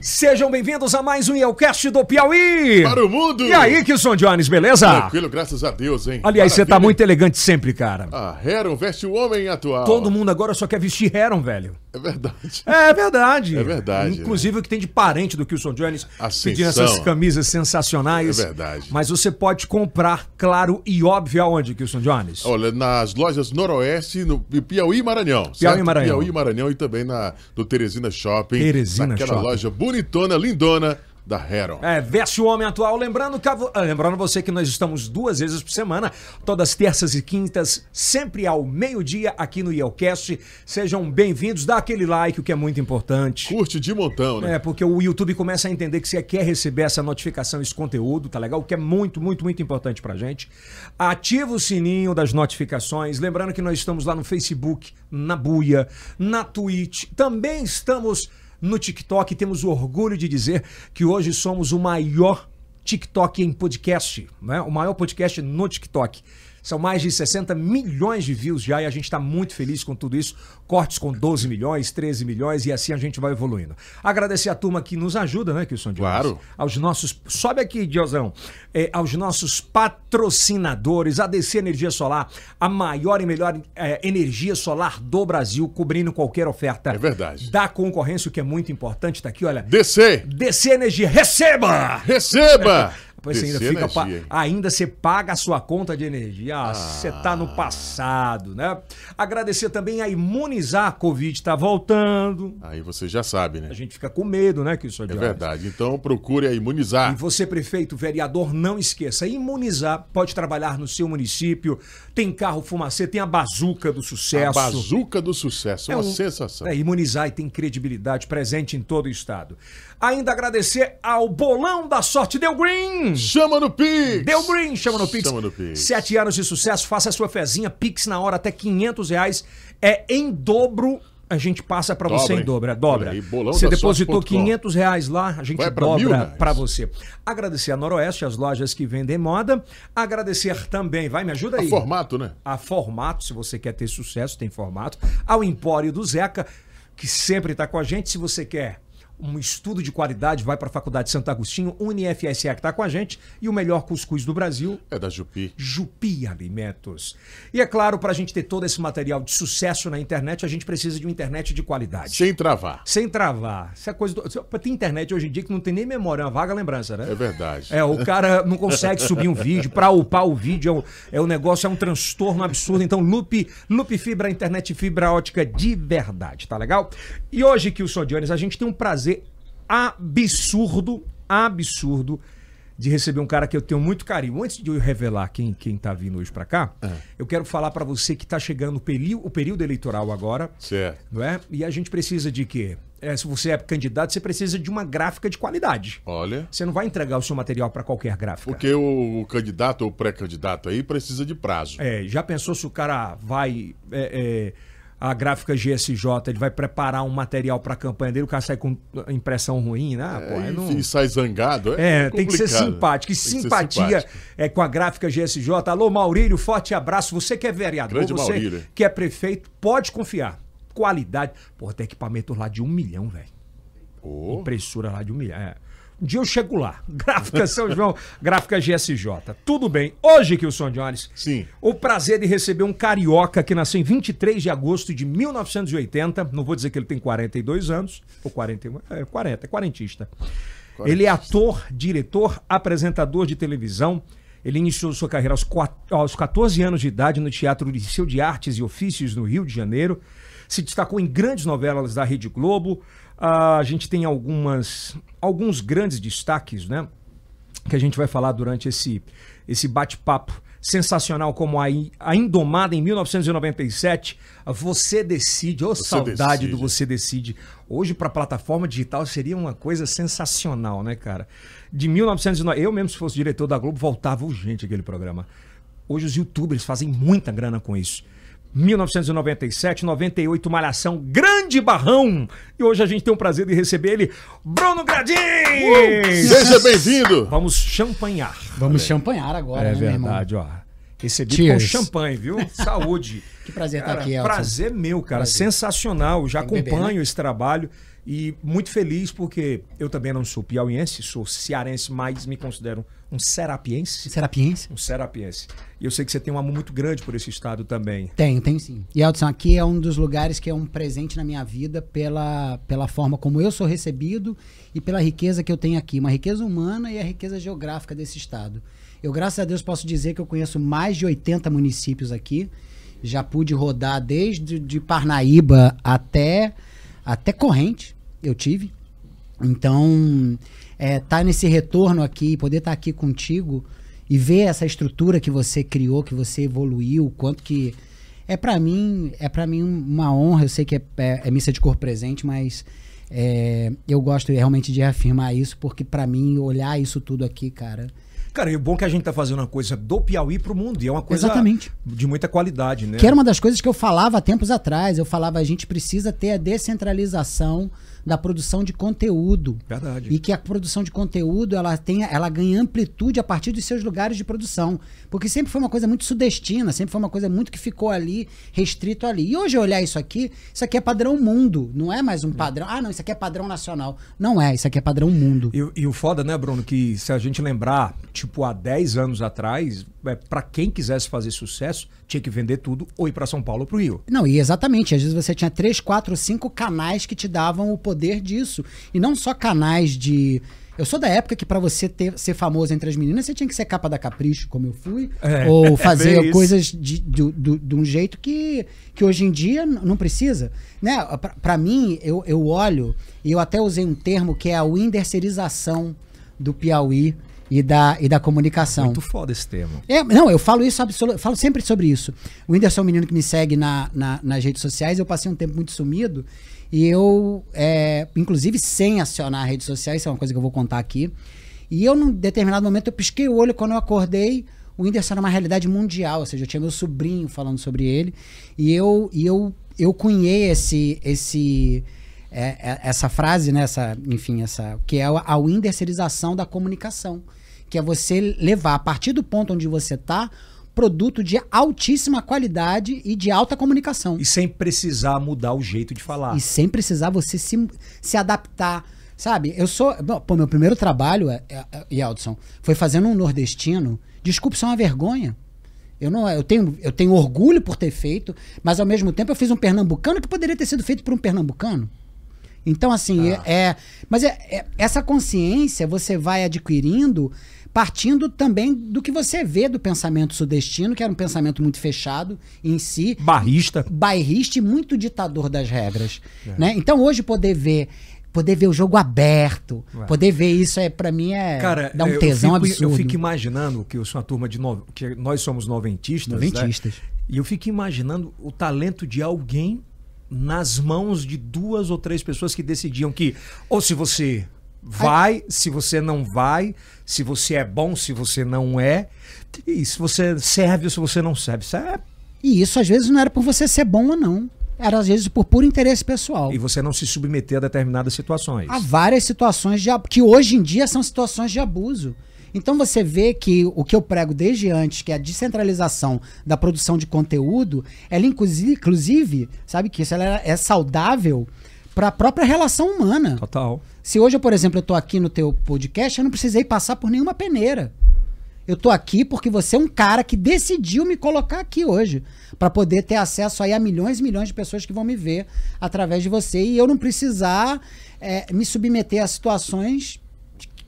Sejam bem-vindos a mais um Yelcast do Piauí! Para o mundo! E aí, Kilson Jones, beleza? Tranquilo, graças a Deus, hein? Aliás, você tá muito elegante sempre, cara. A Heron veste o homem atual. Todo mundo agora só quer vestir Heron, velho. É verdade. É verdade. É verdade, Inclusive o que tem de parente do Kilson Jones Ascensão. pedindo essas camisas sensacionais. É verdade. Mas você pode comprar, claro e óbvio, aonde, Kilson Jones? Olha, nas lojas Noroeste, no Piauí e Maranhão. Piauí e Maranhão. Piauí e Maranhão e também na, no Teresina Shopping. Teresina naquela Shopping. loja bonitona, lindona da Heron. É, veste o homem atual. Lembrando, ah, lembrando você que nós estamos duas vezes por semana, todas terças e quintas, sempre ao meio-dia aqui no Yelcast. Sejam bem-vindos, dá aquele like, o que é muito importante. Curte de montão, né? É, porque o YouTube começa a entender que você quer receber essa notificação, esse conteúdo, tá legal? O que é muito, muito, muito importante pra gente. Ativa o sininho das notificações. Lembrando que nós estamos lá no Facebook, na Buia, na Twitch. Também estamos no TikTok. Temos o orgulho de dizer que hoje somos o maior TikTok em podcast, né? O maior podcast no TikTok. São mais de 60 milhões de views já e a gente está muito feliz com tudo isso. Cortes com 12 milhões, 13 milhões e assim a gente vai evoluindo. Agradecer a turma que nos ajuda, né, Kilson Dias? Claro. Aos nossos. Sobe aqui, Diozão. É, aos nossos patrocinadores, a DC Energia Solar, a maior e melhor é, energia solar do Brasil, cobrindo qualquer oferta. É verdade. Da concorrência, o que é muito importante. Tá aqui, olha. DC, DC Energia, receba! receba! Pois você ainda fica ainda você paga a sua conta de energia. Ah, Você tá no passado, né? Agradecer também a imunizar a Covid tá voltando. Aí você já sabe, né? A gente fica com medo, né, que isso É verdade. Então procure a E imunizar. você, prefeito, vereador, não esqueça. Imunizar pode trabalhar no seu município. Tem carro fumacê, tem a bazuca do A sucesso. bazuca do sucesso. É uma um- sensação. É, imunizar e tem credibilidade presente em todo o estado. Ainda agradecer ao bolão da sorte Deu Green. Chama no Pix! Deu Green, chama no Pix. Chama no Pix. Sete anos de sucesso, faça a sua fezinha, Pix na hora, até 500 reais. É em dobro, a gente passa pra Dobra, você em dobra. Aí, bolão você depositou sorte ponto com. 500 reais lá, a gente dobra pra você. Agradecer a Noroeste, as lojas que vendem moda. Agradecer também, vai, me ajuda aí. Formato, né? A Formato, se você quer ter sucesso, tem Formato. Ao Empório do Zeca, que sempre está com a gente. Se você quer um estudo de qualidade, vai para a Faculdade Santo Agostinho, UniFSA que está com a gente. E o melhor cuscuz do Brasil, É da Jupi. Jupi Alimentos. E é claro, para a gente ter todo esse material de sucesso na internet, a gente precisa de uma internet de qualidade. Sem travar. Sem travar. Isso é coisa do... Tem internet hoje em dia que não tem nem memória, é uma vaga lembrança, né? É verdade. É, o cara não consegue subir um vídeo, pra upar o vídeo é um, é um negócio, é um transtorno absurdo. Então, Loop, Loop Fibra, internet fibra ótica de verdade, tá legal? E hoje, Kilson Jones, a gente tem um prazer absurdo, absurdo, de receber um cara que eu tenho muito carinho. Antes de eu revelar quem, quem tá vindo hoje pra cá, eu quero falar pra você que tá chegando o, peri- o período eleitoral agora, Certo. não é? E a gente precisa de quê? É, se você é candidato, você precisa de uma gráfica de qualidade. Olha. Você não vai entregar o seu material para qualquer gráfica. Porque o, o candidato ou pré-candidato aí precisa de prazo. É, já pensou se o cara vai. é, é, a gráfica GSJ, ele vai preparar um material para a campanha dele, o cara sai com impressão ruim, né? Pô, É, não- e sai zangado. É, É, tem que ser simpático. E simpatia simpático. é com a gráfica GSJ. Alô, Maurílio, forte abraço. Você que é vereador, Grande você Maurílio. que é prefeito, pode confiar. Qualidade. Pô, tem equipamento lá de um milhão, velho. Ô, Impressora lá de um milhão. É. Um dia eu chego lá. Gráfica São João, gráfica GSJ. Tudo bem. Hoje, Kilson Jones, Sim. o prazer de receber um carioca que nasceu em 23 de agosto de 1980. Não vou dizer que ele tem 42 anos. Ou 41. É 40, é quarentista. Ele é ator, diretor, apresentador de televisão. Ele iniciou sua carreira aos, quat- aos 14 anos de idade no Teatro Liceu de Artes e Ofícios, no Rio de Janeiro. Se destacou em grandes novelas da Rede Globo. Ah, a gente tem algumas, alguns grandes destaques, né? que a gente vai falar durante esse, esse bate-papo sensacional como a, a Indomada em 1997, a Você Decide, ô saudade Decide. do Você Decide. Hoje para plataforma digital seria uma coisa sensacional, né, cara? De 1990, eu mesmo se fosse diretor da Globo voltava urgente aquele programa. Hoje os youtubers fazem muita grana com isso. 1997, 98, Malhação, Grande Barrão. E hoje a gente tem o prazer de receber ele, Bruno Gradin! Seja bem-vindo! Vamos champanhar. Vamos champanhar agora, É né, meu irmão? verdade, ó. Recebido Cheers. com champanhe, viu? Saúde. Que prazer estar Cara, aqui, Elton. prazer meu, cara. Prazer. Sensacional. Já que beber, acompanho né? esse trabalho E muito feliz porque eu também não sou piauiense, sou cearense, mas me considero um serapiense. Serapiense? Um serapiense. E eu sei que você tem um amor muito grande por esse estado também. Tenho, tenho sim. E Elton, aqui é um dos lugares que é um presente na minha vida pela, pela forma como eu sou recebido e pela riqueza que eu tenho aqui. Uma riqueza humana e a riqueza geográfica desse estado. Eu, graças a Deus, posso dizer que eu conheço mais de 80 municípios aqui. Já pude rodar desde de Parnaíba até, até Corrente, eu tive. Então, é, tá nesse retorno aqui, poder estar tá aqui contigo e ver essa estrutura que você criou, que você evoluiu, quanto que é para mim é para mim uma honra. Eu sei que é, é, é missa de cor presente, mas é, eu gosto realmente de afirmar isso porque para mim olhar isso tudo aqui, cara, Cara, e o bom é que a gente tá fazendo uma coisa do Piauí pro mundo. E é uma coisa Exatamente. de muita qualidade, né? Que era uma das coisas que eu falava há tempos atrás. Eu falava, a gente precisa ter a descentralização da produção de conteúdo. Verdade. E que a produção de conteúdo ela tem, ela ganha amplitude a partir dos seus lugares de produção, porque sempre foi uma coisa muito sudestina, sempre foi uma coisa muito que ficou ali restrito ali. E hoje olhar isso aqui, isso aqui é padrão mundo, não é mais um padrão. Ah, não, isso aqui é padrão nacional. Não é, isso aqui é padrão mundo. E, e o foda, né, Bruno, que se a gente lembrar, tipo há 10 anos atrás, é, para quem quisesse fazer sucesso, tinha que vender tudo ou ir para São Paulo ou pro Rio. Não, e exatamente. Às vezes você tinha três, quatro, cinco canais que te davam o poder disso. E não só canais de. Eu sou da época que para você ter, ser famoso entre as meninas, você tinha que ser capa da Capricho, como eu fui, é, ou fazer é coisas de, de, de, de, um jeito que, que hoje em dia não precisa. Né? Para mim, eu, eu olho, e eu até usei um termo que é a winderserização do Piauí e da, e da comunicação. Muito foda esse tema. É, não, eu falo isso, absolut, falo sempre sobre isso. O Whindersson é um menino que me segue na, na, nas redes sociais, eu passei um tempo muito sumido e eu, é, inclusive sem acionar redes sociais, isso é uma coisa que eu vou contar aqui. E eu, num determinado momento, eu pisquei o olho quando eu acordei. O Whindersson era uma realidade mundial, ou seja, eu tinha meu sobrinho falando sobre ele. E eu, e eu, eu cunhei esse, esse, é, é, essa frase, né, essa, enfim, essa, que é a Whinderserização da comunicação que é você levar a partir do ponto onde você está produto de altíssima qualidade e de alta comunicação. E sem precisar mudar o jeito de falar. E sem precisar você se, se adaptar. Sabe, eu sou. Pô, meu primeiro trabalho, é, é, é, Yeldson, foi fazendo um nordestino. Desculpe, isso é uma vergonha. Eu, não, eu, tenho, eu tenho orgulho por ter feito, mas ao mesmo tempo eu fiz um pernambucano que poderia ter sido feito por um pernambucano. Então, assim, ah. é, é. Mas é, é, essa consciência você vai adquirindo partindo também do que você vê do pensamento sudestino, que era um pensamento muito fechado em si. Barrista. Bairrista e muito ditador das regras. É. Né? Então hoje poder ver poder ver o jogo aberto, Ué. poder ver isso é para mim é Cara, dá um tesão eu fico, absurdo. Eu fico imaginando que eu sou uma turma de no... que nós somos noventistas, né? noventistas. Né? E eu fico imaginando o talento de alguém nas mãos de duas ou três pessoas que decidiam que ou se você vai, se você não vai, se você é bom, se você não é, e se você serve ou se você não serve. Isso é... E isso às vezes não era por você ser bom ou não. Era às vezes por puro interesse pessoal. E você não se submeter a determinadas situações. Há várias situações de, que hoje em dia são situações de abuso. Então você vê que o que eu prego desde antes, que é a descentralização da produção de conteúdo, ela inclusive, sabe que isso ela é saudável para a própria relação humana. Total. Se hoje, por exemplo, eu estou aqui no teu podcast, eu não precisei passar por nenhuma peneira. Eu estou aqui porque você é um cara que decidiu me colocar aqui hoje para poder ter acesso aí a milhões e milhões de pessoas que vão me ver através de você e eu não precisar é, me submeter a situações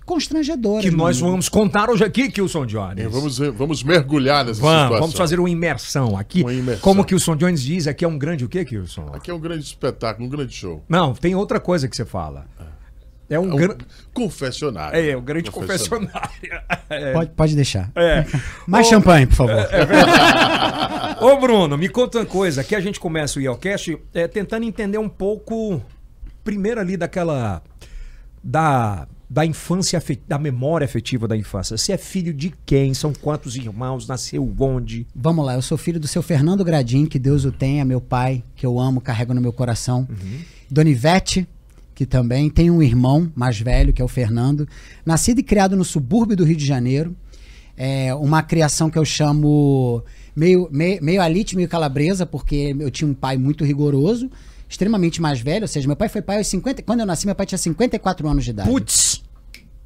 constrangedoras. Que nós vamos contar hoje aqui, Kilson Jones. É, vamos, vamos mergulhar nessa vamos, situação. Vamos fazer uma imersão aqui. Uma imersão. Como Kilson Jones diz, aqui é um grande o quê, Kilson? Aqui é um grande espetáculo, um grande show. Não, tem outra coisa que você fala. É um, é um gran... confessionário. É, um grande confessionário. confessionário. É. Pode, pode deixar. É. Mais Ô, champanhe, por favor. É, é Ô, Bruno, me conta uma coisa. Aqui a gente começa o IELCast é, tentando entender um pouco, primeiro ali daquela. da da infância, da memória afetiva da infância. Você é filho de quem? São quantos irmãos? Nasceu onde? Vamos lá, eu sou filho do seu Fernando Gradim, que Deus o tenha, meu pai, que eu amo, carrego no meu coração. Uhum. Dona Ivete, que também tem um irmão mais velho, que é o Fernando. Nascido e criado no subúrbio do Rio de Janeiro. É uma criação que eu chamo meio, meio, meio alite, meio calabresa, porque eu tinha um pai muito rigoroso extremamente mais velho, ou seja, meu pai foi pai aos 50. Quando eu nasci, meu pai tinha 54 anos de idade. Putz!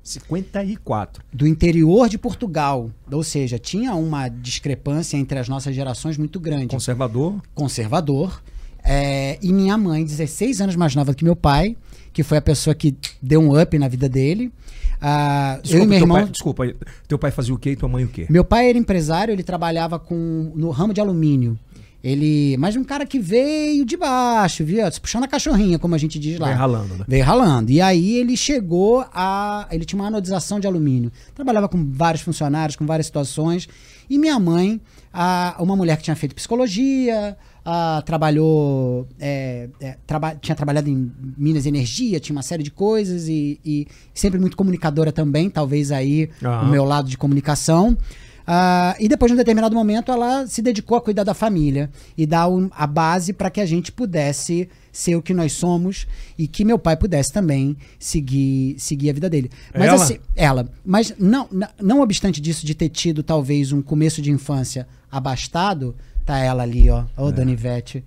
54. Do interior de Portugal. Ou seja, tinha uma discrepância entre as nossas gerações muito grande. Conservador. Conservador. É, e minha mãe, 16 anos mais nova que meu pai, que foi a pessoa que deu um up na vida dele. Ah, eu e meu irmão. pai- desculpa, teu pai fazia o quê e tua mãe o quê? Meu pai era empresário, ele trabalhava com, no ramo de alumínio. Ele, mas um cara que veio de baixo, viu? Puxando a cachorrinha, como a gente diz lá. Veio ralando, né? Veio ralando. E aí ele chegou a. Ele tinha uma anodização de alumínio. Trabalhava com vários funcionários, com várias situações. E minha mãe, a, uma mulher que tinha feito psicologia, a, trabalhou. é, é, traba- tinha trabalhado em Minas de Energia, tinha uma série de coisas e, e sempre muito comunicadora também, talvez aí Aham. o meu lado de comunicação. Ah, e depois, de um determinado momento, ela se dedicou a cuidar da família e dar um- a base para que a gente pudesse ser o que nós somos e que meu pai pudesse também seguir, seguir a vida dele. Mas Ela? assim, ela. Mas não, não, não obstante disso, de ter tido talvez um começo de infância abastado, tá ela ali, ó. Ô, Dona Ivete.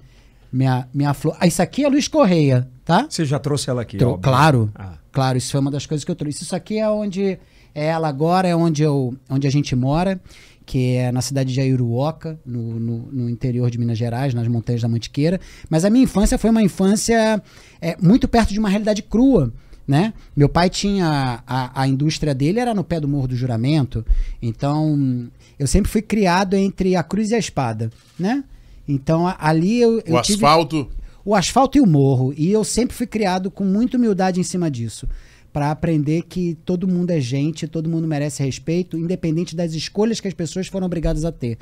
Minha, minha flor. Ah, isso aqui é Luiz Correia, tá? Você já trouxe ela aqui, Trou- óbvio. claro, Ah. claro, isso foi uma das coisas que eu trouxe. Isso aqui é onde é ela agora, é onde, eu, onde a gente mora, que é na cidade de Aiuruoca, no, no, no interior de Minas Gerais, nas montanhas da Mantiqueira. Mas a minha infância foi uma infância é, muito perto de uma realidade crua. Né? Meu pai tinha a, a indústria dele era no pé do Morro do Juramento, então eu sempre fui criado entre a cruz e a espada, né? Então ali eu, eu O tive- asfalto. o asfalto e o morro. E eu sempre fui criado com muita humildade em cima disso. Pra aprender que todo mundo é gente, todo mundo merece respeito, independente das escolhas que as pessoas foram obrigadas a ter.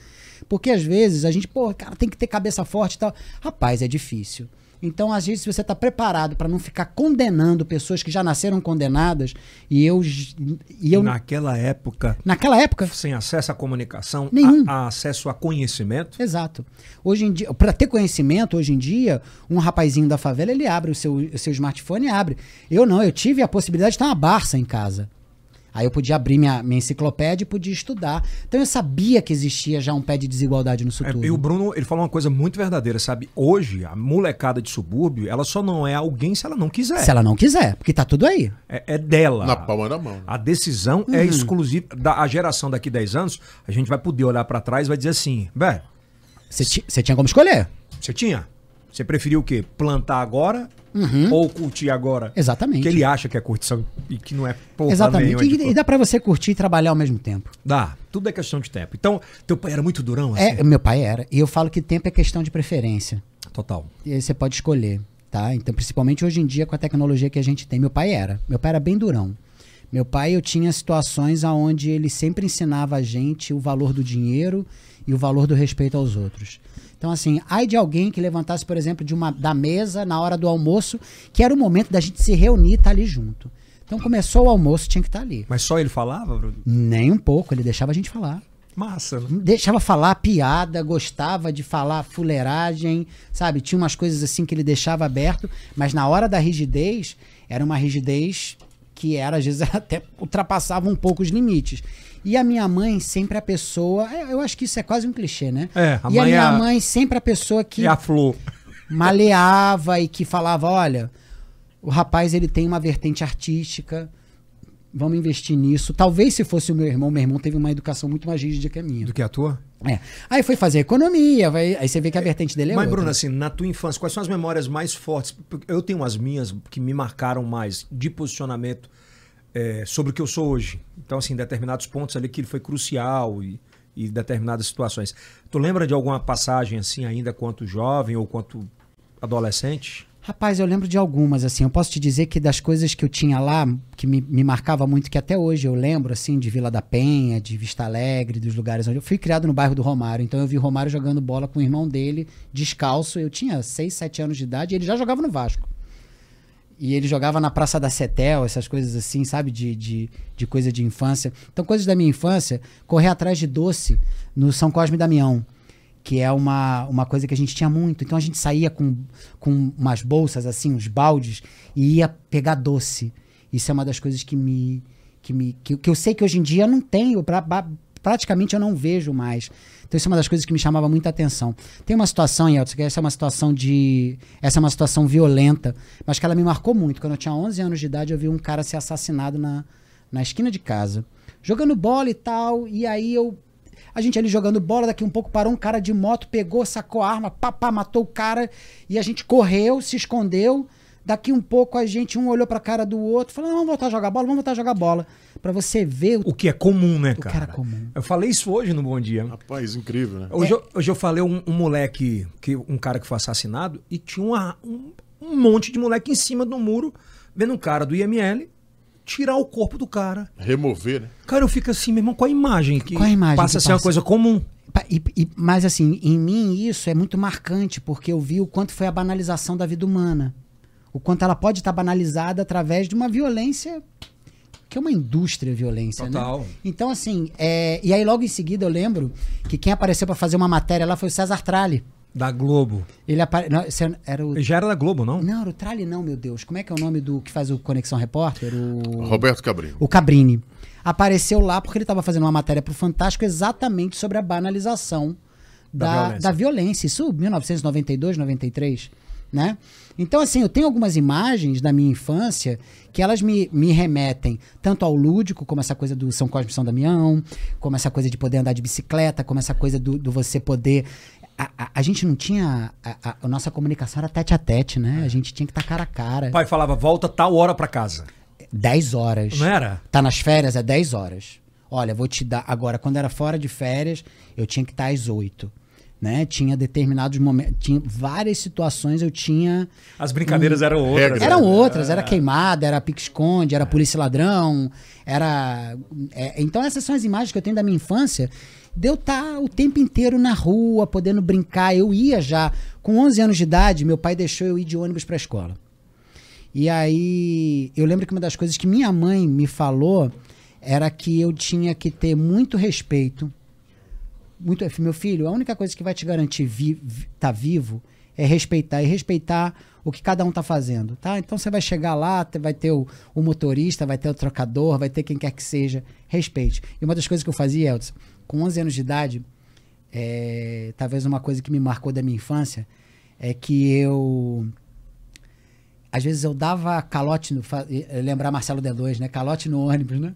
Porque às vezes a gente, pô, cara, tem que ter cabeça forte e tal. Rapaz, é difícil. Então, às vezes, se você tá preparado pra não ficar condenando pessoas que já nasceram condenadas, e eu. E eu Naquela época, naquela época, sem acesso à comunicação, Nenhum. a, a acesso a conhecimento, Exato. Hoje em dia, para ter conhecimento, hoje em dia, um rapazinho da favela, ele abre o seu, o seu smartphone e abre. Eu não, eu tive a possibilidade de ter uma Barça em casa. Aí eu podia abrir minha, minha enciclopédia e podia estudar. Então eu sabia que existia já um pé de desigualdade no É, futuro. e o Bruno, ele falou uma coisa muito verdadeira, sabe? Hoje, a molecada de subúrbio, ela só não é alguém se ela não quiser. Se ela não quiser, porque tá tudo aí. É, é dela. Na palma da mão. A decisão Uhum. é exclusiva. Da a geração daqui 10 anos, a gente vai poder olhar pra trás e vai dizer assim, velho, você tinha como escolher. você tinha? Você preferiu o quê? Plantar agora ou curtir agora? Uhum. Exatamente. Que ele acha que é curtição e que não é porra Exatamente. nenhuma de E, e dá pra você curtir e trabalhar ao mesmo tempo. Dá. Tudo é questão de tempo. Então, teu pai era muito durão, assim? É, meu pai era. E eu falo que tempo é questão de preferência. Total. E aí você pode escolher, tá? Então, principalmente hoje em dia com a tecnologia que a gente tem. Meu pai era. Meu pai era bem durão. Meu pai, eu tinha situações aonde ele sempre ensinava a gente o valor do dinheiro e o valor do respeito aos outros. Então, assim, ai de alguém que levantasse, por exemplo, de uma, da mesa na hora do almoço, que era o momento da gente se reunir e estar ali junto. Então, começou o almoço, tinha que estar ali. Mas só ele falava, Bruno? Nem um pouco, ele deixava a gente falar Massa, deixava falar piada, gostava de falar fuleiragem, sabe? Tinha umas coisas assim que ele deixava aberto, mas na hora da rigidez, era uma rigidez que era, às vezes, até ultrapassava um pouco os limites. E a minha mãe sempre a pessoa. é, Eu acho que isso é quase um clichê, né? É, a e a mãe é minha a- mãe sempre a pessoa que E a flor. maleava e que falava: olha, o rapaz ele tem uma vertente artística, vamos investir nisso. Talvez se fosse o meu irmão, meu irmão teve uma educação muito mais rígida que a minha. Do que a tua? É. Aí foi fazer economia, vai- aí você vê que a vertente dele é Mas, outra. Bruno, assim, na tua infância, quais são as memórias mais fortes? Eu tenho as minhas que me marcaram mais de posicionamento é, sobre o que eu sou hoje. Então, assim, determinados pontos ali que ele foi crucial e, e determinadas situações. Tu lembra de alguma passagem, assim, ainda quanto jovem ou quanto adolescente? Rapaz, eu lembro de algumas, assim. Eu posso te dizer que das coisas que eu tinha lá, que me, me marcava muito, que até hoje eu lembro, assim, de Vila da Penha, de Vista Alegre, dos lugares onde eu fui criado no bairro do Romário. Então eu vi o Romário jogando bola com o irmão dele, descalço. Eu tinha 6, 7 anos de idade e ele já jogava no Vasco. E ele jogava na Praça da Cetel, essas coisas assim, sabe? De, de, de coisa de infância. Então, coisas da minha infância, correr atrás de doce no São Cosme e Damião, que é uma, uma coisa que a gente tinha muito. Então, a gente saía com, com umas bolsas, assim, uns baldes, e ia pegar doce. Isso é uma das coisas que me. Que, me, que, que eu sei que hoje em dia não tenho. Pra, pra, praticamente eu não vejo mais. Então isso é uma das coisas que me chamava muita atenção. Tem uma situação, Yeltsin, que essa é uma situação de... Essa é uma situação violenta, mas que ela me marcou muito. Quando eu tinha 11 anos de idade, eu vi um cara ser assassinado na, na esquina de casa. Jogando bola e tal, e aí eu... A gente ali jogando bola, daqui um pouco parou um cara de moto, pegou, sacou a arma, papá, matou o cara, e a gente correu, se escondeu... Daqui um pouco a gente, um olhou pra cara do outro, falou: vamos voltar a jogar bola, vamos voltar a jogar bola. Pra você ver o, O que é comum, né, o cara? que era comum. Eu falei isso hoje no Bom Dia. Rapaz, incrível, né? Hoje, eu, hoje eu falei um, um moleque, que, um cara que foi assassinado, e tinha uma- um, um monte de moleque em cima do muro, vendo um cara do IML tirar o corpo do cara. Remover, né? Cara, eu fico assim, meu irmão, qual a imagem que Qual a imagem passa que a ser uma passa? coisa comum? E- e- mas assim, em mim isso é muito marcante, porque eu vi o quanto foi a banalização da vida humana. O quanto ela pode estar banalizada através de uma violência que é uma indústria a violência, Total. né? Então, assim, é, e aí logo em seguida eu lembro que quem apareceu pra fazer uma matéria lá foi o César Tralli. Da Globo. Ele apare... não, era o Já era da Globo, não? Não, era o Tralli não, meu Deus. Como é que é o nome do que faz o Conexão Repórter? O Roberto Cabrinho. o Cabrini. Apareceu lá porque ele estava fazendo uma matéria pro Fantástico exatamente sobre a banalização Da da, violência. da violência. Isso 1992, 93, né? Então, assim, eu tenho algumas imagens da minha infância que elas me, me remetem tanto ao lúdico, como essa coisa do São Cosme e São Damião, como essa coisa de poder andar de bicicleta, como essa coisa do, do você poder... A, a- a gente não tinha... A, a- a nossa comunicação era tete a tete, né? A gente tinha que estar cara a cara. O pai falava, volta tal hora pra casa. 10 horas. Não era? Tá nas férias, é 10 horas. Olha, vou te dar. Agora, quando era fora de férias, eu tinha que estar às 8. Né? Tinha determinados momentos. Tinha várias situações, eu tinha. As brincadeiras eram outras. Eram outras, era queimada, era pique-esconde, era polícia e ladrão, era. é, então, essas são as imagens que eu tenho da minha infância. De eu estar o tempo inteiro na rua, podendo brincar. Eu ia já, com 11 anos de idade, meu pai deixou eu ir de ônibus para a escola. E aí, eu lembro que uma das coisas que minha mãe me falou era que eu tinha que ter muito respeito. Muito, meu filho, a única coisa que vai te garantir estar tá vivo é respeitar e respeitar o que cada um tá fazendo, tá? Então você vai chegar lá, vai ter o, o motorista, vai ter o trocador, vai ter quem quer que seja, respeite. E uma das coisas que eu fazia, Elton, com 11 anos de idade, é, talvez uma coisa que me marcou da minha infância é que eu às vezes eu dava calote no lembrar Marcelo D2, né? Calote no ônibus, né?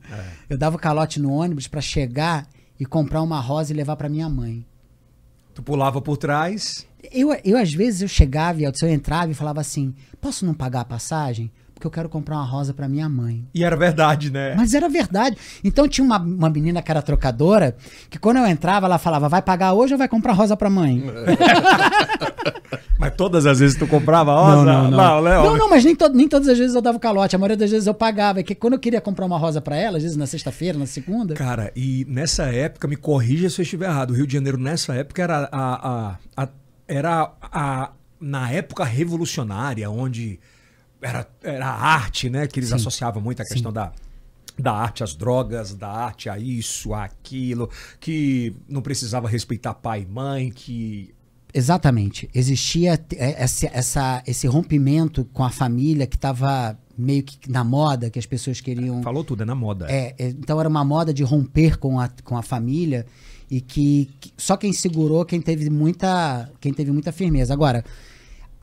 Eu dava calote no ônibus pra chegar e comprar uma rosa e levar pra minha mãe. Tu pulava por trás. Eu, eu às vezes eu chegava e eu entrava e falava assim: "Posso não pagar a passagem? Porque eu quero comprar uma rosa pra minha mãe". E era verdade, né? Mas era verdade. Então tinha uma, uma menina que era trocadora, que quando eu entrava, ela falava: "Vai pagar hoje ou vai comprar rosa pra mãe?". Mas todas as vezes tu comprava rosa? não, não. Não, né? Não, não, mas nem, to- nem todas as vezes eu dava o calote. A maioria das vezes eu pagava. É que quando eu queria comprar uma rosa pra ela, às vezes na sexta-feira, na segunda. Cara, e nessa época, me corrija se eu estiver errado, o Rio de Janeiro nessa época era a, a- a- era a, na época revolucionária, onde era, era a arte, né? Que eles Sim. associavam muito a questão da, da arte às drogas, da arte a isso, a aquilo, que não precisava respeitar pai e mãe, que Exatamente. Existia é, essa, essa- esse rompimento com a família que estava meio que na moda, que as pessoas queriam. falou tudo, é na moda. É, é, então era uma moda de romper com a, com a família e que, que só quem segurou, quem teve muita, quem teve muita firmeza. Agora,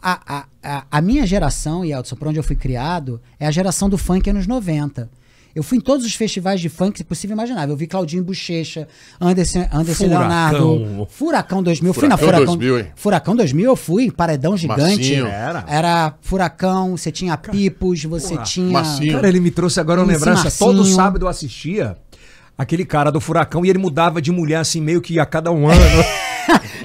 a, a, a, a minha geração, e Elton, por onde eu fui criado, é a geração do funk anos 90. Eu fui em todos os festivais de funk possível e imaginável. Eu vi Claudinho Bochecha, Anderson, Anderson Furacão. Leonardo, Furacão 2000. fui na Furacão Furacão 2000, hein? Furacão 2000 eu fui, Paredão Gigante. Massinho. Era. Era Furacão, você tinha Pipos, você porra, tinha... Massinho. Cara, ele me trouxe agora uma lembrança. Marcinho. Todo sábado eu assistia aquele cara do Furacão e ele mudava de mulher assim, meio que a cada um ano.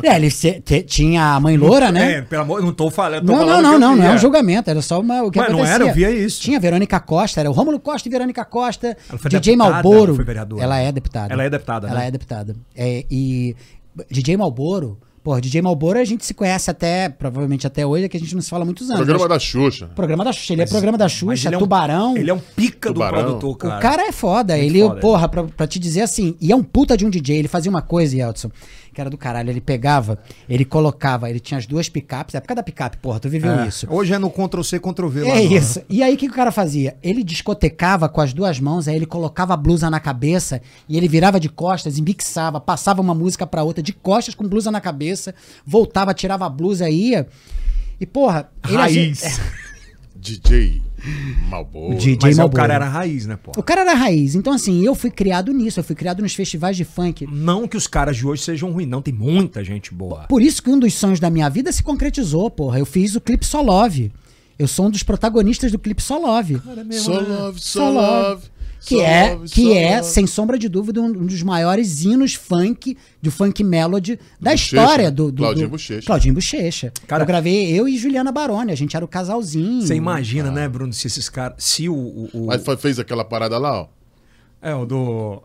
É, ele se- te- tinha a mãe loura, né? É, pelo amor, não tô falando. tô Não, não, falando não, eu não, não é um julgamento, era só uma, o que Mas não acontecia. era, eu via isso. Tinha Verônica Costa, era o Rômulo Costa e Verônica Costa, Ela foi DJ deputada, Malboro. ela foi vereadora. Ela é deputada. Ela é deputada, Ela né? é deputada. É, e DJ Malboro, pô, DJ Malboro a gente se conhece até, provavelmente até hoje, é que a gente não se fala há muitos anos. Programa mas- da Xuxa. Programa da Xuxa, ele é programa da Mas Xuxa, ele é um- Tubarão. Ele é um pica Tubarão. do produtor, cara. O cara é foda. Muito ele, foda. porra, pra, pra te dizer assim, e é um puta de um DJ. Ele fazia uma coisa, Yeltsin, que era do caralho. Ele pegava, ele colocava, ele tinha as duas picapes, época da picape, porra, tu viveu É, isso. Hoje é no Ctrl-C, Ctrl-V. lá É no- isso. E aí o que, que o cara fazia? Ele discotecava com as duas mãos, aí ele colocava a blusa na cabeça e ele virava de costas e mixava, passava uma música pra outra de costas com blusa na cabeça, voltava, tirava a blusa e ia. E porra, ele Raiz. DJ Malboro. DJ Mas é, o Malboro. cara era raiz, né, pô? O cara era raiz. Então, assim, eu fui criado nisso. Eu fui criado nos festivais de funk. Não que os caras de hoje sejam ruins, não. Tem muita gente boa. Por isso que um dos sonhos da minha vida se concretizou, porra. Eu fiz o clipe Solove. Eu sou um dos protagonistas do clipe Solove. So love, Que so é, love, que so é love. sem sombra de dúvida, um, dos maiores hinos funk, de funk melody da Bochecha, história do, do Claudinho do- Bochecha. Claudinho Bochecha. Cara- eu gravei eu e Juliana Baroni, a gente era o casalzinho. Você imagina, né, Bruno, se esses caras. Se o. o, o- Mas foi- fez aquela parada lá, ó. é, o do.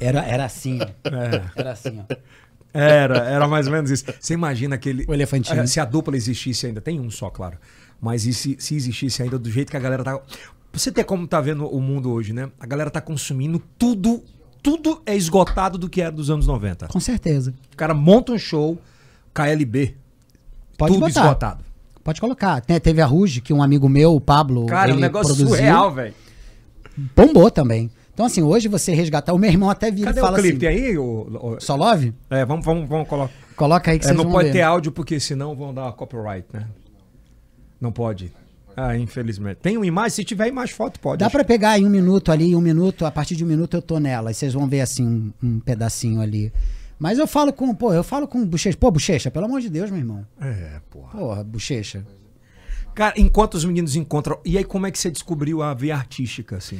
Era, era assim. É. Era assim, ó. Era, era mais ou menos isso. Você imagina aquele. O elefantinho. É, Se a dupla existisse ainda, tem um só, claro. Mas e se, se existisse ainda do jeito que a galera tá. Você tem como tá vendo o mundo hoje, né? A galera tá consumindo tudo. Tudo é esgotado do que era dos anos 90. Com certeza. O cara monta um show, KLB. Pode tudo botar. esgotado. Pode colocar. Te- Teve a Ruge, que um amigo meu, o Pablo, Cara, é um ele negócio produziu. surreal, velho. Bombou também. Então, assim, hoje você resgatar. O meu irmão até vira Cadê e fala o clipe? assim. Tem aí? O, o- Só love? é, vamos, vamos, vamos colocar. Coloca aí que É, vocês não pode ver. ter áudio, porque senão vão dar copyright, né? Não pode. Ah, infelizmente. Tem uma imagem? Se tiver imagem, foto, pode. Dá pra pegar em um minuto ali, um minuto, a partir de um minuto eu tô nela. E vocês vão ver assim um, um pedacinho ali. Mas eu falo com, pô, eu falo com bochecha. Pô, bochecha, pelo amor de Deus, meu irmão. É, porra. Porra, bochecha. Cara, enquanto os meninos encontram. E aí, como é que você descobriu a via artística, assim?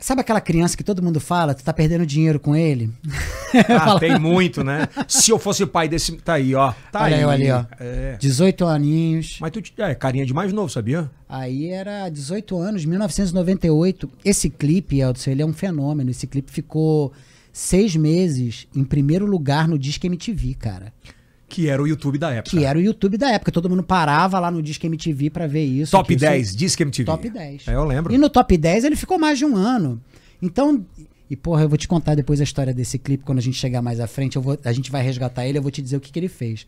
Sabe aquela criança que todo mundo fala, tu tá perdendo dinheiro com ele? Ah, tem muito, né? Se eu fosse pai desse. Tá aí, ó. Tá Olha aí. eu ali, ó. É. 18 aninhos. Mas tu é carinha de mais novo, sabia? Aí era 18 anos, 1998. Esse clipe, Eldson, ele é um fenômeno. Esse clipe ficou seis meses em primeiro lugar no Disque MTV, cara. Que era o YouTube da época. Que era o YouTube da época. Todo mundo parava lá no Disque MTV pra ver isso. Top que isso- 10, Disque MTV. Top 10. É, eu lembro. E no top 10 ele ficou mais de um ano. Então, e porra, eu vou te contar depois a história desse clipe, quando a gente chegar mais à frente, eu vou, a gente vai resgatar ele, eu vou te dizer o que, que ele fez.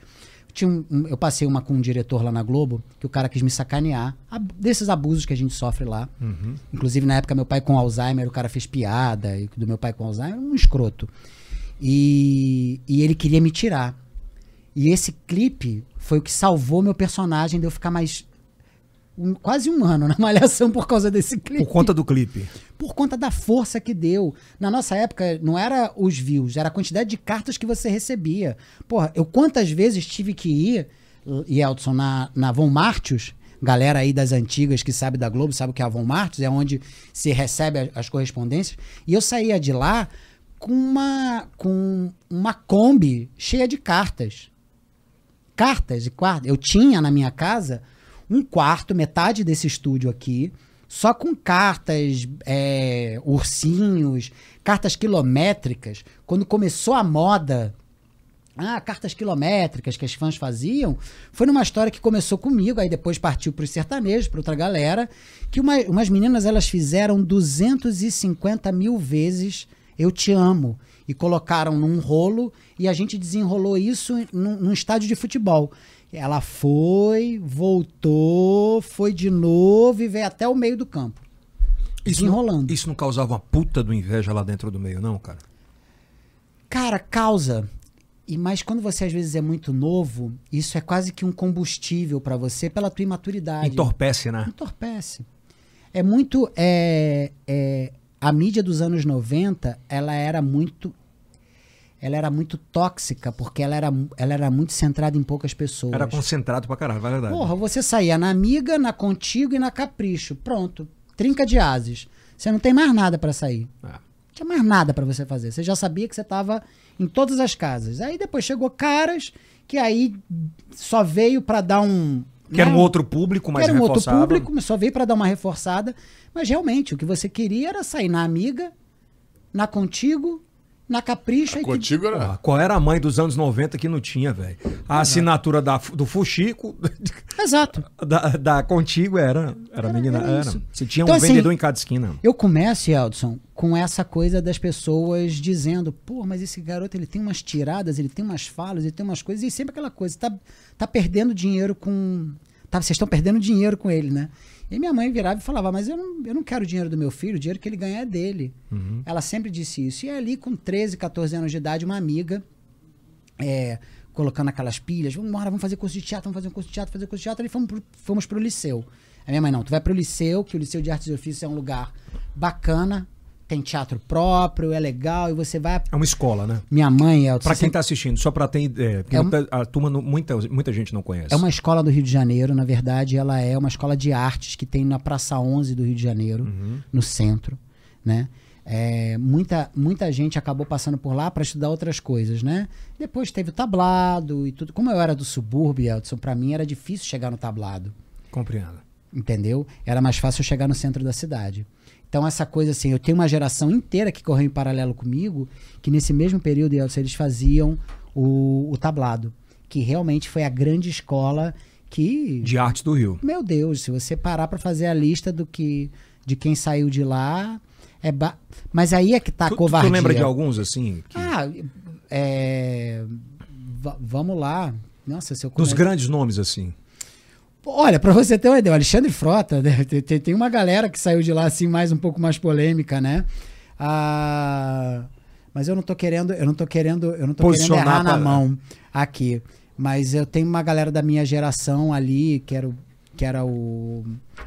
Tinha um- um- eu passei uma com um diretor lá na Globo, que o cara quis me sacanear, ab- desses abusos que a gente sofre lá. Uhum. Inclusive, na época, meu pai com Alzheimer, o cara fez piada, e do meu pai com Alzheimer, um escroto. E, e ele queria me tirar. E esse clipe foi o que salvou meu personagem de eu ficar mais. um- quase um ano na malhação por causa desse clipe. Por conta do clipe. Por conta da força que deu. Na nossa época, não era os views, era a quantidade de cartas que você recebia. Porra, eu quantas vezes tive que ir, Yeldson, na, na Von Martius, galera aí das antigas que sabe da Globo, sabe o que é a Von Martius, é onde se recebe as correspondências, e eu saía de lá com uma, com uma Kombi cheia de cartas cartas de quarto. Eu tinha na minha casa um quarto, metade desse estúdio aqui, só com cartas, é, ursinhos, cartas quilométricas. Quando começou a moda, ah, cartas quilométricas que as fãs faziam, foi numa história que começou comigo, aí depois partiu para os sertanejos, para outra galera, que uma- umas meninas elas fizeram 250 mil vezes Eu Te Amo. E colocaram num rolo e a gente desenrolou isso num, num estádio de futebol. Ela foi, voltou, foi de novo e veio até o meio do campo. Isso não, Desenrolando. isso não causava uma puta do inveja lá dentro do meio, não, cara? Cara, causa. E mas quando você às vezes é muito novo, isso é quase que um combustível pra você pela tua imaturidade. Entorpece, né? Entorpece. É muito. É, é, a mídia dos anos 90, ela era muito. Ela era muito tóxica, porque ela era, ela era muito centrada em poucas pessoas. Era concentrado pra caralho, vai verdade. Porra, você saía na Amiga, na Contigo e na Capricho. Pronto. Trinca de ases. Você não tem mais nada pra sair. Ah. Não tinha mais nada pra você fazer. Você já sabia que você tava em todas as casas. Aí depois chegou caras que aí só veio pra dar um. Que era um né, outro público, mas que era um outro reforçava. público, mas só veio pra dar uma reforçada. Mas realmente, o que você queria era sair na Amiga, na Contigo Na Capricho que- Contigo era. Porra, qual era a mãe dos anos 90 que não tinha, velho? A assinatura da, do Fuxico, Exato. da, da Contigo era. Era, Era- menina. era Era. Você tinha Então, um assim, vendedor em cada esquina. Eu começo, Eldson, com essa coisa das pessoas dizendo, pô, mas esse garoto ele tem umas tiradas, ele tem umas falas, ele tem umas coisas, e sempre aquela coisa, tá, tá perdendo dinheiro com. Tá, vocês estão perdendo dinheiro com ele, né? E minha mãe virava e falava, mas eu não, eu não quero o dinheiro do meu filho, o dinheiro que ele ganha é dele. Ela sempre disse isso. E ali, com 13, 14 anos de idade, uma amiga é, colocando aquelas pilhas, vamos embora, vamos fazer curso de teatro, vamos fazer um curso de teatro, fazer curso de teatro, e fomos pro, fomos pro liceu. A minha mãe, não, tu vai pro liceu, que o Liceu de Artes e Ofícios é um lugar bacana, tem teatro próprio, é legal, e você vai... É uma escola, né? Minha mãe, é, Pra quem tá assistindo, só pra ter ideia, É a turma, não- muita, muita gente não conhece. é uma escola do Rio de Janeiro, na verdade, ela é uma escola de artes que tem na Praça 11 do Rio de Janeiro, no centro, né? É, muita, muita gente acabou passando por lá para estudar outras coisas, né? Depois teve o tablado e tudo. Como eu era do subúrbio, Edson, para mim era difícil chegar no tablado. Compreendo. entendeu? Era mais fácil chegar no centro da cidade. Então, essa coisa assim, eu tenho uma geração inteira que correu em paralelo comigo, que nesse mesmo período, eles faziam o, o tablado, que realmente foi a grande escola que. De arte do Rio. Meu Deus, se você parar para fazer a lista do que de quem saiu de lá, é ba... mas aí é que tá a tu, tu covardia. lembra de alguns, assim? que- Ah, é... va- vamos lá. Nossa, se eu dos grandes nomes, assim. Olha, pra você ter uma ideia, o Alexandre Frota, né, tem, tem- tem uma galera que saiu de lá assim mais um pouco mais polêmica, né? Ah, mas eu não tô querendo, eu não tô querendo, eu não tô querendo Posicionar errar na pra- mão aqui. Mas eu tenho uma galera da minha geração ali, que era o, que era o,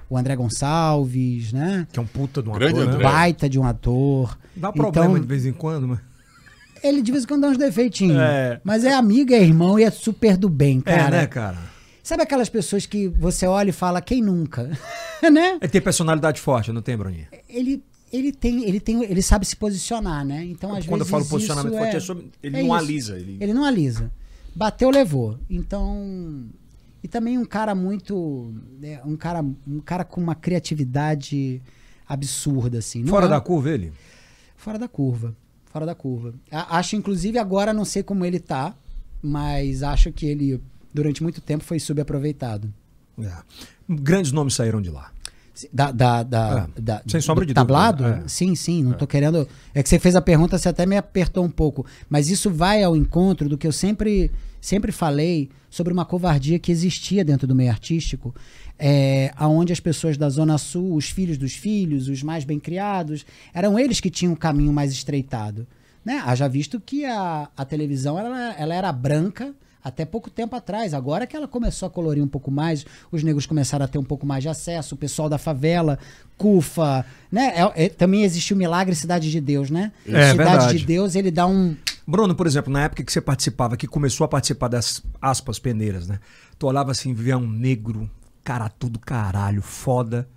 o André Gonçalves, né? Que é um puta de um Grande ator, né? André. Baita de um ator. Dá problema Então, de vez em quando, mas... Ele de vez em quando dá uns defeitinhos. É. Mas é amigo, é irmão e é super do bem, É, cara. né, cara? Sabe aquelas pessoas que você olha e fala, quem nunca? né? Ele tem personalidade forte, não tem, Bruninho? Ele, ele tem, ele tem, ele sabe se posicionar, né? Então, às Quando eu vezes falo posicionamento forte, é, é sobre- ele é não isso. alisa. Ele... Ele não alisa. Bateu, levou. Então, e também um cara muito, é, um cara, um cara com uma criatividade absurda assim. Não Fora é- da curva, ele? Fora da curva. Fora da curva. A- Acho, inclusive, agora não sei como ele tá, mas acho que ele, durante muito tempo, foi subaproveitado. É. Grandes nomes saíram de lá. Da, da, da, É, da- sem sombra de tablado? dúvida, é. Sim, sim, não tô querendo. É que você fez a pergunta, você até me apertou um pouco. Mas isso vai ao encontro do que eu sempre, sempre falei sobre uma covardia que existia dentro do meio artístico, é, aonde as pessoas da Zona Sul, os filhos dos filhos, os mais bem criados, eram eles que tinham o caminho mais estreitado. Né? Haja visto que a, a televisão ela, ela era branca até pouco tempo atrás. Agora que ela começou a colorir um pouco mais, os negros começaram a ter um pouco mais de acesso, o pessoal da favela, CUFA, né? É- é- também existiu o milagre Cidade de Deus, né? É, Cidade verdade. de Deus, ele dá um. Bruno, por exemplo, na época que você participava, que começou a participar das aspas peneiras, né? Tu olhava assim, via um negro, cara tudo caralho, foda.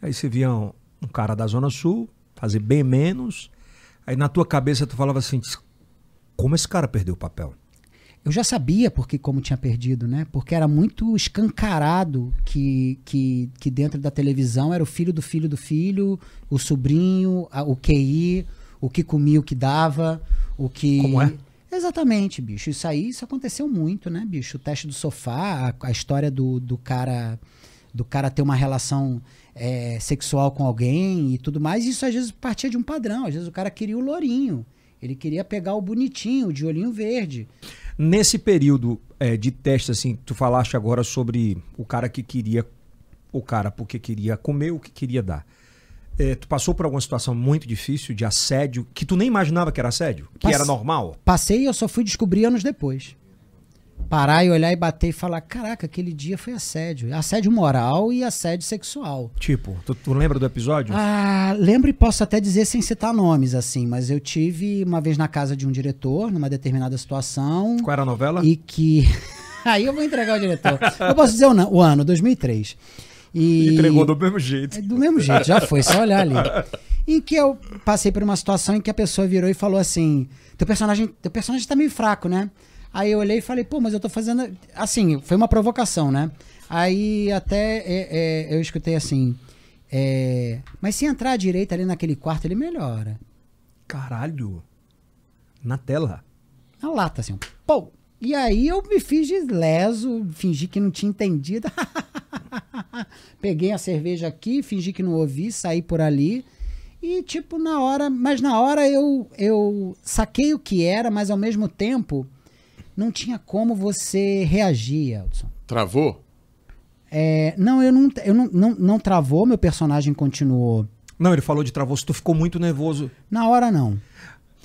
Aí você via um, um cara da Zona Sul, fazer bem menos. Aí na tua cabeça tu falava assim, como esse cara perdeu o papel? Eu já sabia porque como tinha perdido, né? Porque era muito escancarado que, que, que dentro da televisão era o filho do filho do filho, o sobrinho, a- o QI, o que comia, o que dava, o que. Como é? Exatamente, bicho. Isso aí, isso aconteceu muito, né, bicho? O teste do sofá, a, a história do, do cara do cara ter uma relação é, sexual com alguém e tudo mais, isso às vezes partia de um padrão. Às vezes o cara queria o lourinho. Ele queria pegar o bonitinho, de olhinho verde. Nesse período é, de teste, assim, tu falaste agora sobre o cara que queria, o cara porque queria comer, o que queria dar. É, tu passou por alguma situação muito difícil de assédio, que tu nem imaginava que era assédio? Que Pass- era normal? Passei e eu só fui descobrir anos depois. Parar e olhar e bater e falar: caraca, aquele dia foi assédio. Assédio moral e assédio sexual. Tipo, tu, tu lembra do episódio? Ah, lembro e posso até dizer sem citar nomes, assim, mas eu tive uma vez na casa de um diretor, numa determinada situação, Qual era a novela? e que. Aí eu vou entregar o diretor. Eu posso dizer o ano, 2003. E... Entregou do mesmo jeito. É do mesmo jeito, já foi, só olhar ali. Em que eu passei por uma situação em que a pessoa virou e falou assim: teu personagem, teu personagem tá meio fraco, né? Aí eu olhei e falei, pô, mas eu tô fazendo. Assim, foi uma provocação, né? Aí até é, é, eu escutei assim. é, mas se entrar à direita ali naquele quarto, ele melhora. Caralho. Na tela. Na lata, assim. Pô! E aí eu me fiz de leso, fingi que não tinha entendido. Peguei a cerveja aqui, fingi que não ouvi, saí por ali. E, tipo, na hora. Mas na hora eu, eu saquei o que era, mas ao mesmo tempo não tinha como você reagir, Elton. Travou? É, não, eu, não, eu não, não, não travou, meu personagem continuou. Não, ele falou de travou, tu ficou muito nervoso. Na hora não.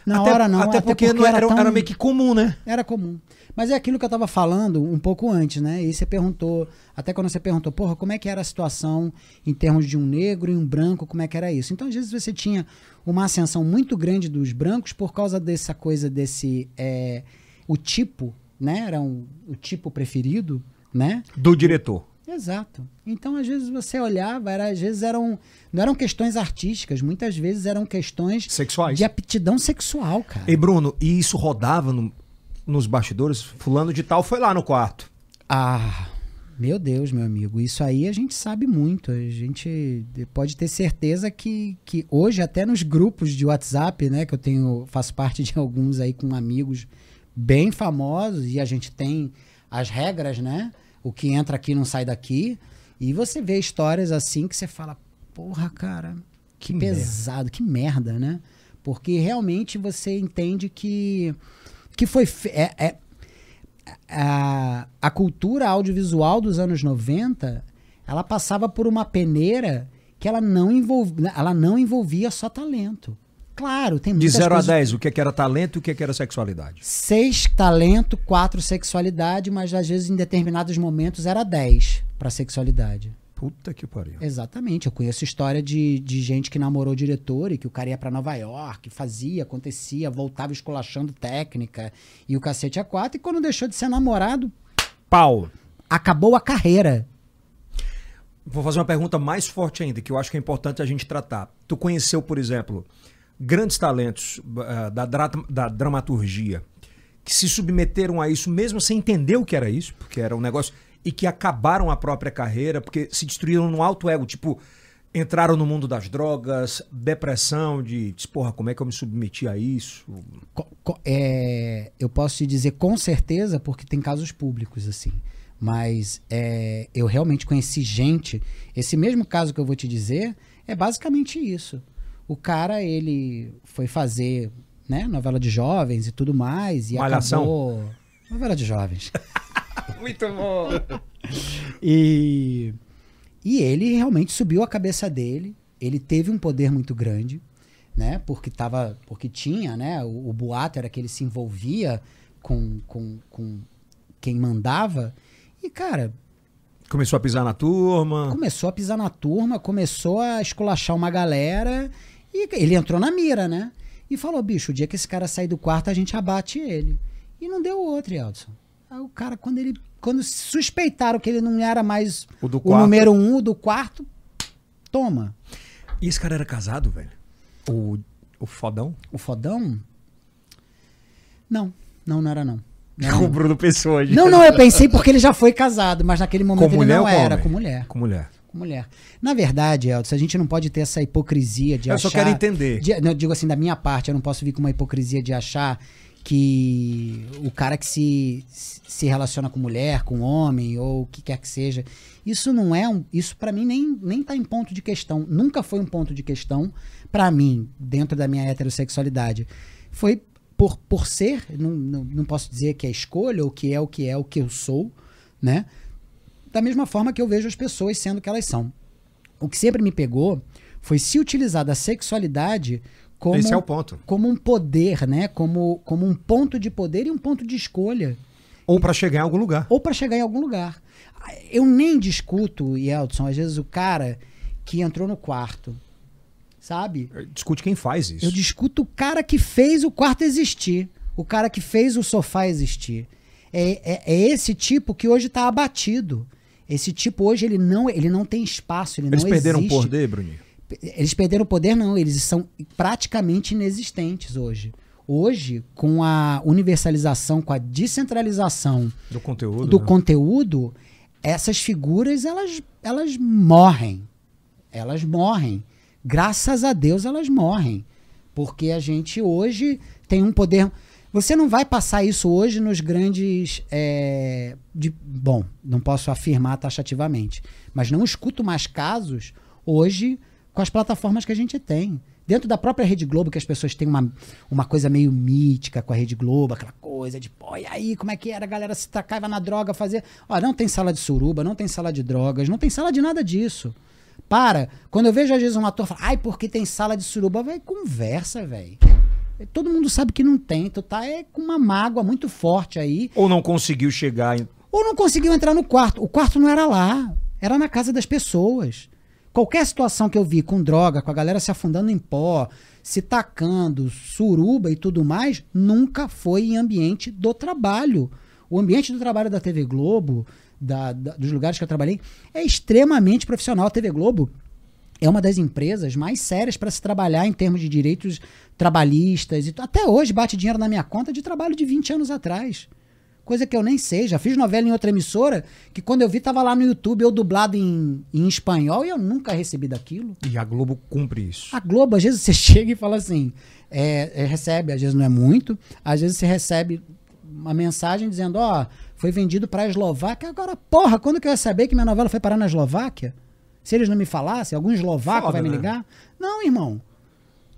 Na até, hora não. Até, porque, não era, tão- era meio que comum, né? Era comum. Mas é aquilo que eu tava falando um pouco antes, né? E você perguntou, até quando você perguntou, porra, como é que era a situação em termos de um negro e um branco, como é que era isso? Então, às vezes você tinha uma ascensão muito grande dos brancos por causa dessa coisa desse. é, o tipo, né? Era um, o tipo preferido, né? Do diretor. Exato. Então, às vezes você olhava, era, às vezes eram. Não eram questões artísticas, muitas vezes eram questões Sexuais. de aptidão sexual, cara. E Bruno, e isso rodava no- nos bastidores? Fulano de tal foi lá no quarto. Ah, meu Deus, meu amigo, isso aí a gente sabe muito. A gente pode ter certeza que, que hoje, até nos grupos de WhatsApp, né, que eu tenho, faço parte de alguns aí com amigos bem famosos, e a gente tem as regras, né? O que entra aqui não sai daqui. E você vê histórias assim que você fala, porra, cara, que, Que pesado, que merda, né? Porque realmente você entende que, que foi. É, é, a, a cultura audiovisual dos anos 90, ela passava por uma peneira que ela não, envolvia, ela não envolvia só talento. Claro, tem De muitas 0 a coisas- 10, o que é que era talento e o que é que era sexualidade? Seis talento, quatro sexualidade, mas às vezes em determinados momentos era 10 para sexualidade. Puta que pariu. Exatamente. Eu conheço história de, de gente que namorou diretor e que o cara ia pra Nova York, fazia, acontecia, voltava esculachando técnica e o cacete a quatro. E quando deixou de ser namorado, Pau. acabou a carreira. Vou fazer uma pergunta mais forte ainda, que eu acho que é importante a gente tratar. Tu conheceu, por exemplo, grandes talentos ah, da, da dramaturgia que se submeteram a isso mesmo sem entender o que era isso, porque era um negócio, e que acabaram a própria carreira, porque se destruíram no alto ego, tipo, entraram no mundo das drogas, depressão, de, de, porra, como é que eu me submeti a isso? É, eu posso te dizer com certeza, porque tem casos públicos assim. Mas é, eu realmente conheci gente. Esse mesmo caso que eu vou te dizer é basicamente isso. O cara, ele foi fazer né, novela de jovens e tudo mais. E Malhação? acabou. Novela de jovens. Muito bom. E, e ele realmente subiu a cabeça dele. Ele teve um poder muito grande, né? Porque tava, porque tinha, né? O, o boato era que ele se envolvia com, com, com quem mandava. E cara, Começou a pisar na turma. começou a pisar na turma, começou a esculachar uma galera e ele entrou na mira, né? E falou, bicho, o dia que esse cara sair do quarto, a gente abate ele. E não deu outro, Elton. Aí o cara, quando ele. Quando suspeitaram que ele não era mais O do o número um, o do quarto, toma. E esse cara era casado, velho? O, o fodão? O fodão? Não, não, não era não. Não, era, O não. Bruno Pessoa. não, não, eu pensei porque ele já foi casado, mas naquele momento Com ele mulher não era, homem? com mulher. Com mulher. Com mulher. Na verdade, Elton, a gente não pode ter essa hipocrisia de Eu achar... só quero entender. de- não, eu digo assim, da minha parte, eu não posso vir com uma hipocrisia de achar que o cara que se, se relaciona com mulher, com homem, ou o que quer que seja, isso não é um. Isso para mim nem, nem tá em ponto de questão. Nunca foi um ponto de questão para mim, dentro da minha heterossexualidade. Foi por, por ser, não, não, não posso dizer que é escolha, ou que é o que é o que eu sou, né? Da mesma forma que eu vejo as pessoas sendo o que elas são. O que sempre me pegou foi se utilizar da sexualidade como, Esse é o ponto. como um poder, né? Como, como um ponto de poder e um ponto de escolha. Ou pra chegar em algum lugar. Ou para chegar em algum lugar. Eu nem discuto, Yeldson, às vezes o cara que entrou no quarto, sabe? Discute quem faz isso. Eu discuto o cara que fez o quarto existir. O cara que fez o sofá existir. É, é, é esse tipo que hoje está abatido. Esse tipo hoje ele não, ele não tem espaço, ele Eles não perderam o existe. poder, Bruninho. Eles perderam o poder, não. Eles são praticamente inexistentes hoje. Hoje, com a universalização, com a descentralização Do conteúdo. do né? conteúdo, essas figuras elas, elas morrem. Elas morrem. Graças a Deus elas morrem. Porque a gente hoje tem um poder. Você não vai passar isso hoje nos grandes. é, de- bom, não posso afirmar taxativamente, mas não escuto mais casos hoje com as plataformas que a gente tem. Dentro da própria Rede Globo, que as pessoas têm uma, uma coisa meio mítica com a Rede Globo, aquela coisa de, pô, e aí, como é que era? A galera se tacava na droga, fazer. Ó, não tem sala de suruba, não tem sala de drogas, não tem sala de nada disso. Para. Quando eu vejo às vezes um ator falar, ai, porque tem sala de suruba, vai conversa, velho. Todo mundo sabe que não tem. Tu tá é, com uma mágoa muito forte aí. Ou não conseguiu chegar em. Ou não conseguiu entrar no quarto. O quarto não era lá. Era na casa das pessoas. Qualquer situação que eu vi com droga, com a galera se afundando em pó, se tacando, suruba e tudo mais, nunca foi em ambiente do trabalho. O ambiente do trabalho da TV Globo, da- da- dos lugares que eu trabalhei, é extremamente profissional. A TV Globo é uma das empresas mais sérias para se trabalhar em termos de direitos trabalhistas. E até hoje bate dinheiro na minha conta de trabalho de 20 anos atrás. Coisa que eu nem sei. Já fiz novela em outra emissora que quando eu vi tava lá no YouTube eu dublado em, em espanhol e eu nunca recebi daquilo. E a Globo cumpre isso. A Globo, às vezes você chega e fala assim, é, é, recebe, às vezes não é muito, às vezes você recebe uma mensagem dizendo, ó, foi vendido pra Eslováquia. Agora, porra, quando que eu ia saber que minha novela foi parar na Eslováquia? Se eles não me falassem, algum eslovaco Foda, vai me né? ligar? Não, irmão.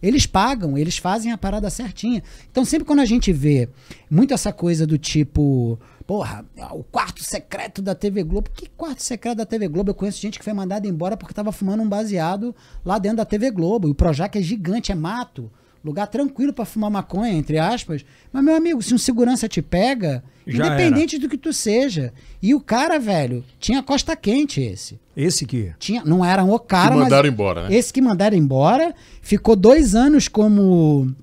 Eles pagam, eles fazem a parada certinha. Então, sempre quando a gente vê muito essa coisa do tipo, porra, o quarto secreto da TV Globo. Que quarto secreto da TV Globo? Eu conheço gente que foi mandada embora porque tava fumando um baseado lá dentro da TV Globo. E o Projac é gigante, é mato. Lugar tranquilo pra fumar maconha, entre aspas. Mas, meu amigo, se um segurança te pega, Já independente do que tu seja. E o cara, velho, tinha costa quente esse. Esse que. Tinha, não era o cara, Que mandaram mas embora, né? esse que mandaram embora ficou dois anos como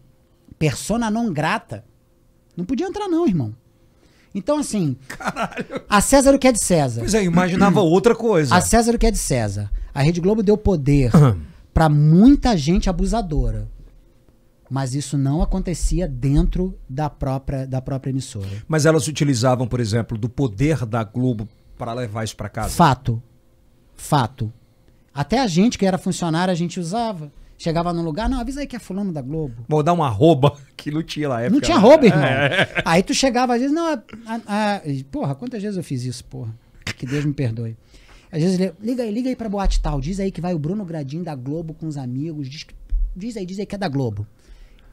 persona não grata. Não podia entrar não, irmão. Então assim, a César o que é de César. Pois é, imaginava outra coisa. A César o que é de César. A Rede Globo deu poder pra muita gente abusadora. Mas isso não acontecia dentro da própria, da própria emissora. Mas elas utilizavam, por exemplo, do poder da Globo para levar isso para casa. Fato. Fato. Até a gente que era funcionário, a gente usava. Chegava num lugar, não, avisa aí que é fulano da Globo. Vou dar um arroba que não tinha lá. Não tinha roubo, irmão. Aí tu chegava, às vezes, não, a- a- a- porra, quantas vezes eu fiz isso, porra? Que Deus me perdoe. Às vezes, liga aí, liga aí pra boate tal, diz aí que vai o Bruno Gradinho da Globo com os amigos, diz, diz aí, diz aí que é da Globo.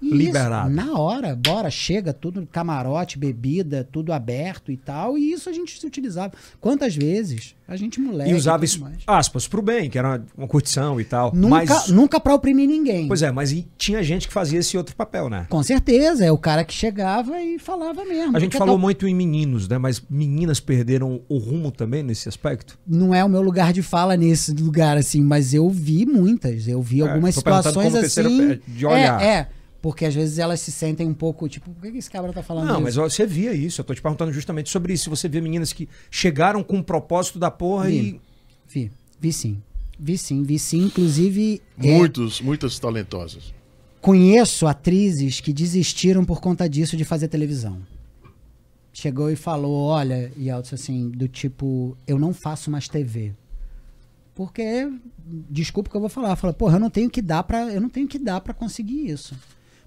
Isso, Liberado. na hora, bora, chega, tudo camarote, bebida, tudo aberto e tal, e isso a gente se utilizava. Quantas vezes? A gente moleque E usava isso, mais. aspas, pro bem, que era uma, curtição e tal. Nunca, mas, nunca pra oprimir ninguém. Pois é, mas e tinha gente que fazia esse outro papel, né? Com certeza, é o cara que chegava e falava mesmo. A gente falou tal- muito em meninos, né? Mas meninas perderam o rumo também nesse aspecto? não é o meu lugar de fala nesse lugar, assim, mas eu vi muitas. Eu vi É, algumas situações assim. de olhar. É, é. Porque às vezes elas se sentem um pouco, tipo, por que esse cabra tá falando Não, isso? mas você via isso. Eu tô te perguntando justamente sobre isso. Se você vê meninas que chegaram com o propósito da porra e. Vi, vi sim. Vi sim, vi sim. Inclusive, é, Muitos, muitas talentosas. conheço atrizes que desistiram por conta disso de fazer televisão. Chegou e falou, olha, Yeltsin, assim, do tipo, eu não faço mais TV. Porque, desculpa o que eu vou falar, fala, porra, eu não tenho que dar para, eu não tenho que dar para conseguir isso.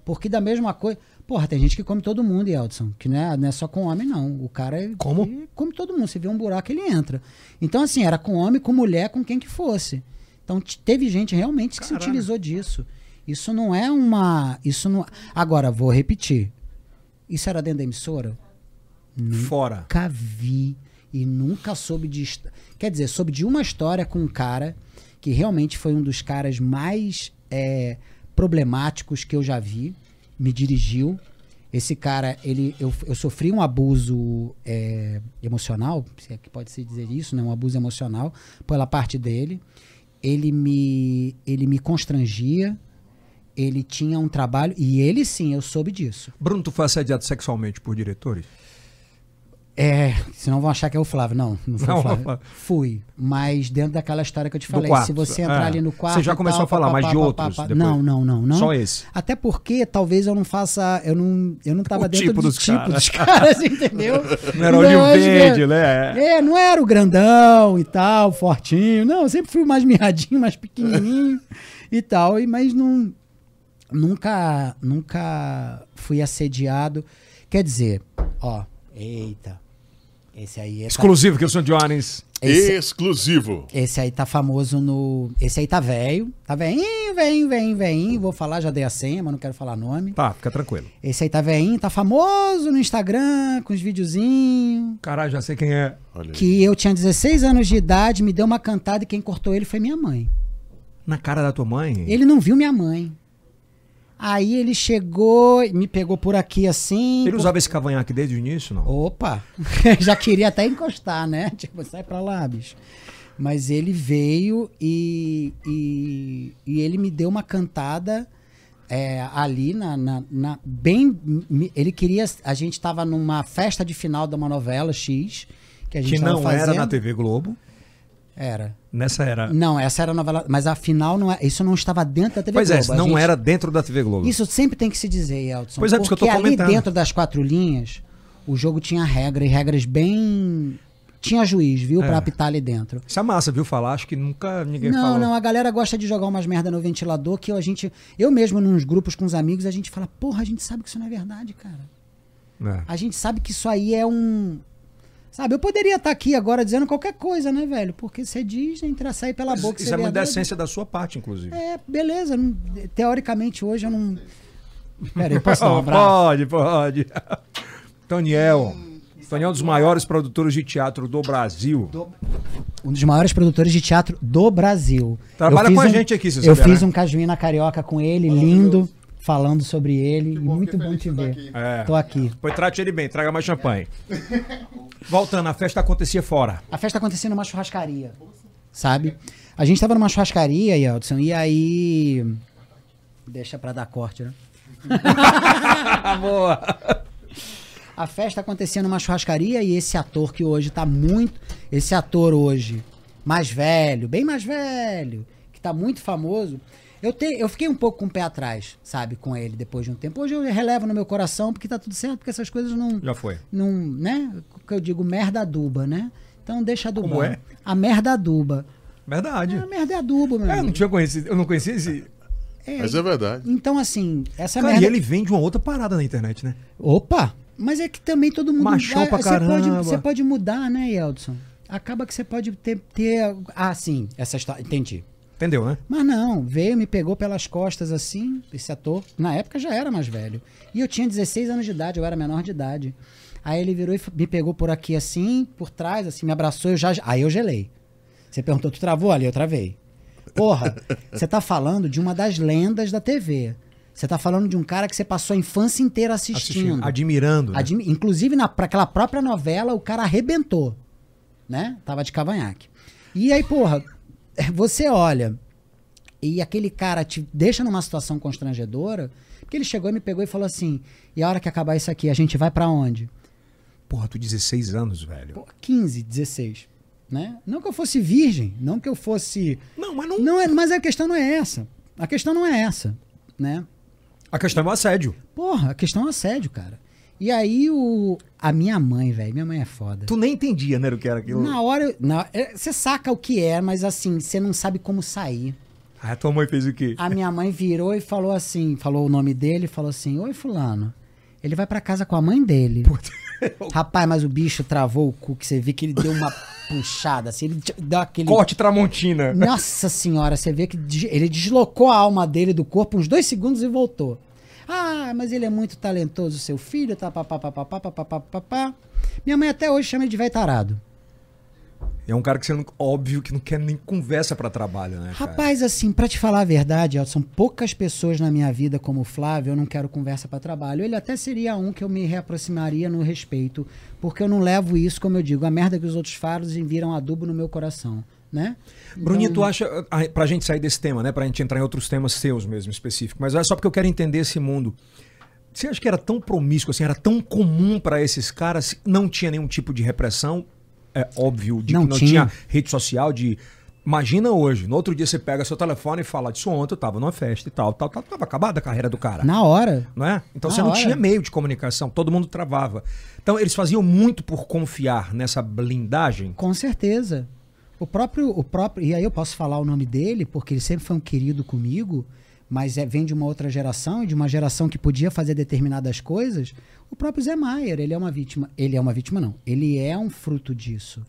Porque da mesma coisa, porra, tem gente que come todo mundo, Yeltsin, que não é, não é só com homem não. O cara é- Como? ele come todo mundo, se vê um buraco ele entra. Então assim, era com homem, com mulher, com quem que fosse. Então teve gente realmente que se utilizou disso. Isso não é uma, isso não. Agora vou repetir. Isso era dentro da emissora? Fora. nunca vi e nunca soube de. Quer dizer, soube de uma história com um cara que realmente foi um dos caras mais é, problemáticos que eu já vi. Me dirigiu. Esse cara, ele, eu, eu sofri um abuso é, emocional, se é que pode se dizer isso, né? Um abuso emocional pela parte dele. Ele me, ele me constrangia. Ele tinha um trabalho e ele sim, eu soube disso. Bruno, tu foi assediado sexualmente por diretores? É, senão vão achar que é o Flávio. Não, não foi Não, o Flávio. Fui, mas dentro daquela história que eu te falei, quarto. se você entrar É. ali no quarto. Você já começou tal, a falar, pá, mas pá, de pá, outros depois? Não, não, não, não. Só esse. Até porque talvez eu não faça, eu não, eu não tava O dentro tipo do dos tipo caras. dos caras, entendeu? Não era olho acho que- verde, né? É, não era o grandão e tal, fortinho. Não, eu sempre fui mais mirradinho, mais pequenininho e tal, e mas não nunca, nunca fui assediado. Quer dizer, ó, eita. Esse aí é. Exclusivo, que eu sou Jones. Esse, Exclusivo. esse aí tá famoso no. Esse aí tá velho. Tá velhinho, velhinho, velhinho, velhinho. Vou falar, já dei a senha, mas não quero falar nome. Tá, fica tranquilo. Esse aí tá velhinho, tá famoso no Instagram, com os videozinhos. Caralho, já sei quem é. Que eu tinha 16 anos de idade, me deu uma cantada e quem cortou ele foi minha mãe. Na cara da tua mãe? Ele não viu minha mãe. Aí ele chegou, me pegou por aqui assim. Ele usava esse cavanhaque desde o início, não? Opa! Já queria até encostar, né? Tipo, sai pra lá, bicho. Mas ele veio e, e, e ele me deu uma cantada é, ali na, na, na- Bem. Ele queria. A gente tava numa festa de final de uma novela X. Que a gente Que não fazendo. era na TV Globo. Era. Nessa era. Não, essa era a novela. Mas afinal, não é, isso não estava dentro da TV Pois é, Globo. A não gente- era dentro da TV Globo. Isso sempre tem que se dizer, Elton. Pois é, por isso que eu tô porque ali comentando. dentro das quatro linhas, o jogo tinha regra e regras bem. Tinha juiz, viu, É. pra apitar ali dentro. Isso é massa, viu? Falar, acho que nunca ninguém Não, falou. não, a galera gosta de jogar umas merda no ventilador que a gente. Eu mesmo, nos grupos com os amigos, a gente fala, porra, a gente sabe que isso não é verdade, cara. É. A gente sabe que isso aí é um. Sabe, eu poderia estar aqui agora dizendo qualquer coisa, né, velho? Porque você diz, entrar sair pela Mas boca. Isso é muito verdade. decência da sua parte, inclusive. É, beleza. não- teoricamente, hoje eu não. Pera aí, posso dar um Oh, abraço? pode, pode. Toniel. Toniel é um dos maiores produtores de teatro do Brasil. Um dos maiores produtores de teatro do Brasil. Trabalha com a um- gente aqui, se Eu souber, fiz né? um cajuína carioca com ele, lindo, falando sobre ele. e muito bom te ver. É. Tô aqui. Pois trate ele bem, traga mais champanhe. Voltando, a festa acontecia fora. A festa acontecia numa churrascaria, sabe? A gente tava numa churrascaria, Yeldson, e aí. Deixa pra dar corte, né? Boa. A festa acontecia numa churrascaria e esse ator que hoje tá muito. Esse ator hoje, mais velho, bem mais velho, que tá muito famoso. Eu, te, eu fiquei um pouco com o pé atrás, sabe, com ele depois de um tempo. Hoje eu relevo no meu coração porque tá tudo certo, porque essas coisas não. Já foi. não né? O que eu digo, merda aduba, né? Então deixa adubar. Como é? A merda aduba. Verdade. A merda é adubo, meu É, eu não amigo. tinha conhecido, eu não conhecia esse. É, Mas é verdade. Então, assim, essa Cara, merda. e ele vende uma outra parada na internet, né? Opa! Mas é que também todo mundo. Machão Ah, pra você pode, caramba. você pode mudar, né, Yeldson? Acaba que você pode ter. ter ah, sim, essa história. Entendi. Entendeu, né? Mas não, veio, me pegou pelas costas assim, esse ator. Na época já era mais velho. E eu tinha 16 anos de idade, eu era menor de idade. Aí ele virou e me pegou por aqui assim, por trás, assim, me abraçou, eu já. Aí eu gelei. Você perguntou, tu travou ali? Eu travei. Porra, você tá falando de uma das lendas da TV. Você tá falando de um cara que você passou a infância inteira assistindo. Admirando. né? Admi- Inclusive, na, pra aquela própria novela, o cara arrebentou. Né? Tava de cavanhaque. E aí, porra, você olha e aquele cara te deixa numa situação constrangedora, porque ele chegou e me pegou e falou assim: e a hora que acabar isso aqui, a gente vai pra onde? Porra, tu 16 anos, velho. Pô, 15, 16. Né? Não que eu fosse virgem, não que eu fosse. Não, mas não. Não é, mas a questão não é essa. A questão não é essa. Né? A questão é o assédio. Porra, a questão é assédio, cara. E aí o. A minha mãe, velho, minha mãe é foda. Tu nem entendia, né, o que era aquilo. Na hora. é, Você saca o que é, mas assim, você não sabe como sair. Ah, tua mãe fez o quê? A minha mãe virou e falou assim: falou o nome dele e falou assim: Oi, Fulano. Ele vai pra casa com a mãe dele. Rapaz, mas o bicho travou o cu, que você vê que ele deu uma puxada, assim, ele deu aquele. Corte Tramontina. Nossa senhora, você vê que ele deslocou a alma dele do corpo uns dois segundos e voltou. Ah, mas ele é muito talentoso, seu filho, tá, papá, papá, papá, papá, papá. Minha mãe até hoje chama ele de velho tarado. É um cara que você não, óbvio que não quer nem conversa pra trabalho, né? cara? Rapaz, assim, pra te falar a verdade, são poucas pessoas na minha vida como o Flávio, eu não quero conversa pra trabalho. Ele até seria um que eu me reaproximaria no respeito, porque eu não levo isso, como eu digo, a merda que os outros fazem viram adubo no meu coração, né? Bruninho, Então- tu acha, ah, pra gente sair desse tema, né? Pra gente entrar em outros temas seus mesmo, específicos, mas é só porque eu quero entender esse mundo. Você acha que era tão promíscuo, assim, era tão comum pra esses caras, não tinha nenhum tipo de repressão? É óbvio, de Não que não tinha. tinha rede social, de. Imagina hoje, no outro dia você pega seu telefone e fala, disso ontem eu tava numa festa e tal, tal, tal, tava acabada a carreira do cara. Na hora. Não é? Então Na você não hora. tinha meio de comunicação, todo mundo travava. Então eles faziam muito por confiar nessa blindagem. Com certeza. O próprio, o próprio, e aí eu posso falar o nome dele, porque ele sempre foi um querido comigo, mas é, vem de uma outra geração e de uma geração que podia fazer determinadas coisas, o próprio Zé Maier, ele é uma vítima. Ele é uma vítima, não. Ele é um fruto disso.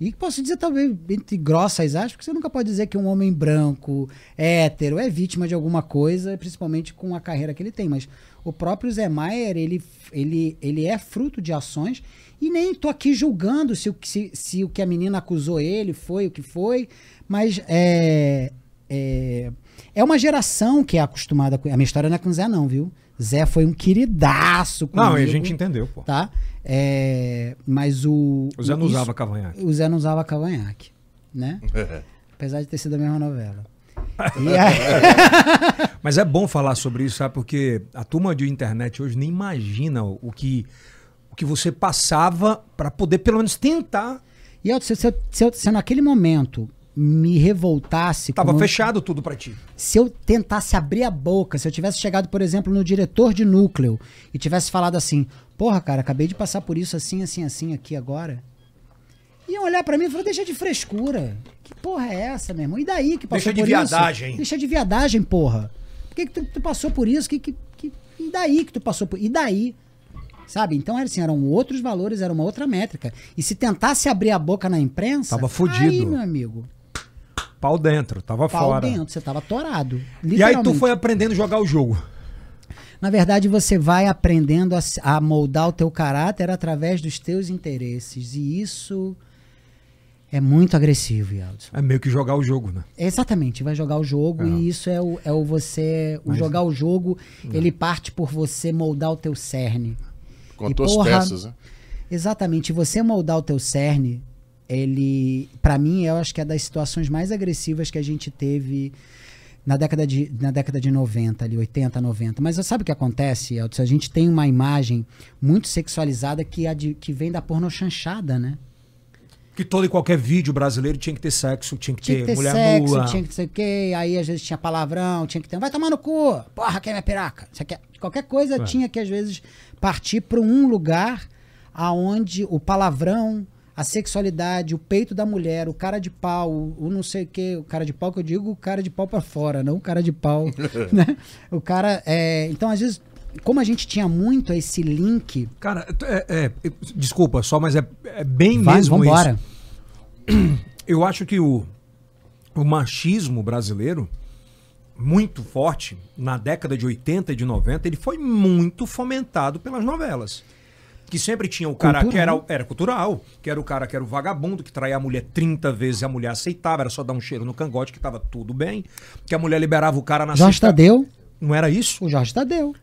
E posso dizer, talvez, entre grossas aspas, porque você nunca pode dizer que um homem branco, hétero, é vítima de alguma coisa, principalmente com a carreira que ele tem. Mas o próprio Zé Maier, ele, ele, ele é fruto de ações. E nem tô aqui julgando se o, se, se o que a menina acusou ele foi o que foi, mas é, é, é uma geração que é acostumada com. A minha história não é com o Zé, não, viu? Zé foi um queridaço Não, comigo, a gente entendeu, pô. Tá? É, mas o. O Zé não isso- usava cavanhaque. O Zé não usava cavanhaque, né? Apesar de ter sido a mesma novela. Aí- Mas é bom falar sobre isso, sabe? Porque a turma de internet hoje nem imagina o o que, o que você passava pra poder pelo menos tentar. e eu, se, se, eu- se, eu- se eu naquele momento me revoltasse. Tava fechado tudo pra ti. se eu tentasse abrir a boca, se eu tivesse chegado, por exemplo, no diretor de núcleo e tivesse falado assim: Porra, cara, acabei de passar por isso assim, assim, assim aqui agora. Iam olhar pra mim e falar: Deixa de frescura. Que porra é essa, meu irmão? E daí que passou Deixa de por viadagem. isso? Deixa de viadagem, porra. Por que, que tu, tu passou por isso? Que, que, que- e daí que tu passou por E daí? Sabe? Então, era assim, eram outros valores, era uma outra métrica. E se tentasse abrir a boca na imprensa. Tava fudido. Aí, meu amigo, Pau dentro, tava pau fora. dentro, você tava torado. E aí tu foi aprendendo a jogar o jogo. Na verdade, você vai aprendendo a, a moldar o teu caráter através dos teus interesses. E isso é muito agressivo, Yaldson. É meio que jogar o jogo, né? Exatamente, vai jogar o jogo É. e isso é o, é o você. O Mas- jogar o jogo, ele parte por você moldar o teu cerne. Com E, tuas porra, peças, né? Exatamente, você moldar o teu cerne, ele, Pra mim, eu acho que é das situações mais agressivas que a gente teve na década de, na década de 90, ali, 80, 90. Mas sabe o que acontece, Elton? A gente tem uma imagem muito sexualizada que, é de- que vem da pornochanchada, né? Que todo e qualquer vídeo brasileiro tinha que ter sexo, tinha que Tinha ter que ter mulher sexo, nua. tinha que sei o quê, aí às vezes tinha palavrão, tinha que ter. Vai tomar no cu! Porra, quer minha piraca? Você quer? Qualquer coisa É. tinha que às vezes partir para um lugar aonde o palavrão, a sexualidade, o peito da mulher, o cara de pau, o, não sei o quê, o cara de pau que eu digo, o cara de pau para fora, não o cara de pau, né? O cara, é, então às vezes, como a gente tinha muito esse link, Cara, é, é, é, desculpa só, mas é, é bem vai, mesmo vambora. isso. Eu acho que o, o machismo brasileiro, muito forte, na década de 80 e de 90, ele foi muito fomentado pelas novelas. Que sempre tinha o cara que era, Cultural. era cultural, que era o cara que era o vagabundo, que traía a mulher 30 vezes e a mulher aceitava, era só dar um cheiro no cangote que tava tudo bem. Que a mulher liberava o cara na Jorge sexta- Tadeu, Não era isso? o Jorge Tadeu.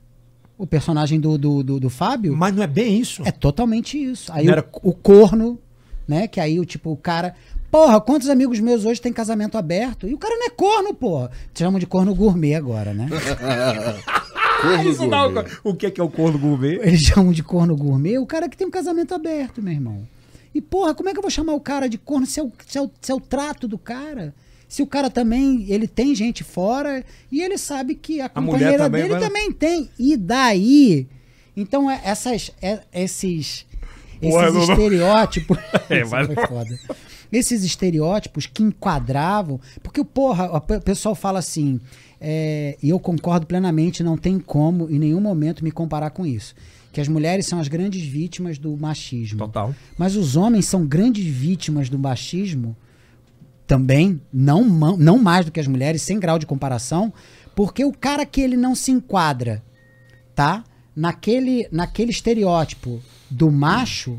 O personagem do, do, do, do Fábio Mas não é bem isso. É totalmente isso. Aí o, era- o corno, né? Que aí o tipo, o cara. Porra, quantos amigos meus hoje têm casamento aberto? E o cara não é corno, porra. Chamam de corno gourmet agora, né? Corno Isso dá gourmet. o, o que é que é o corno gourmet? Eles chamam de corno gourmet o cara que tem um casamento aberto, meu irmão. E, porra, como é que eu vou chamar o cara de corno se é o, se é o, se é o trato do cara? Se o cara também, ele tem gente fora e ele sabe que a mulher companheira também dele vai- também tem. E daí? Então, é- essas, é- esses, esses Porra, não- não. estereótipos... É, mas- foi foda. Esses estereótipos que enquadravam... Porque, porra, o pe- pessoal fala assim... é, e eu concordo plenamente, não tem como em nenhum momento me comparar com isso. Que as mulheres são as grandes vítimas do machismo. Total. Mas os homens são grandes vítimas do machismo também, não, não mais do que as mulheres, sem grau de comparação, porque o cara que ele não se enquadra, tá? Naquele, naquele estereótipo do macho,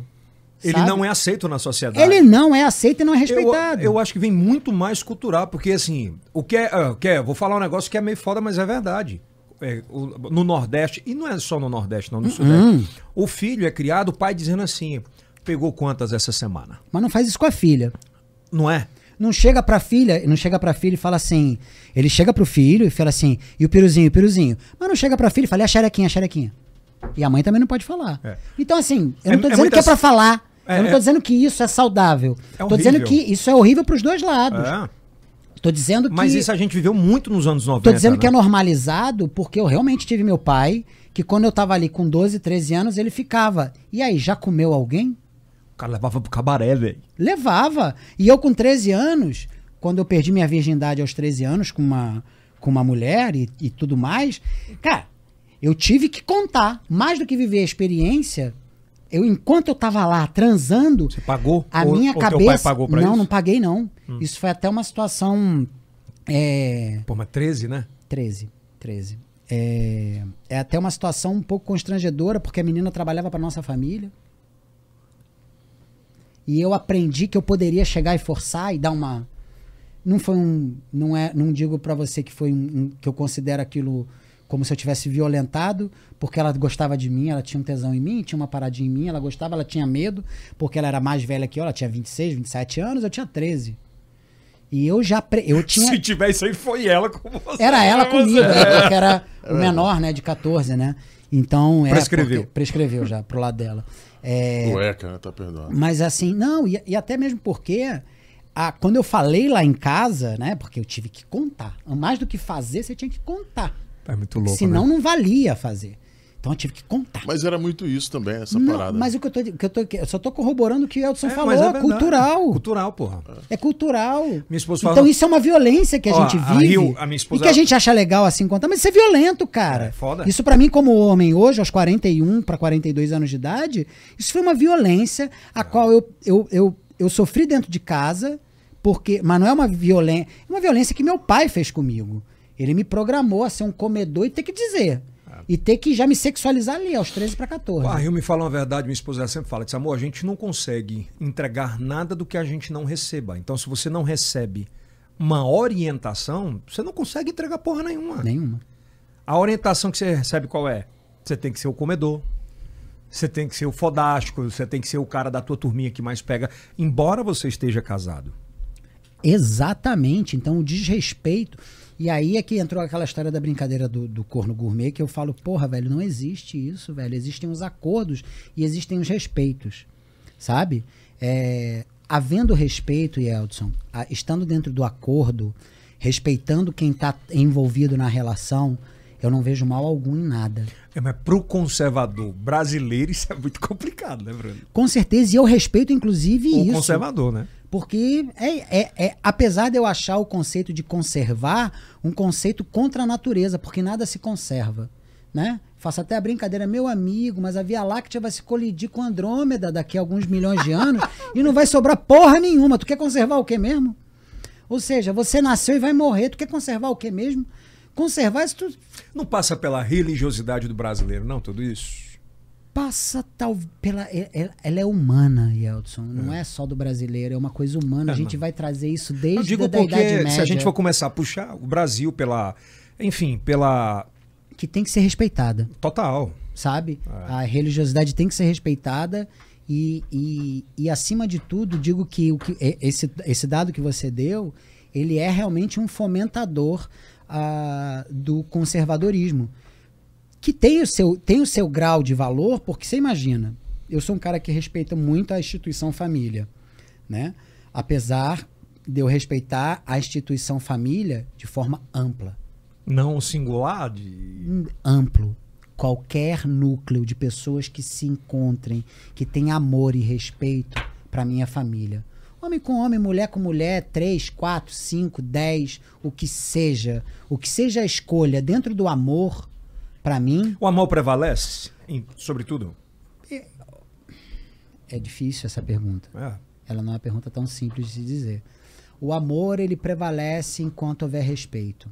Ele sabe? não é aceito na sociedade. Ele não é aceito e não é eu, respeitado. eu acho que vem muito mais cultural, porque assim, o que é, ah, o que é- vou falar um negócio que é meio foda, mas é verdade. É, o- no Nordeste, e não é só no Nordeste, não, no Sudeste. O filho é criado, o pai dizendo assim: pegou quantas essa semana? Mas não faz isso com a filha. Não é? Não chega pra filha, não chega pra filha e fala assim. Ele chega pro filho e fala assim, e o piruzinho, o piruzinho. Mas não chega pra filha e fala, e a xerequinha, a xerequinha. E a mãe também não pode falar. É. Então, assim, eu É- não tô é dizendo que é pra falar. É, eu não tô é- dizendo que isso é saudável. É tô dizendo que isso é horrível pros dois lados. É. Tô dizendo que. Mas isso a gente viveu muito nos anos 90. Tô dizendo que é né? normalizado porque eu realmente tive meu pai, que quando eu tava ali com 12, 13 anos, ele ficava. E aí, já comeu alguém? O cara levava pro cabaré, velho. Levava. E eu com 13 anos, quando eu perdi minha virgindade aos 13 anos, com uma, com uma mulher e, e tudo mais, cara, eu tive que contar. Mais do que viver a experiência, eu, enquanto eu tava lá transando, Você pagou? a Ou- minha ou cabeça. Teu pai pagou pra não, isso? Hum. não paguei, não. Isso foi até uma situação. É, Pô, mas 13, né? 13. 13. É, é até uma situação um pouco constrangedora, porque a menina trabalhava para nossa família. E eu aprendi que eu poderia chegar e forçar e dar uma. Não foi um. Não, é, não digo para você que foi um, um- que eu considero aquilo como se eu tivesse violentado, porque ela gostava de mim, ela tinha um tesão em mim, tinha uma paradinha em mim, ela gostava, ela tinha medo, porque ela era mais velha que eu, ela tinha 26, 27 anos, eu tinha 13. E eu já. pre- Eu tinha. Se tiver isso aí, foi ela com você. Era ela comigo, né? Porque era o menor, né? De 14, né? Então. É Prescreveu. porque- prescreveu já, pro lado dela. É, né? Tá perdoado. mas assim, não, e, e até mesmo porque. a- quando eu falei lá em casa, né? Porque eu tive que contar. Mais do que fazer, você tinha que contar. É muito louco, Senão né? não valia fazer. Então eu tive que contar. Mas era muito isso também, essa Não, parada. mas o que eu tô, que eu tô. Eu só tô corroborando o que o Elton É, falou. é É, cultural. Cultural, porra. É cultural. Minha esposa então fala- isso é uma violência que a Ó, gente a vive. Rio- a minha esposa- E que a gente acha legal assim contar, mas isso é violento, cara. É, foda. Isso pra mim como homem hoje, aos 41 para 42 anos de idade, isso foi uma violência a qual eu, eu, eu, eu sofri dentro de casa, porque, mas não é uma violência, é uma violência que meu pai fez comigo. Ele me programou a ser um comedor e ter que dizer. E ter que já me sexualizar ali, aos 13 para 14. A Rio me fala uma verdade, minha esposa sempre fala, diz, amor, a gente não consegue entregar nada do que a gente não receba. Então, se você não recebe uma orientação, você não consegue entregar porra nenhuma. Nenhuma. A orientação que você recebe qual é? Você tem que ser o comedor. Você tem que ser o fodástico, você tem que ser o cara da tua turminha que mais pega, embora você esteja casado. Exatamente. Então, o desrespeito. E aí é que entrou aquela história da brincadeira do, do corno gourmet, que eu falo, porra, velho, não existe isso, velho. Existem os acordos e existem os respeitos. Sabe? É, havendo respeito, Yeldson, a- estando dentro do acordo, respeitando quem está envolvido na relação, eu não vejo mal algum em nada. É, mas pro conservador brasileiro isso é muito complicado, né, Bruno? Com certeza, e eu respeito, inclusive, O isso. conservador, né? Porque, é, é, é- apesar de eu achar o conceito de conservar um conceito contra a natureza, porque nada se conserva, né? Faço até a brincadeira, meu amigo, mas a Via Láctea vai se colidir com Andrômeda daqui a alguns milhões de anos e não vai sobrar porra nenhuma. Tu quer conservar o que mesmo? Ou seja, você nasceu e vai morrer, tu quer conservar o que mesmo? Conservar isso tu Não passa pela religiosidade do brasileiro, não, tudo isso. Passa tal pela é- é- ela é humana, Yeldson, não é. só do brasileiro, é uma coisa humana. É, a gente não. vai trazer isso Eu desde digo a da Idade porque Média. se a gente for começar a puxar o Brasil pela. Enfim, pela. que tem que ser respeitada, Total. sabe? É. A religiosidade tem que ser respeitada e, e, e acima de tudo, digo que, o que esse, esse dado que você deu, ele é realmente um fomentador ah, do conservadorismo, que tem o, seu, tem o seu grau de valor, porque você imagina, eu sou um cara que respeita muito a instituição família, né? Apesar de eu respeitar a instituição família de forma ampla Não singular de. amplo. Qualquer núcleo de pessoas que se encontrem, que tem amor e respeito para minha família. Homem com homem, mulher com mulher, três, quatro, cinco, dez, o que seja. O que seja a escolha dentro do amor, para mim, O amor prevalece, em, sobretudo. é difícil essa pergunta. É. Ela não é uma pergunta tão simples de se dizer. O amor, ele prevalece enquanto houver respeito.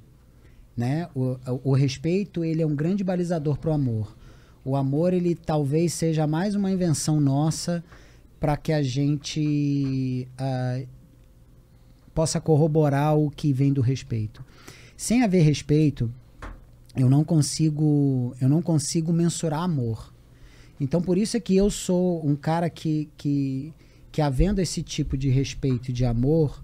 Né? O, o, o respeito, ele é um grande balizador para o amor. O amor, ele talvez seja mais uma invenção nossa para que a gente ah, possa corroborar o que vem do respeito. Sem haver respeito, eu não consigo, eu não consigo mensurar amor. Então, por isso é que eu sou um cara que, que, que havendo esse tipo de respeito e de amor,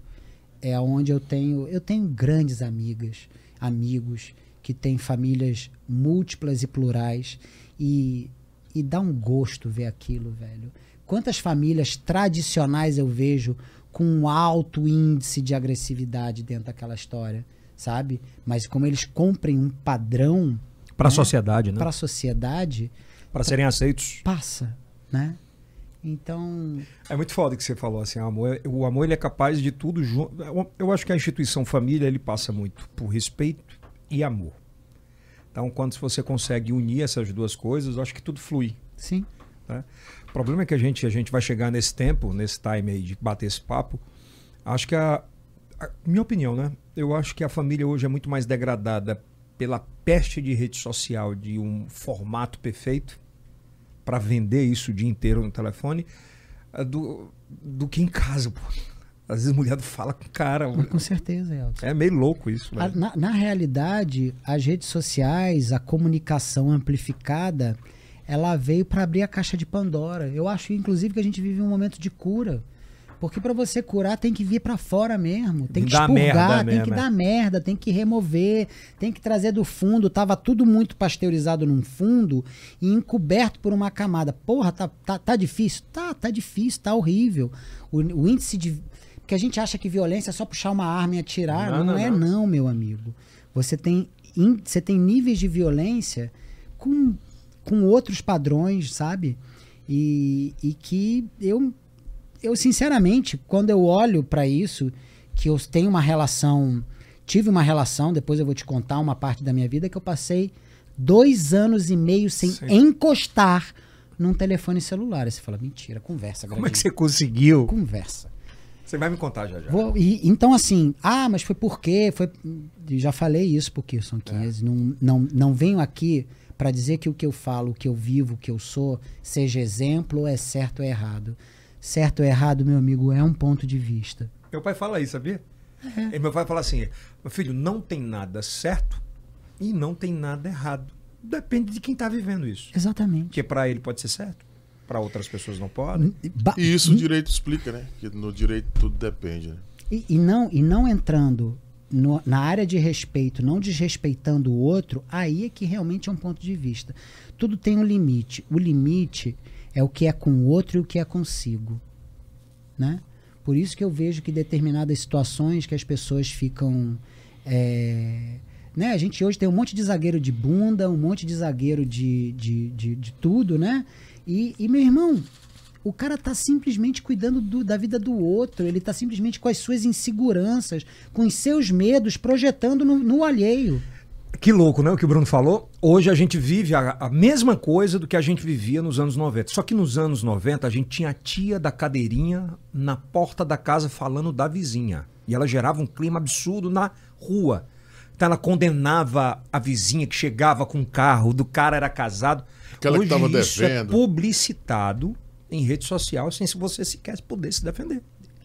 é onde eu tenho, eu tenho grandes amigas, amigos que têm famílias múltiplas e plurais e, e dá um gosto ver aquilo, velho. Quantas famílias tradicionais eu vejo com um alto índice de agressividade dentro daquela história, sabe? Mas como eles cumprem um padrão Para a né, sociedade, né? para a sociedade, Para serem aceitos. passa, né? Então, É muito foda que você falou assim, o amor, é- o amor ele é capaz de tudo junto. Eu- Eu acho que a instituição família ele passa muito por respeito e amor. Então, quando você consegue unir essas duas coisas, eu acho que tudo flui. Sim. Né? O problema é que a gente, a gente vai chegar nesse tempo, nesse time aí de bater esse papo. Acho que a, a minha opinião, né? Eu acho que a família hoje é muito mais degradada pela peste de rede social, de um formato perfeito para vender isso o dia inteiro no telefone, eh, do, do que em casa, pô. Às vezes a mulher fala com cara. Com certeza, Elton. É meio louco isso. A, na, na realidade, as redes sociais, a comunicação amplificada, ela veio para abrir a caixa de Pandora. Eu acho, inclusive, que a gente vive um momento de cura. Porque para você curar tem que vir para fora mesmo, tem que Dá expurgar, merda tem que é. dar merda, tem que remover, tem que trazer do fundo. Tava tudo muito pasteurizado num fundo e encoberto por uma camada. Porra, tá, tá, tá difícil? Tá, tá difícil, tá horrível. O, o índice de. Porque a gente acha que violência é só puxar uma arma e atirar. Não, Não, não, é, não. não, meu amigo. Você tem, in- você tem níveis de violência com, com outros padrões, sabe? E, e que eu, eu, sinceramente, quando eu olho para isso, que eu tenho uma relação, tive uma relação, depois eu vou te contar uma parte da minha vida, que eu passei dois anos e meio sem Sim. encostar num telefone celular. Aí você fala, mentira, conversa, Como é que você conseguiu? Conversa. Você vai me contar já já. Vou- e- então, assim, ah, mas foi por quê? Foi, já falei isso porque são 15. Não, não, não venho aqui para dizer que o que eu falo, o que eu vivo, o que eu sou, seja exemplo é certo ou é errado. Certo ou errado, meu amigo, é um ponto de vista. Meu pai fala isso, sabia? E meu pai fala assim: meu filho, não tem nada certo e não tem nada errado. Depende de quem está vivendo isso. Exatamente. Porque para ele pode ser certo, para outras pessoas não podem. Ba- E isso o direito explica, né? Que no direito tudo depende, né? E, e não, e não entrando no- na área de respeito, não desrespeitando o outro, aí é que realmente é um ponto de vista. Tudo tem um limite. O limite é o que é com o outro e o que é consigo. Né? Por isso que eu vejo que determinadas situações que as pessoas ficam. é, né? A gente hoje tem um monte de zagueiro de bunda, um monte de zagueiro de, de, de, de tudo, né? E, e, meu irmão, o cara tá simplesmente cuidando do- da vida do outro, ele tá simplesmente com as suas inseguranças, com os seus medos, projetando no, no alheio. Que louco, né? O que o Bruno falou. Hoje a gente vive a, a mesma coisa do que a gente vivia nos anos 90. Só que nos anos 90 a gente tinha a tia da cadeirinha na porta da casa falando da vizinha. E ela gerava um clima absurdo na rua. Então ela condenava a vizinha que chegava com um carro, do cara era casado. Aquela que Hoje tava isso é devendo. publicitado em rede social sem se você sequer poder se defender.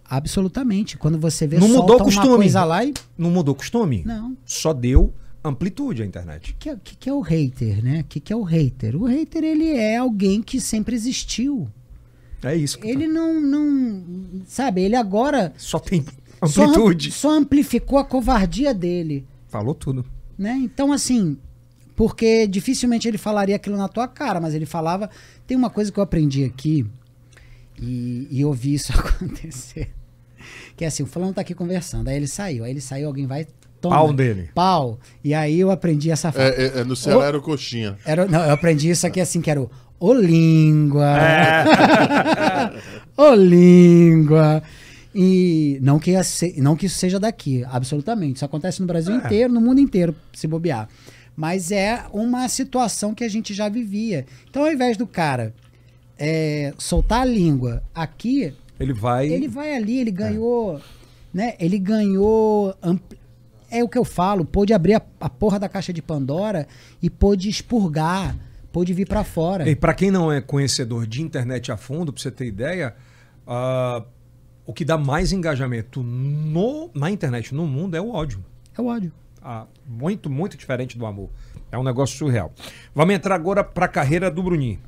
Absolutamente. Quando você vê Não mudou o costume. uma coisa lá e. Não mudou o costume? Não. Só deu amplitude à internet. O que, é- que, que é o hater, né? O que, que é o hater? O hater, ele é alguém que sempre existiu. É isso. Ele não, não. Sabe, ele agora. Só tem só am- amplitude. Só, amplificou a covardia dele. Falou tudo. né? Então, assim, porque dificilmente ele falaria aquilo na tua cara, mas ele falava. Tem uma coisa que eu aprendi aqui, e, e eu vi isso acontecer. Que é assim, o fulano tá aqui conversando, aí ele saiu, aí ele saiu, alguém vai. Toma, Pau dele. Pau. E aí eu aprendi essa frase. É, é- é no Ceará era o coxinha. Era, não, eu aprendi isso aqui assim, que era o ô língua. É. ô língua. E não que, não que isso seja daqui, absolutamente. Isso acontece no Brasil É. inteiro, no mundo inteiro, se bobear. Mas é uma situação que a gente já vivia. Então, ao invés do cara é, soltar a língua aqui, Ele vai. ele vai ali, ele ganhou, né? Ele ganhou. ampli- É o que eu falo, pôde abrir a, a porra da caixa de Pandora e pôde expurgar, pôde vir pra fora. E para quem não é conhecedor de internet a fundo, pra você ter ideia, ah, o que dá mais engajamento no, na internet no mundo é o ódio. É o ódio. Ah, muito, muito diferente do amor. É um negócio surreal. Vamos entrar agora para a carreira do Bruninho.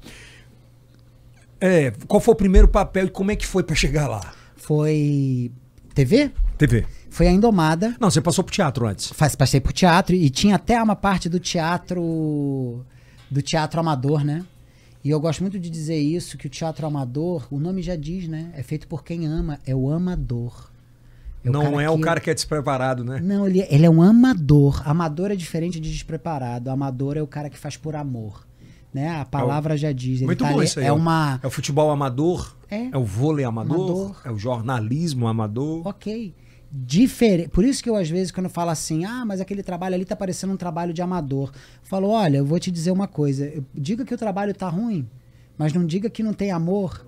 É, qual foi o primeiro papel e como é que foi para chegar lá? Foi TV? TV. Foi a Indomada. Não, você passou pro teatro antes. Faz, passei por teatro e tinha até uma parte do teatro do teatro amador, né? E eu gosto muito de dizer isso, que o teatro amador, o nome já diz, né? É feito por quem ama, é o amador. É não é o que- cara que é despreparado, né? Não, ele, ele é um amador. Amador é diferente de despreparado. Amador é o cara que faz por amor. Né? A palavra já diz. Ele Muito tá bom ali- isso aí. É uma. É o futebol amador, É. é, o vôlei amador, Amador. é o jornalismo amador. Ok. Diferente. Por isso que eu, às vezes, quando eu falo assim, ah, mas aquele trabalho ali tá parecendo um trabalho de amador. Eu falo, olha, eu vou te dizer uma coisa. eu- diga que o trabalho tá ruim, mas não diga que não tem amor.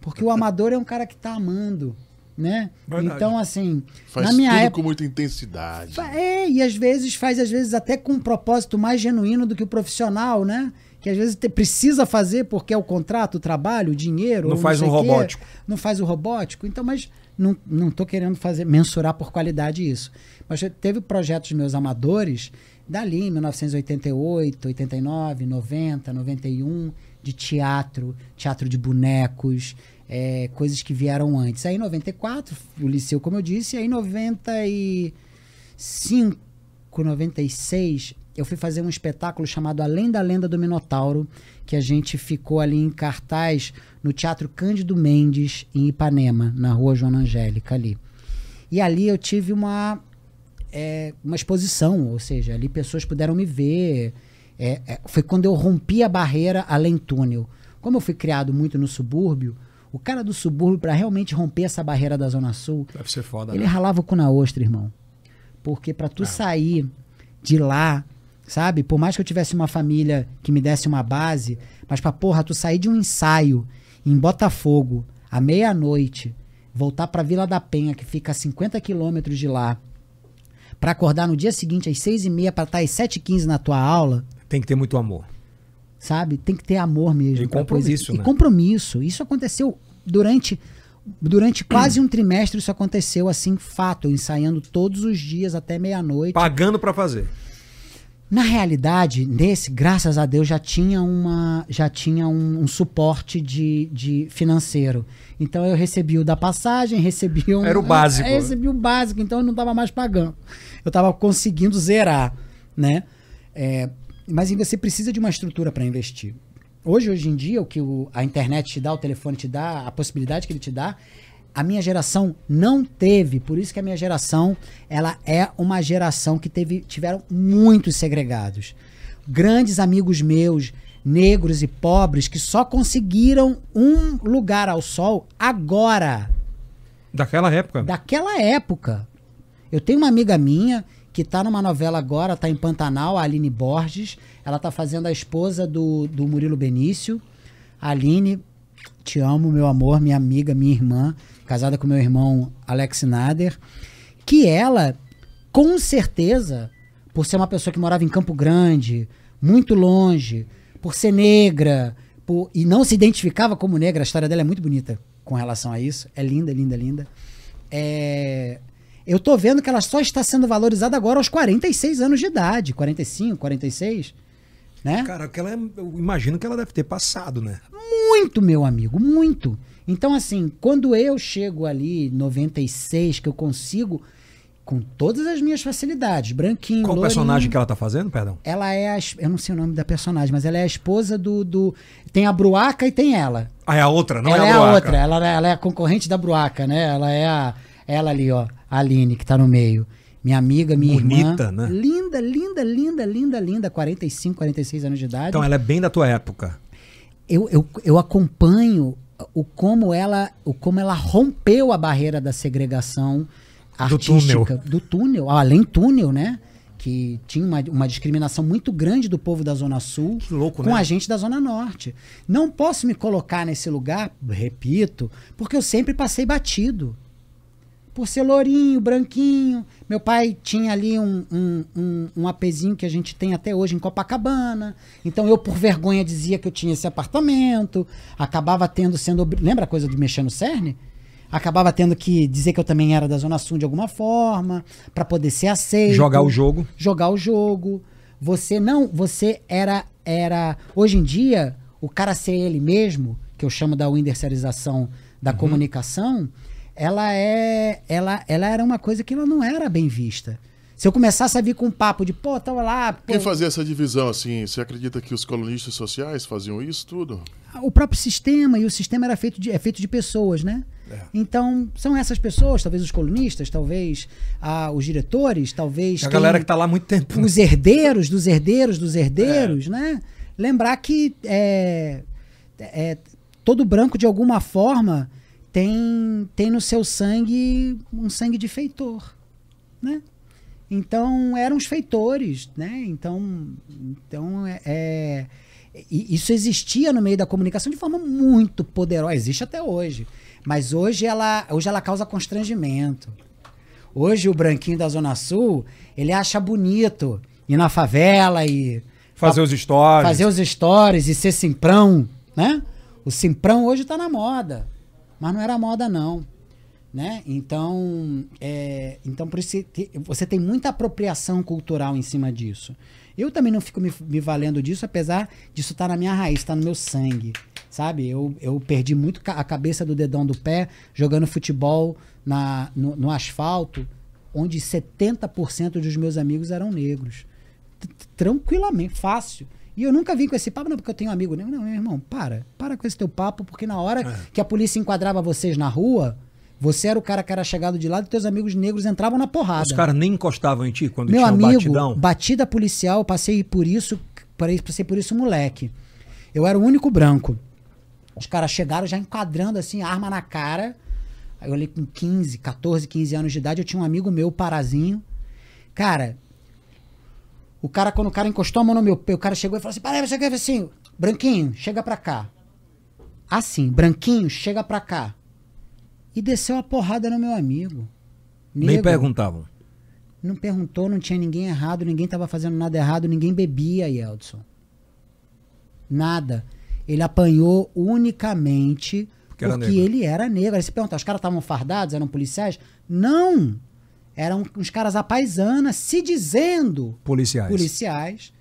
Porque o amador é um cara que tá amando, né? Verdade. Então, assim, Faz na minha tudo época. com muita intensidade. É, e às vezes faz, às vezes, até com um propósito mais genuíno do que o profissional, né? Que às vezes te- precisa fazer porque é o contrato, o trabalho, o dinheiro. Não ou faz sei um o quê. robótico. Não faz o robótico. Então, mas não, tô querendo fazer, mensurar por qualidade isso. Mas teve projetos meus amadores, dali em 1988, 89, 90, 91, de teatro, teatro de bonecos, é, coisas que vieram antes. Aí em 94, o liceu, como eu disse, aí em 95, 96, eu fui fazer um espetáculo chamado Além da Lenda do Minotauro, que a gente ficou ali em cartaz no Teatro Cândido Mendes, em Ipanema, na rua Joana Angélica ali. E ali eu tive uma, é, uma exposição, ou seja, ali pessoas puderam me ver. É, é, foi quando eu rompi a barreira além túnel. Como eu fui criado muito no subúrbio, o cara do subúrbio, para realmente romper essa barreira da Zona Sul, Deve ser foda, ele né? ralava o cu na ostra, irmão. Porque pra tu sair de lá, sabe? Por mais que eu tivesse uma família que me desse uma base, mas pra porra, tu sair de um ensaio em Botafogo à meia-noite, voltar pra Vila da Penha, que fica a 50 quilômetros de lá, pra acordar no dia seguinte às seis e meia pra estar às sete e quinze na tua aula, Tem que ter muito amor. sabe? Tem que ter amor mesmo. E compromisso, né? E compromisso. Isso aconteceu durante durante quase um trimestre. Isso aconteceu assim, fato, ensaiando todos os dias até meia-noite. Pagando pra fazer. Na realidade, nesse, graças a Deus, já tinha uma, já tinha um, um suporte de, de financeiro. Então eu recebi o da passagem, recebi um, Era o básico. Eu recebi o básico, então eu não estava mais pagando. Eu estava conseguindo zerar, né? É, mas você precisa de uma estrutura para investir. Hoje, hoje em dia, o que o- a internet te dá, o telefone te dá, a possibilidade que ele te dá, a minha geração não teve. Por isso que a minha geração, ela é uma geração que teve, tiveram muitos segregados. Grandes amigos meus, negros e pobres, que só conseguiram um lugar ao sol agora Daquela época. daquela época. Eu tenho uma amiga minha que tá numa novela agora, tá em Pantanal, a Aline Borges. Ela tá fazendo a esposa do, do Murilo Benício. Aline, te amo, meu amor, minha amiga, minha irmã, casada com meu irmão Alex Nader. Que ela, com certeza, por ser uma pessoa que morava em Campo Grande, muito longe, por ser negra, por- e não se identificava como negra, a história dela é muito bonita com relação a isso. É linda, linda, linda. É, Eu tô vendo que ela só está sendo valorizada agora aos 46 anos de idade. 45, 46. Né? Cara, aquela, é- eu imagino que ela deve ter passado, né? Muito, meu amigo, muito. Então, assim, quando eu chego ali, 96, que eu consigo, com todas as minhas facilidades, branquinho, Qual o personagem que ela tá fazendo, perdão? Ela é a, eu não sei o nome da personagem, mas ela é a esposa do. do tem a Bruaca e tem ela. Ah, é a outra, não ela é é a a Bruaca. outra, ela, ela é a concorrente da Bruaca, né? Ela é a. Ela ali, ó, a Aline, que tá no meio. Minha amiga, minha Bonita, irmã. né? Linda, linda, linda, linda, linda. 45, 46 anos de idade. Então ela é bem da tua época. eu, eu, eu acompanho o como ela o como ela rompeu a barreira da segregação artística do túnel, além túnel, né? Que tinha uma, uma discriminação muito grande do povo da Zona Sul louco, com né? a gente da Zona Norte. Não posso me colocar nesse lugar, repito, porque eu sempre passei batido. Por ser lourinho, branquinho. Meu pai tinha ali um, um, um, um apezinho que a gente tem até hoje em Copacabana. Então eu, por vergonha, dizia que eu tinha esse apartamento. Acabava tendo sendo. Lembra a coisa do mexer no cerne? Acabava tendo que dizer que eu também era da Zona Sul de alguma forma, para poder ser aceito Jogar o jogo. jogar o jogo. Você não, você era era hoje em dia o cara ser ele mesmo, que eu chamo da windowsização da Uhum. comunicação, ela é ela ela era uma coisa que ela não era bem vista. Se eu começasse a vir com um papo de, pô, tava lá, pô, Quem fazia essa divisão assim? Você acredita que os colunistas sociais faziam isso tudo? o próprio sistema, e o sistema era feito de, é feito de pessoas, né? É. Então, são essas pessoas, talvez os colunistas, talvez ah, os diretores, talvez. A quem- galera que tá lá há muito tempo. né? os herdeiros dos herdeiros dos herdeiros, né? Lembrar que é, é, todo branco, de alguma forma, tem, tem no seu sangue um sangue de feitor, né? Então eram os feitores, né? Então, então é, é isso existia no meio da comunicação de forma muito poderosa, existe até hoje. Mas hoje ela, hoje ela causa constrangimento. Hoje o branquinho da Zona Sul, ele acha bonito ir na favela e fazer os stories. Fazer os stories e ser simprão, né? O simprão hoje tá na moda, mas não era moda não, né? Então, é, então por isso você tem muita apropriação cultural em cima disso. Eu também não fico me, me valendo disso, apesar disso estar tá na minha raiz, estar tá no meu sangue. Sabe? Eu, eu perdi muito a cabeça do dedão do pé jogando futebol na, no, no asfalto, onde 70% dos meus amigos eram negros. Tranquilamente, fácil. E eu nunca vim com esse papo, não, porque eu tenho um amigo. Não, meu irmão, para. Para com esse teu papo, porque na hora é. que a polícia enquadrava vocês na rua, você era o cara que era chegado de lado e teus amigos negros entravam na porrada. Os caras nem encostavam em ti quando Meu tinha amigo, batidão? batida policial, passei por isso, passei por isso moleque. Eu era o único branco. Os caras chegaram já enquadrando assim, arma na cara. Aí eu olhei com 15, 14, 15 anos de idade, eu tinha um amigo meu, Parazinho. Cara, o cara, quando o cara encostou a mão no meu pé, o cara chegou e falou assim: Peraí, você quer ver assim? Branquinho, chega pra cá. Assim, branquinho, chega pra cá e desceu a porrada no meu amigo. Nego, Nem perguntavam. Não perguntou, não tinha ninguém errado, ninguém estava fazendo nada errado, ninguém bebia, Yeldson. Nada. Ele apanhou unicamente porque, era porque ele era negro. Aí você pergunta, os caras estavam fardados, eram policiais? Não! Eram uns caras apaisanas se dizendo policiais. policiais,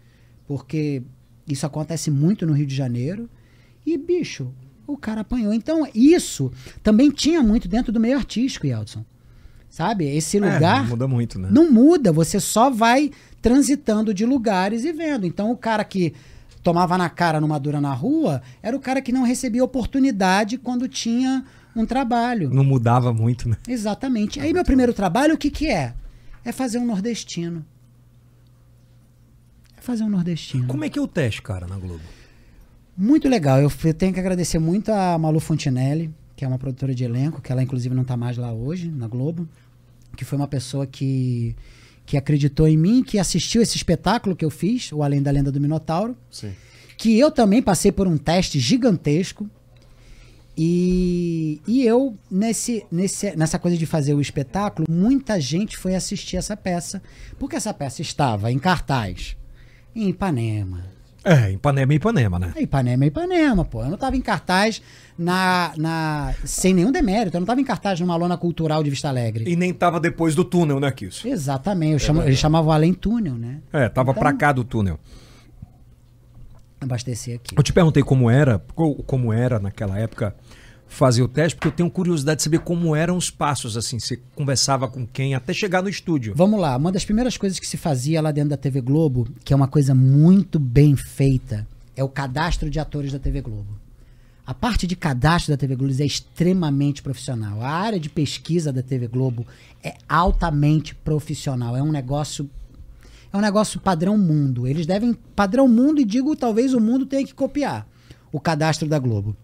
porque isso acontece muito no Rio de Janeiro. E, bicho, o cara apanhou. Então, isso também tinha muito dentro do meio artístico, Yeldson. Sabe? Esse lugar. É, não muda muito, né? Não muda, você só vai transitando de lugares e vendo. Então, o cara que tomava na cara numa dura na rua era o cara que não recebia oportunidade quando tinha um trabalho. Não mudava muito, né? Exatamente. Aí, meu primeiro trabalho, o que, que é? É fazer um nordestino. É fazer um nordestino. Como é que é o teste, cara, na Globo? Muito legal. Eu, tenho que agradecer muito a Malu Fontinelli, que é uma produtora de elenco, que ela inclusive não está mais lá hoje, na Globo, que foi uma pessoa que, que acreditou em mim, que assistiu esse espetáculo que eu fiz, o Além da Lenda do Minotauro. Sim. Que eu também passei por um teste gigantesco. E, e eu, nesse, nesse, nessa coisa de fazer o espetáculo, muita gente foi assistir essa peça, porque essa peça estava em cartaz em Ipanema, é, Ipanema é Ipanema, né? É, Ipanema é Ipanema, pô. Eu não tava em cartaz na, na, sem nenhum demérito. Eu não tava em cartaz numa lona cultural de Vista Alegre. E nem tava depois do túnel, né, Kiss? Exatamente. Eu é chamo, eles chamavam além túnel, né? É, tava então, pra cá do túnel. Abastecer aqui. Eu te perguntei como era, como era naquela época fazer o teste, porque eu tenho curiosidade de saber como eram os passos, assim, você conversava com quem até chegar no estúdio. Vamos lá, uma das primeiras coisas que se fazia lá dentro da TV Globo, que é uma coisa muito bem feita, é o cadastro de atores da TV Globo. A parte de cadastro da TV Globo é extremamente profissional. A área de pesquisa da TV Globo é altamente profissional. É um negócio é um negócio padrão mundo. Eles devem padrão mundo e digo talvez o mundo tenha que copiar o cadastro da Globo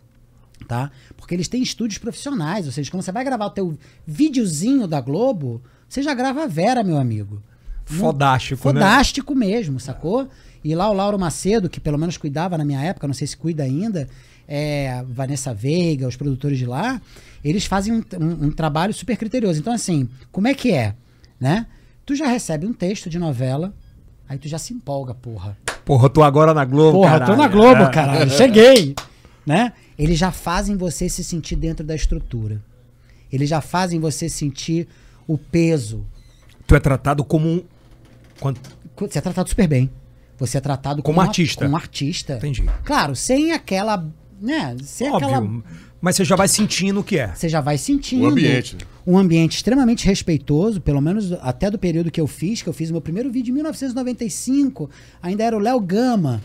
tá? Porque eles têm estúdios profissionais, ou seja, quando você vai gravar o teu videozinho da Globo, você já grava a Vera, meu amigo. Fodástico, no, Fodástico né? mesmo, sacou? E lá o Lauro Macedo, que pelo menos cuidava na minha época, não sei se cuida ainda, é, Vanessa Veiga, os produtores de lá, eles fazem um, um, um trabalho super criterioso. Então, assim, como é que é? Né? Tu já recebe um texto de novela, aí tu já se empolga, porra. Porra, tô agora na Globo, Porra, caralho. tô na Globo, caralho. Cheguei, né? Eles já fazem você se sentir dentro da estrutura. Eles já fazem você sentir o peso. Tu é tratado como um. Você é tratado super bem. Você é tratado como, como artista. Como um artista. Entendi. Claro, sem aquela. Né, sem Óbvio, aquela. Mas você já vai sentindo o que é. Você já vai sentindo. O ambiente. Um ambiente extremamente respeitoso, pelo menos até do período que eu fiz, que eu fiz o meu primeiro vídeo em 1995. Ainda era o Léo Gama,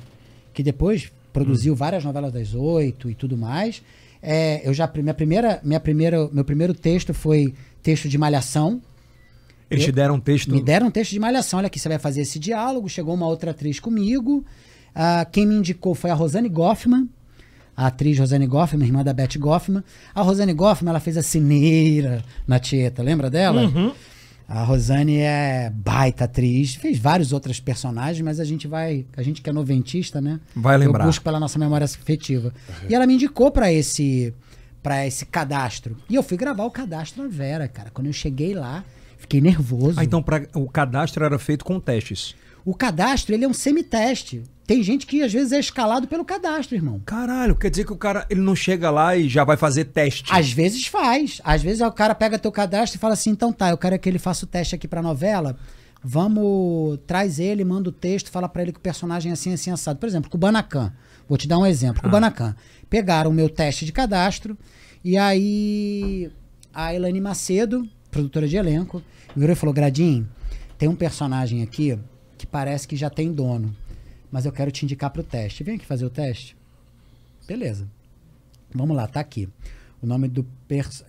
que depois produziu hum. várias novelas das oito e tudo mais. É, eu já minha primeira, minha primeira, meu primeiro texto foi texto de malhação. Eles eu, te deram um texto? Me deram um texto de malhação. Olha aqui, você vai fazer esse diálogo. Chegou uma outra atriz comigo. Uh, quem me indicou foi a Rosane Goffman. a atriz Rosane Goffman, irmã da Beth Goffman. A Rosane Goffman, ela fez a Cineira na Tieta, lembra dela? Uhum. A Rosane é baita atriz, fez vários outros personagens, mas a gente vai, a gente que é noventista, né? Vai lembrar. Eu busco pela nossa memória afetiva. E ela me indicou pra esse para esse cadastro. E eu fui gravar o cadastro na Vera, cara. Quando eu cheguei lá, fiquei nervoso. Ah, então pra, o cadastro era feito com testes. O cadastro, ele é um semiteste. Tem gente que às vezes é escalado pelo cadastro, irmão. Caralho, quer dizer que o cara ele não chega lá e já vai fazer teste. Às vezes faz. Às vezes o cara pega teu cadastro e fala assim: então tá, eu quero que ele faça o teste aqui pra novela. Vamos, traz ele, manda o texto, fala pra ele que o personagem é assim, assim, assado. Por exemplo, Kubanacan. Vou te dar um exemplo. Kubanacan. Pegaram o meu teste de cadastro e aí a Elane Macedo, produtora de elenco, virou e falou: Gradinho, tem um personagem aqui que parece que já tem dono, mas eu quero te indicar pro teste. Vem aqui fazer o teste? Beleza. Vamos lá, tá aqui. O nome do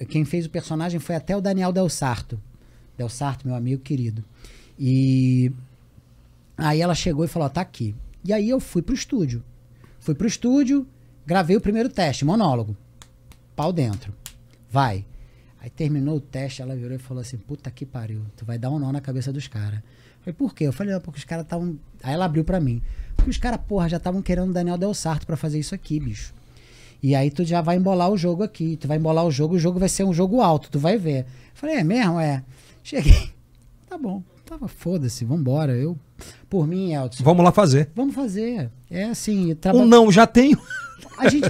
quem fez o personagem foi até o Daniel Del Sarto. Del Sarto, meu amigo querido. E aí ela chegou e falou: tá aqui. E aí eu fui pro estúdio. Fui pro estúdio, gravei o primeiro teste, monólogo. Pau dentro. Vai. Aí terminou o teste, ela virou e falou assim: puta que pariu, tu vai dar um nó na cabeça dos caras. Falei, por quê? Eu falei, não, porque os caras estavam. Aí ela abriu pra mim. Porque os caras, porra, já estavam querendo o Daniel Del Sarto pra fazer isso aqui, bicho. E aí tu já vai embolar o jogo aqui. Tu vai embolar o jogo, o jogo vai ser um jogo alto, tu vai ver. Falei, é mesmo? É. Cheguei. Tá bom. Tava foda-se, vambora. Eu, por mim, Elton, Vamos lá fazer. vamos fazer. É assim, traba... Ou não, já tenho. a gente,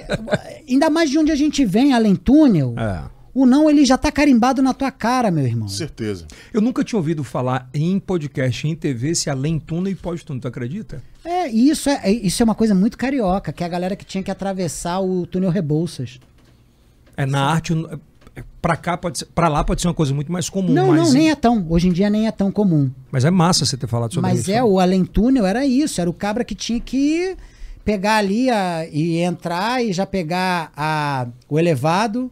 ainda mais de onde a gente vem, além túnel, É. o não ele já tá carimbado na tua cara, meu irmão. Certeza. Eu nunca tinha ouvido falar em podcast, em TV, se além túnel e pós-túnel, tu acredita? É, e isso é, é- isso é uma coisa muito carioca, que é a galera que tinha que atravessar o túnel Rebouças. É na arte, é- pra cá pode ser, pra lá pode ser uma coisa muito mais comum, não, mas, não, nem é tão. Hoje em dia nem é tão comum. mas é massa você ter falado sobre Mas isso. é, o além túnel era isso, era o cabra que tinha que pegar ali a, e entrar e já pegar a, o elevado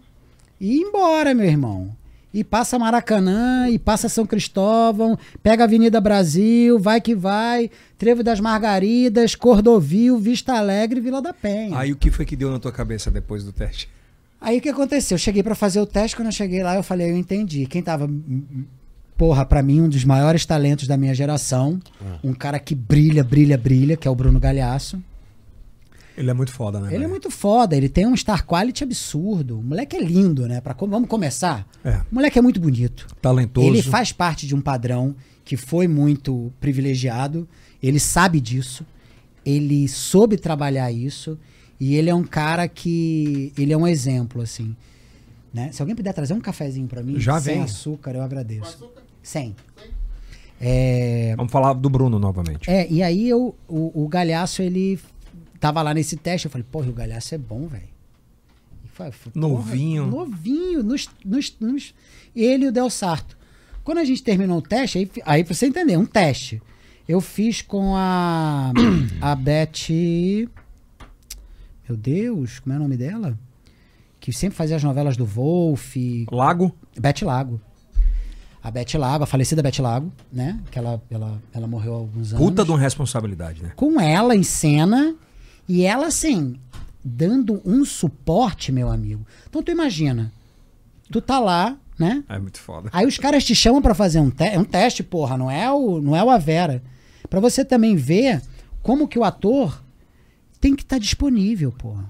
e ir embora, meu irmão. E passa Maracanã, e passa São Cristóvão, pega a Avenida Brasil, vai que vai, Trevo das Margaridas, Cordovil, Vista Alegre, Vila da Penha. Aí o que foi que deu na tua cabeça depois do teste? Aí o que aconteceu? Eu cheguei pra fazer o teste, quando eu cheguei lá, eu falei, eu entendi. Quem tava, porra, pra mim, um dos maiores talentos da minha geração, um cara que brilha, brilha, brilha, que é o Bruno Galhaço. Ele é muito foda, né? Ele é muito foda, ele tem um star quality absurdo. O moleque é lindo, né? Pra, vamos começar? É. O moleque é muito bonito. talentoso. Ele faz parte de um padrão que foi muito privilegiado. Ele sabe disso. Ele soube trabalhar isso. E ele é um cara que. Ele é um exemplo, assim. Né? Se alguém puder trazer um cafezinho pra mim, Já sem vem. açúcar, eu agradeço. Sem. É, Vamos falar do Bruno novamente. é, e aí eu, o, o Galhaço, ele tava lá nesse teste, eu falei, porra, o Galhaço é bom, velho. Novinho. Novinho, nos, nos, nos- ele e o Del Sarto. Quando a gente terminou o teste, aí, aí pra você entender, um teste. Eu fiz com a, a Beth... Meu Deus, como é o nome dela? Que sempre fazia as novelas do Wolf, Lago? Beth Lago. A Beth Lago, a falecida Beth Lago, né? Que ela, ela, ela morreu há alguns anos. Puta de uma responsabilidade, né? Com ela em cena e ela, assim, dando um suporte, meu amigo. Então tu imagina, tu tá lá, né? É muito foda. Aí os caras te chamam pra fazer um, te um teste, porra, não é o não é o Avera. Pra você também ver como que o ator tem que estar disponível, porra.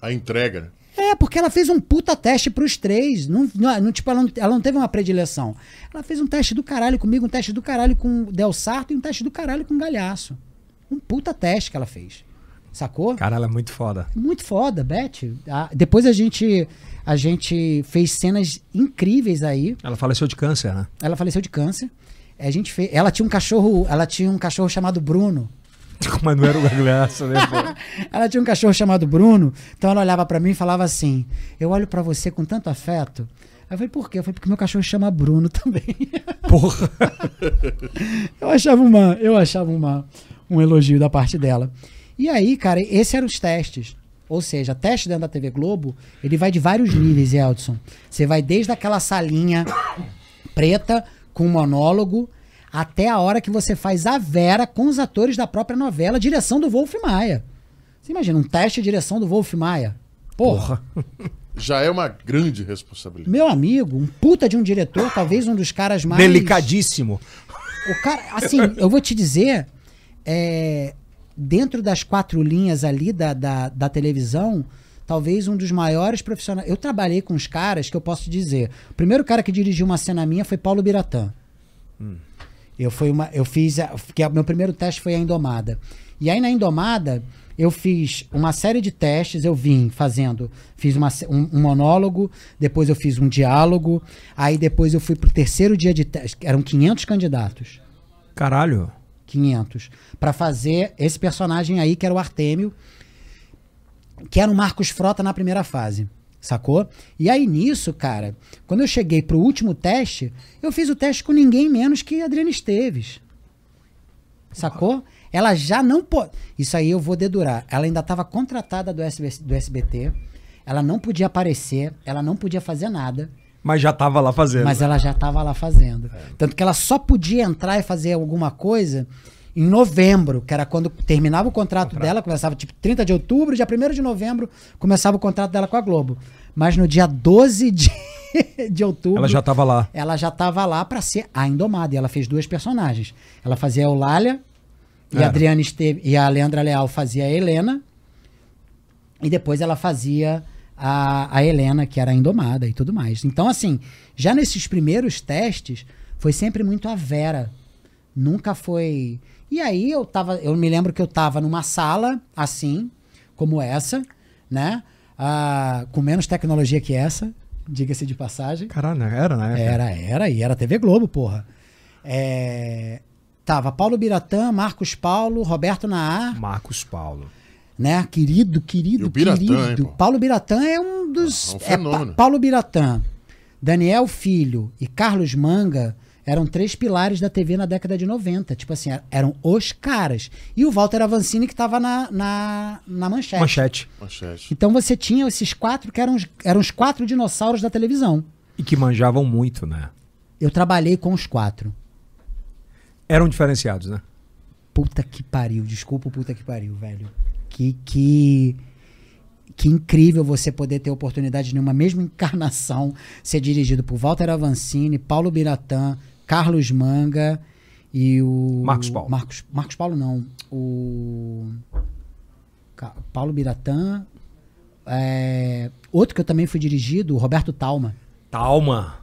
A entrega. É, porque ela fez um puta teste pros três. Não, não, não, tipo, ela, não, ela não teve uma predileção. Ela fez um teste do caralho comigo, um teste do caralho com o Del Sarto e um teste do caralho com o Galhaço. Um puta teste que ela fez. Sacou? Caralho, é muito foda. Muito foda, Beth. Ah, depois a gente, a gente fez cenas incríveis aí. Ela faleceu de câncer, né? Ela faleceu de câncer. A gente fez, ela tinha um cachorro, ela tinha um cachorro chamado Bruno. Mas não era o Gagliasso, né? Ela tinha um cachorro chamado Bruno, então ela olhava pra mim e falava assim: Eu olho pra você com tanto afeto. Aí eu falei, por quê? Eu falei, porque meu cachorro chama Bruno também. Porra. eu achava uma, eu achava uma, um elogio da parte dela. E aí, cara, esses eram os testes. Ou seja, teste dentro da TV Globo, ele vai de vários níveis, Eldson. Você vai desde aquela salinha preta com monólogo até a hora que você faz a Vera com os atores da própria novela, direção do Wolf Maia. Você imagina, um teste de direção do Wolf Maia. Porra. Já é uma grande responsabilidade. Meu amigo, um puta de um diretor, talvez um dos caras mais. Delicadíssimo. O cara, assim, eu vou te dizer, é, dentro das quatro linhas ali da, da, da televisão, talvez um dos maiores profissionais. Eu trabalhei com os caras que eu posso dizer. O primeiro cara que dirigiu uma cena minha foi Paulo Biratã. Eu, fui uma, eu fiz. A, que meu primeiro teste foi a Indomada. E aí na Indomada, eu fiz uma série de testes, eu vim fazendo. Fiz uma, um, um monólogo, depois eu fiz um diálogo, aí depois eu fui pro terceiro dia de teste. Eram 500 candidatos. Caralho. 500 Pra fazer esse personagem aí que era o Artêmio, que era o Marcos Frota na primeira fase, sacou? E aí nisso, cara, quando eu cheguei pro último teste, eu fiz o teste com ninguém menos que Adriana Esteves. Sacou? Ela já não pode. Isso aí eu vou dedurar. Ela ainda estava contratada do, SB do SBT. Ela não podia aparecer, ela não podia fazer nada. Mas já tava lá fazendo. Mas ela já estava lá fazendo. Tanto que ela só podia entrar e fazer alguma coisa em novembro, que era quando terminava o contrato, dela, começava tipo 30 de outubro, dia 1 de novembro começava o contrato dela com a Globo. Mas no dia 12 de, de outubro. Ela já tava lá. Ela já estava lá para ser a Indomada. E ela fez duas personagens. Ela fazia a Eulália e É. a Adriana Esteve, e a Leandra Leal fazia a Helena. E depois ela fazia a, a Helena, que era a Indomada e tudo mais. Então, assim, já nesses primeiros testes, foi sempre muito a Vera. Nunca foi. E aí eu tava. Eu me lembro que eu tava numa sala, assim, como essa, né? Ah, com menos tecnologia que essa, diga-se de passagem. Caralho, era, né? Era, era, e era TV Globo, porra. É, tava Paulo Biratã, Marcos Paulo, Roberto Naar, Marcos Paulo. Né? Querido, querido, E o Biratã, querido. hein? Paulo Biratã é um dos. É um Pa- fenômeno. Paulo Biratã, Daniel Filho e Carlos Manga eram três pilares da TV na década de 90. Tipo assim, eram os caras. E o Walter Avancini que tava na, na, na manchete. Manchete. Manchete. Então você tinha esses quatro que eram os, eram os quatro dinossauros da televisão. E que manjavam muito, né? Eu trabalhei com os quatro. Eram diferenciados, né? Puta que pariu, desculpa o puta que pariu, velho. Que, que, que incrível você poder ter oportunidade de, numa mesma encarnação, ser dirigido por Walter Avancini, Paulo Biratã, Carlos Manga e o. Marcos Paulo. Marcos, Marcos Paulo não. O. Paulo Biratã. é, outro que eu também fui dirigido, o Roberto Talma. Talma.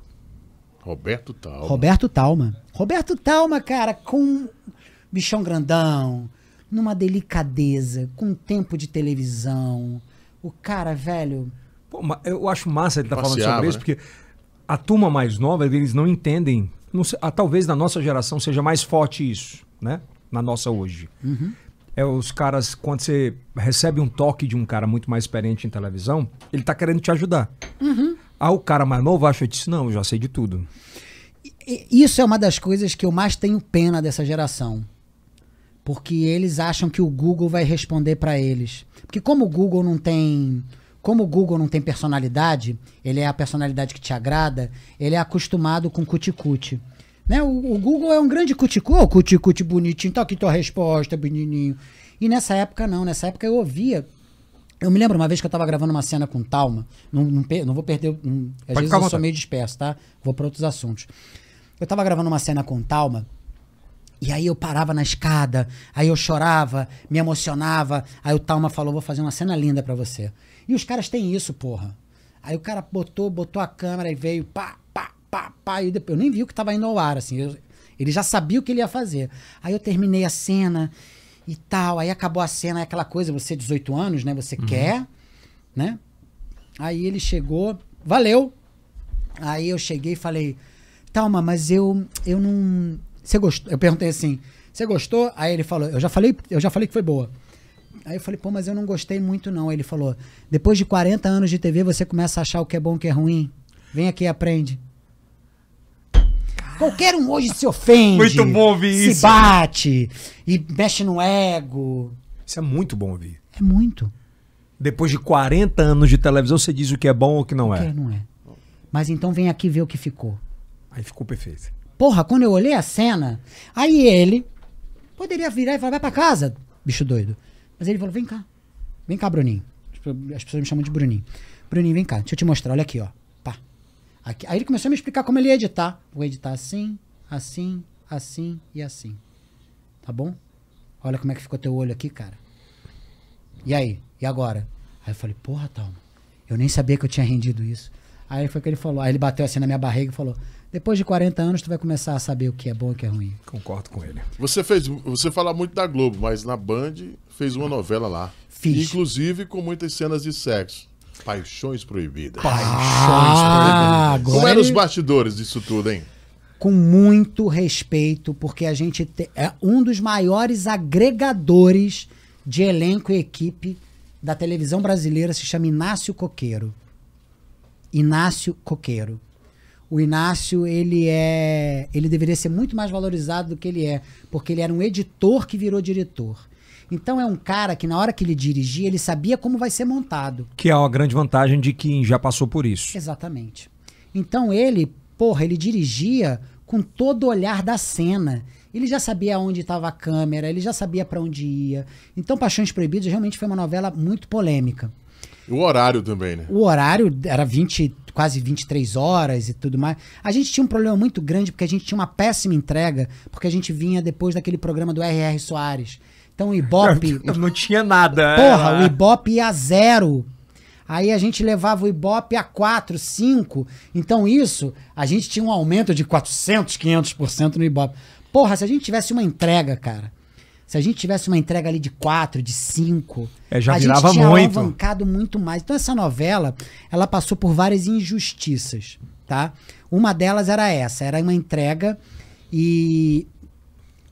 Roberto Tal. Roberto Talma. Roberto Talma, cara, com bichão grandão, numa delicadeza, com tempo de televisão. O cara, velho. Pô, eu acho massa ele estar falando Passeava, sobre isso, né? porque a turma mais nova, eles não entendem. Não sei- ah, talvez na nossa geração seja mais forte isso, né? Na nossa hoje. É os caras, quando você recebe um toque de um cara muito mais experiente em televisão, ele tá querendo te ajudar. Aí o cara mais novo acha disso, não, eu já sei de tudo. Isso é uma das coisas que eu mais tenho pena dessa geração. Porque eles acham que o Google vai responder pra eles. Porque como o Google não tem, como o Google não tem personalidade, ele é a personalidade que te agrada, ele é acostumado com cuticute. Né? O, o Google é um grande cuticute, oh, cuticute bonitinho, tá aqui tua resposta, bonitinho. E nessa época não, nessa época eu ouvia eu me lembro uma vez que eu tava gravando uma cena com Talma, não, não, não vou perder. Não, às Pode vezes eu sou meio disperso, tá? Vou para outros assuntos. Eu tava gravando uma cena com Talma, e aí eu parava na escada, aí eu chorava, me emocionava. Aí o Talma falou: vou fazer uma cena linda pra você. E os caras têm isso, porra. Aí o cara botou, botou a câmera e veio, pá, pá, pá, pá. E depois, eu nem vi o que tava indo ao ar, assim. eu- ele já sabia o que ele ia fazer. Aí eu terminei a cena e tal. Aí acabou a cena, é aquela coisa, você 18 anos, né? Você quer, né? Aí ele chegou, valeu. Aí eu cheguei e falei, Talma, mas eu, eu não. Você gostou? Eu perguntei assim, você gostou? Aí ele falou, eu já falei, eu já falei que foi boa. Aí eu falei, pô, mas eu não gostei muito, não. Aí ele falou, depois de 40 anos de TV, você começa a achar o que é bom e o que é ruim. Vem aqui e aprende. Qualquer um hoje se ofende. Muito bom ouvir se isso. bate e mexe no ego. Isso é muito bom ouvir. É muito. Depois de 40 anos de televisão, você diz o que é bom ou o que não Que é. não é. Mas então vem aqui ver o que ficou. Aí ficou perfeito. Porra, quando eu olhei a cena, aí ele poderia virar e falar, vai pra casa, bicho doido. Mas ele falou, vem cá. Vem cá, Bruninho. As pessoas me chamam de Bruninho. Bruninho, vem cá, deixa eu te mostrar, olha aqui, ó. Pá. Aqui. Aí ele começou a me explicar como ele ia editar. Vou editar assim, assim, assim e assim. Tá bom? Olha como é que ficou teu olho aqui, cara. E aí? E agora? Aí eu falei, porra, Talma, eu nem sabia que eu tinha rendido isso. Aí foi que ele falou, aí ele bateu assim na minha barriga e falou: depois de 40 anos tu vai começar a saber o que é bom e o que é ruim. Concordo com ele. Você fez, você fala muito da Globo, mas na Band fez uma novela lá. Fiz. Inclusive com muitas cenas de sexo. Paixões proibidas. Ah, agora Como eram os bastidores disso tudo, hein? com muito respeito, porque a gente te- é um dos maiores agregadores de elenco e equipe da televisão brasileira, se chama Inácio Coqueiro. Inácio Coqueiro. O Inácio, ele é, ele deveria ser muito mais valorizado do que ele é, porque ele era um editor que virou diretor. Então é um cara que na hora que ele dirigia, ele sabia como vai ser montado. Que é a grande vantagem de quem já passou por isso. Exatamente. Então ele, porra, ele dirigia com todo o olhar da cena. Ele já sabia onde estava a câmera, ele já sabia para onde ia. Então Paixões Proibidas realmente foi uma novela muito polêmica. O horário também, né? O horário era 20, quase 23 horas e tudo mais. A gente tinha um problema muito grande porque a gente tinha uma péssima entrega, porque a gente vinha depois daquele programa do R.R. Soares. Então o Ibope, Não tinha nada. Porra, Era- o Ibope ia a zero. Aí a gente levava o Ibope a 4, 5. Então isso, a gente tinha um aumento de 400, 500% no Ibope. Porra, se a gente tivesse uma entrega, cara. Se a gente tivesse uma entrega ali de 4, de 5, É, já a virava gente tinha muito. alavancado muito mais. Então essa novela, ela passou por várias injustiças, tá? Uma delas era essa, era uma entrega e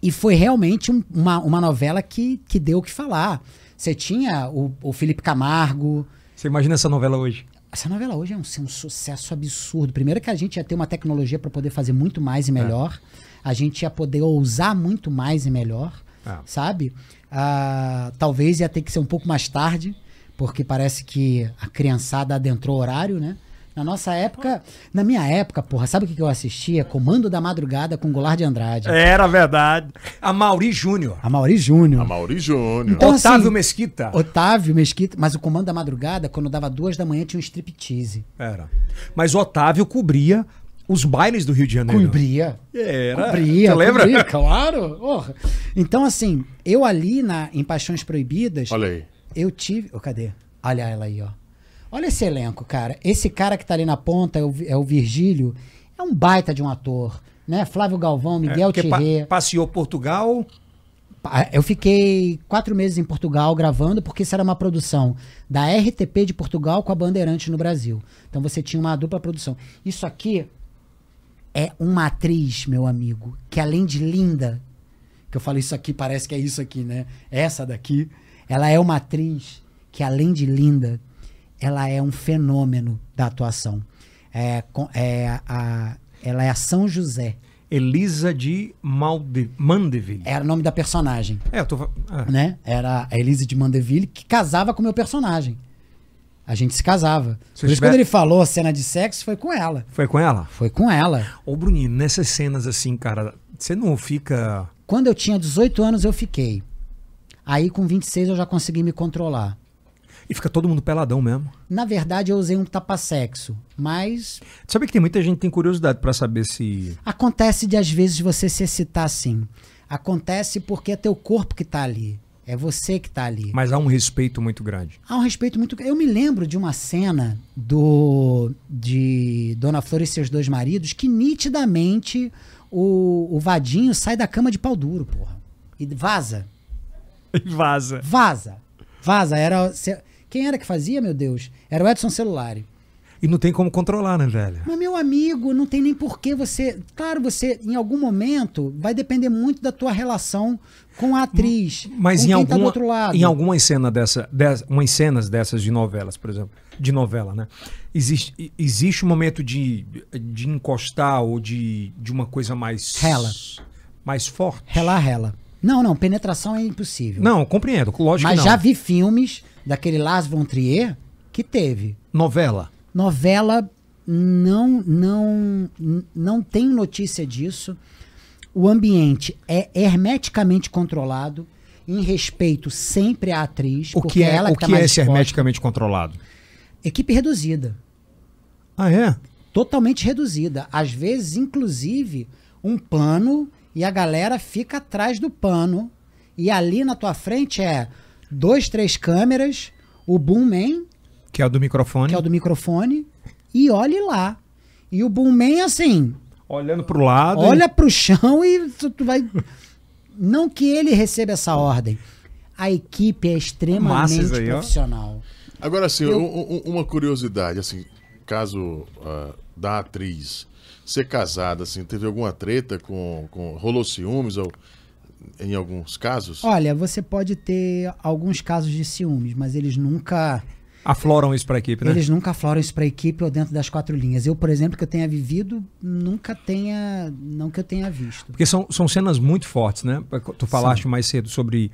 e foi realmente um- uma, uma novela que, que deu o que falar. Você tinha o, o Felipe Camargo. Você imagina essa novela hoje? Essa novela hoje é um, um sucesso absurdo. Primeiro que a gente ia ter uma tecnologia para poder fazer muito mais e melhor. A gente ia poder ousar muito mais e melhor, É. sabe? Ah, talvez ia ter que ser um pouco mais tarde, porque parece que a criançada adentrou o horário, né? Na nossa época, na minha época, porra, sabe o que que eu assistia? Comando da Madrugada com Goulart de Andrade. Era verdade. A Mauri Júnior. A Mauri Júnior. A Mauri Júnior. Então, Otávio assim, Mesquita. Otávio Mesquita, mas o Comando da Madrugada, quando dava duas da manhã, tinha um striptease. Era. Mas o Otávio cobria os bailes do Rio de Janeiro. Cobria. Era. Cobria, Você lembra? cobria, claro. Então, assim, eu ali na, em Paixões Proibidas, Olha aí. eu tive. Ô, cadê? Olha ela aí, ó. Olha esse elenco, cara. Esse cara que tá ali na ponta é o, é o Virgílio. É um baita de um ator. Né? Flávio Galvão, Miguel Porque pa- Thierry. passeou Portugal. Pa- Eu fiquei quatro meses em Portugal gravando, porque isso era uma produção da RTP de Portugal com a Bandeirantes no Brasil. Então você tinha uma dupla produção. Isso aqui é uma atriz, meu amigo, que além de linda, que eu falo isso aqui, parece que é isso aqui, né? Essa daqui, ela é uma atriz que além de linda, ela é um fenômeno da atuação. É, é a, ela é a São José. Elisa de Malde... Mandeville. Era o nome da personagem. É, eu tô. ah. né? Era a Elise de Mandeville que casava com o meu personagem. A gente se casava. Se Por isso, tiver- quando ele falou cena de sexo, foi com ela. Foi com ela? Foi com ela. Ô, Bruninho, nessas cenas assim, cara, você não fica. Quando eu tinha 18 anos, eu fiquei. Aí, com 26, eu já consegui me controlar. E fica todo mundo peladão mesmo. Na verdade, eu usei um tapa-sexo. Mas Sabe que tem muita gente que tem curiosidade pra saber se. acontece de, às vezes, você se excitar assim. Acontece porque é teu corpo que tá ali. É você que tá ali. Mas há um respeito muito grande. Há um respeito muito. Eu me lembro de uma cena do de Dona Flor e seus dois maridos que nitidamente o, o Vadinho sai da cama de pau duro, porra. E vaza. Vaza. Vaza. Vaza. Era. Quem era que fazia, meu Deus? Era o Edson Celulari. E não tem como controlar, né, velho? Mas, meu amigo, não tem nem por que você. Claro, você, em algum momento, vai depender muito da tua relação com a atriz. Mas com em, quem alguma, tá do outro lado. em algumas cenas dessa, des- umas cenas dessas de novelas, por exemplo, de novela, né? Existe, existe um momento de, de encostar ou de, de uma coisa mais. Rela. Mais forte. Rela, rela. Não, não, penetração é impossível. Não, compreendo. Lógico Mas que não. já vi filmes daquele Lars von Trier que teve. Novela. Novela não não não tem notícia disso. O ambiente é hermeticamente controlado em respeito sempre à atriz, O que é, ela o que tá que mais é ser exposta. hermeticamente controlado? Equipe reduzida. Ah, é? totalmente reduzida. Às vezes, inclusive, um pano e a galera fica atrás do pano. E ali na tua frente é dois, três câmeras, o boom man, Que é o do microfone. que é o do microfone, e olhe lá. E o boom man, assim, Olhando pro lado. olha pro chão e tu, tu vai. Não que ele receba essa ordem. A equipe é extremamente aí, ó. profissional. Agora, assim, Eu- um- um- uma curiosidade, assim, caso ah, da atriz ser casada, assim, teve alguma treta com, com rolou ciúmes ou em alguns casos? Olha, você pode ter alguns casos de ciúmes, mas eles nunca. Afloram isso pra equipe, né? Eles nunca afloram isso para a equipe ou dentro das quatro linhas. Eu, por exemplo, que eu tenha vivido, nunca tenha. Não que eu tenha visto. Porque são, são cenas muito fortes, né? Tu falaste mais cedo sobre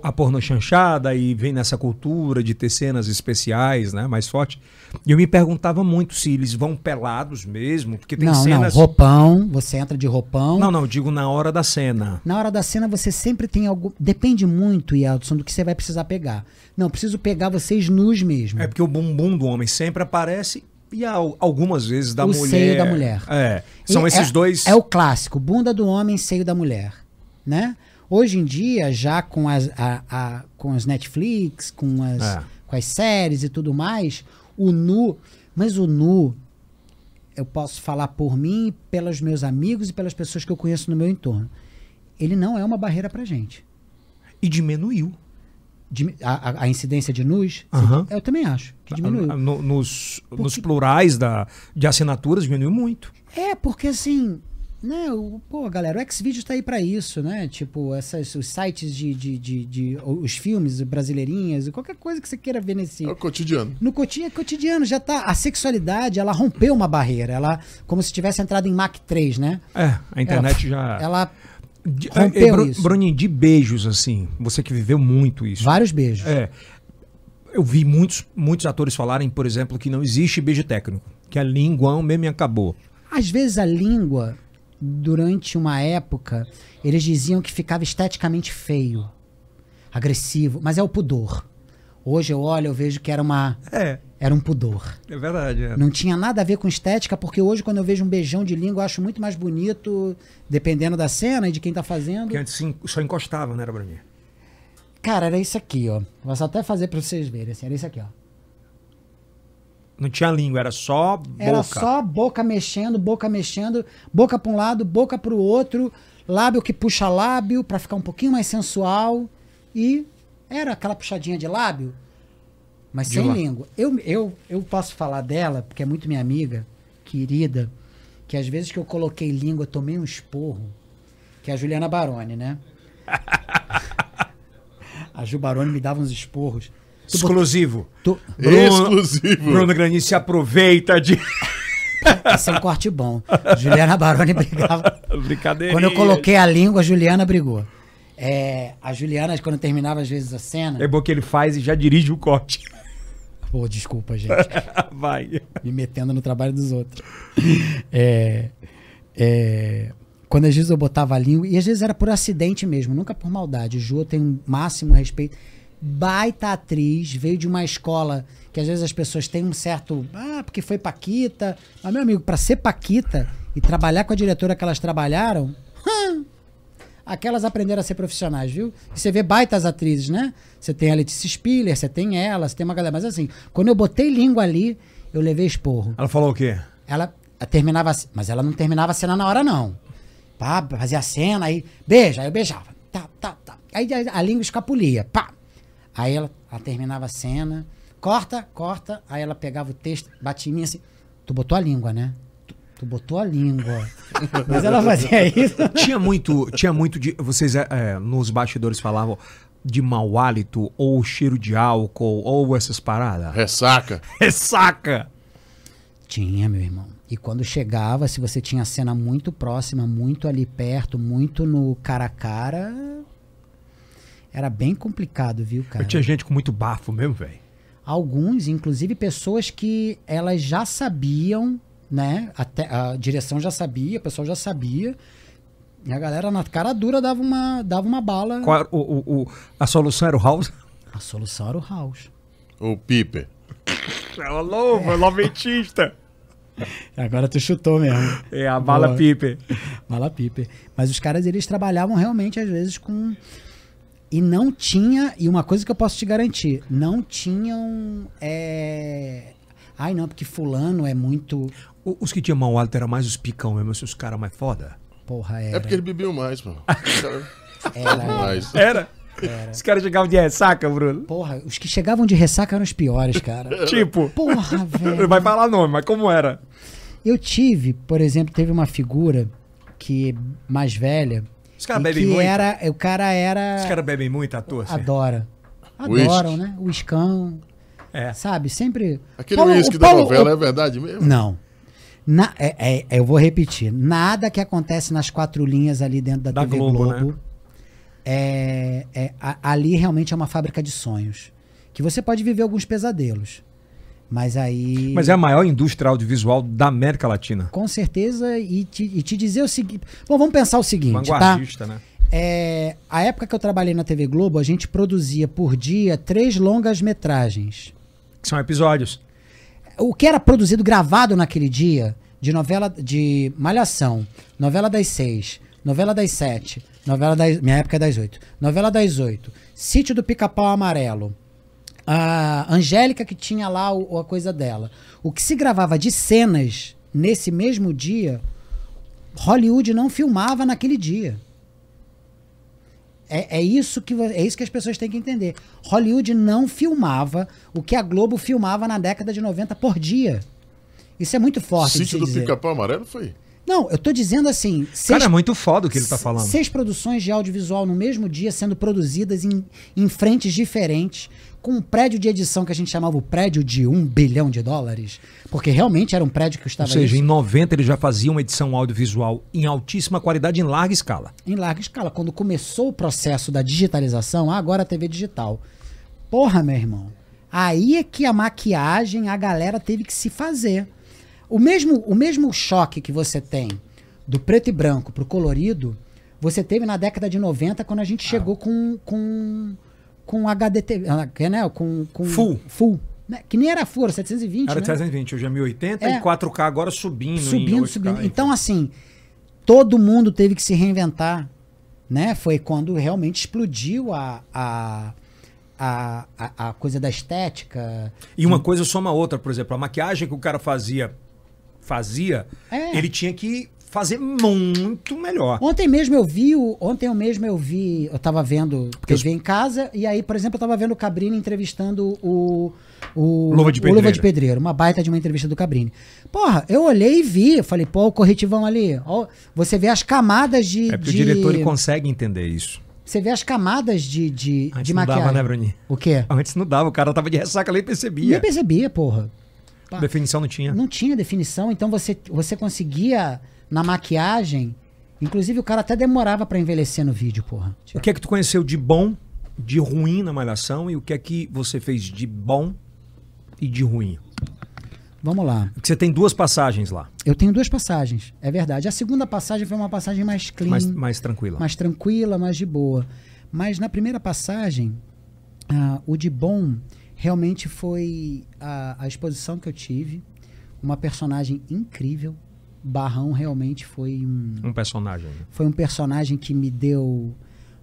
a porno chanchada e vem nessa cultura de ter cenas especiais, né? Mais forte. E eu me perguntava muito se eles vão pelados mesmo, porque tem não, cenas. não. Roupão, você entra de roupão. Não, não, digo na hora da cena. Na hora da cena você sempre tem algo. Depende muito, Yeltsin, do que você vai precisar pegar. Não, preciso pegar vocês nus mesmo. É porque o bumbum do homem sempre aparece e al- algumas vezes da O mulher. seio da mulher. É. São E esses é- dois. É o clássico, bunda do homem, seio da mulher, né? Hoje em dia, já com as, a, a- com as Netflix, com as, É. com as séries e tudo mais, o nu, mas o nu, eu posso falar por mim, pelos meus amigos e pelas pessoas que eu conheço no meu entorno. Ele não é uma barreira pra gente. E diminuiu. A, a- incidência de nus, Aham. eu também acho que diminuiu. No- nos, nos plurais da, de assinaturas diminuiu muito. É, porque assim, né, o, pô, galera, o Xvideos tá aí pra isso, né? Tipo, essas, os sites de, de, de, de- os filmes brasileirinhas, qualquer coisa que você queira ver nesse. É o cotidiano. No coti- cotidiano, já tá. A sexualidade, ela rompeu uma barreira. Ela, como se tivesse entrado em Mach 3, né? É, a internet já. Ela. De- rompeu é, isso. Bruninho, de beijos, assim. Você que viveu muito isso. Vários beijos. É. Eu vi muitos, muitos atores falarem, por exemplo, que não existe beijo técnico. Que a língua mesmo acabou. Às vezes a língua, durante uma época, eles diziam que ficava esteticamente feio, agressivo, mas é o pudor. Hoje eu olho, eu vejo que era uma. É, Era um pudor. é verdade. é. Não tinha nada a ver com estética, porque hoje, quando eu vejo um beijão de língua, eu acho muito mais bonito, dependendo da cena e de quem tá fazendo. Porque antes só encostava, né, era Bruninho? Cara, era isso aqui, ó. Vou só até fazer pra vocês verem, assim, era isso aqui, ó. Não tinha língua, era só boca. Era só boca mexendo, boca mexendo, boca pra um lado, boca pro outro, lábio que puxa lábio pra ficar um pouquinho mais sensual. E era aquela puxadinha de lábio, mas De sem lá. língua. Eu, eu, eu posso falar dela, porque é muito minha amiga, querida, que às vezes que eu coloquei língua, eu tomei um esporro, que é a Juliana Baroni, né? a Ju Baroni me dava uns esporros. Tu Exclusivo. tu- Exclusivo. Bruno Granier se aproveita de. Esse é um corte bom. Juliana Baroni brigava. Brincadeira. Quando eu coloquei a língua, a Juliana brigou. É, a Juliana, quando terminava às vezes a cena. É bom que ele faz e já dirige o corte. Pô, desculpa, gente. Vai. me metendo no trabalho dos outros. É, é, quando às vezes eu botava a língua, e às vezes era por acidente mesmo, nunca por maldade. Ju tenho um máximo respeito. Baita atriz, veio de uma escola que às vezes as pessoas têm um certo. Ah, porque foi Paquita. Mas, meu amigo, pra ser Paquita e trabalhar com a diretora que elas trabalharam. hum, Aquelas aprenderam a ser profissionais, viu? E você vê baitas atrizes, né? Você tem a Letícia Spiller, você tem ela, você tem uma galera. Mas assim, quando eu botei língua ali, eu levei esporro. Ela falou o quê? Ela terminava, mas ela não terminava a cena na hora, não. Pá, fazia a cena, aí beija, aí eu beijava. Tá, tá, tá. Aí a, a língua escapulia, pá. Aí ela, ela terminava a cena, corta, corta, aí ela pegava o texto, batia em mim assim, tu botou a língua, né? Tu, botou a língua. mas ela fazia isso. Tinha muito, tinha muito de. Vocês é, é, nos bastidores falavam de mau hálito, ou cheiro de álcool, ou essas paradas. Ressaca. Ressaca! Tinha, meu irmão. E quando chegava, se você tinha a cena muito próxima, muito ali perto, muito no cara a cara, era bem complicado, viu, cara? Eu tinha gente com muito bafo mesmo, velho. Alguns, inclusive pessoas que elas já sabiam, né? Até, a direção já sabia, o pessoal já sabia. E a galera na cara dura dava uma, dava uma bala. Qual era o, o- o- a solução era o house? A solução era o house. O Piper. Ela louva, noventista. Agora tu chutou mesmo. É a bala Boa. piper. Bala piper. Mas os caras, eles trabalhavam realmente, às vezes, com. E não tinha. E uma coisa que eu posso te garantir: não tinham. É... Ai, não, porque Fulano é muito. Os que tinham mau hálito eram mais os picão mesmo, os caras mais foda. Porra, era. É porque ele bebeu mais, mano. era, mais. Era? Os caras chegavam de ressaca, Bruno. Porra, os que chegavam de ressaca eram os piores, cara. Tipo, Porra, velho. não vai falar nome, mas como era? Eu tive, por exemplo, teve uma figura que mais velha. Os caras bebem que muito? era, o cara era Os caras bebem muito à toa, assim? adora. Whisky. Adoram, né? O iscão, É. sabe? Sempre Aquele uísque o da Paulo- novela o- é verdade mesmo? Não. Na- é- é- eu vou repetir. Nada que acontece nas quatro linhas ali dentro da, Da TV Globo, Globo, né? é, é- a- ali realmente é uma fábrica de sonhos. Que você pode viver alguns pesadelos. Mas aí. Mas é a maior indústria audiovisual da América Latina. Com certeza, e te, e te dizer o seguinte. Bom, vamos pensar o seguinte, tá? Vanguardista, né? É, a época que eu trabalhei na TV Globo, a gente produzia por dia três longas metragens. Que são episódios. O que era produzido, gravado naquele dia, de novela de Malhação, novela das seis, novela das sete, novela das. Minha época é das oito. Novela das oito, Sítio do Pica-Pau Amarelo. A Angélica que tinha lá o- a coisa dela. O que se gravava de cenas nesse mesmo dia, Hollywood não filmava naquele dia. É, é isso que, é isso que as pessoas têm que entender. Hollywood não filmava o que a Globo filmava na década de 90 por dia. Isso é muito forte Sítio do. Pica-Pau Amarelo foi? Não, eu tô dizendo assim, seis, Cara, é muito foda o que ele tá falando. seis produções de audiovisual no mesmo dia sendo produzidas em, em frentes diferentes, com um prédio de edição que a gente chamava o prédio de um bilhão de dólares, porque realmente era um prédio que Ou custava seja, isso em 90 ele já fazia uma edição audiovisual em altíssima qualidade em larga escala. em larga escala. Quando começou o processo da digitalização, ah, agora a TV digital. Porra, meu irmão. Aí é que a maquiagem, a galera teve que se fazer. O mesmo, o mesmo choque que você tem do preto e branco pro colorido, você teve na década de 90 quando a gente chegou com com com HDTV, ah, que, né, com, com Full. full, né? Que nem era full, era 720, Era né? 320, hoje é 1080 É. e 4K agora subindo. subindo, 8K, subindo. Então, assim, todo mundo teve que se reinventar, né? Foi quando realmente explodiu a, a, a, a, a coisa da estética. E uma coisa soma outra, por exemplo, a maquiagem que o cara fazia, fazia, É. ele tinha que fazer muito melhor. Ontem mesmo eu vi, o, ontem eu mesmo eu vi, eu tava vendo Porque TV em casa, e aí, por exemplo, eu tava vendo o Cabrini entrevistando o. O Luva de o Luva Pedreiro. de Pedreiro, uma baita de uma entrevista do Cabrini. Porra, eu olhei e vi, eu falei, pô, o corretivão ali. ó, você vê as camadas de. É porque de- o diretor ele consegue entender isso. Você vê as camadas de, de, Antes de não maquiagem. dava, né, Bruninho? O quê? Antes não dava, o cara tava de ressaca ali e percebia. Nem percebia, porra. Definição não tinha. Não tinha definição, então você, você conseguia na maquiagem. Inclusive o cara até demorava pra envelhecer no vídeo, porra. O que é que tu conheceu de bom, de ruim na malhação e o que é que você fez de bom e de ruim? Vamos lá. Porque você tem duas passagens lá, Eu tenho duas passagens, é verdade. A segunda passagem foi uma passagem mais clean, mais, mais, mais tranquila. tranquila, mais de boa. Mas na primeira passagem, ah, o de bom realmente foi a, a exposição que eu tive. Uma personagem incrível. Barrão realmente foi um, Um personagem. né? foi um personagem que me deu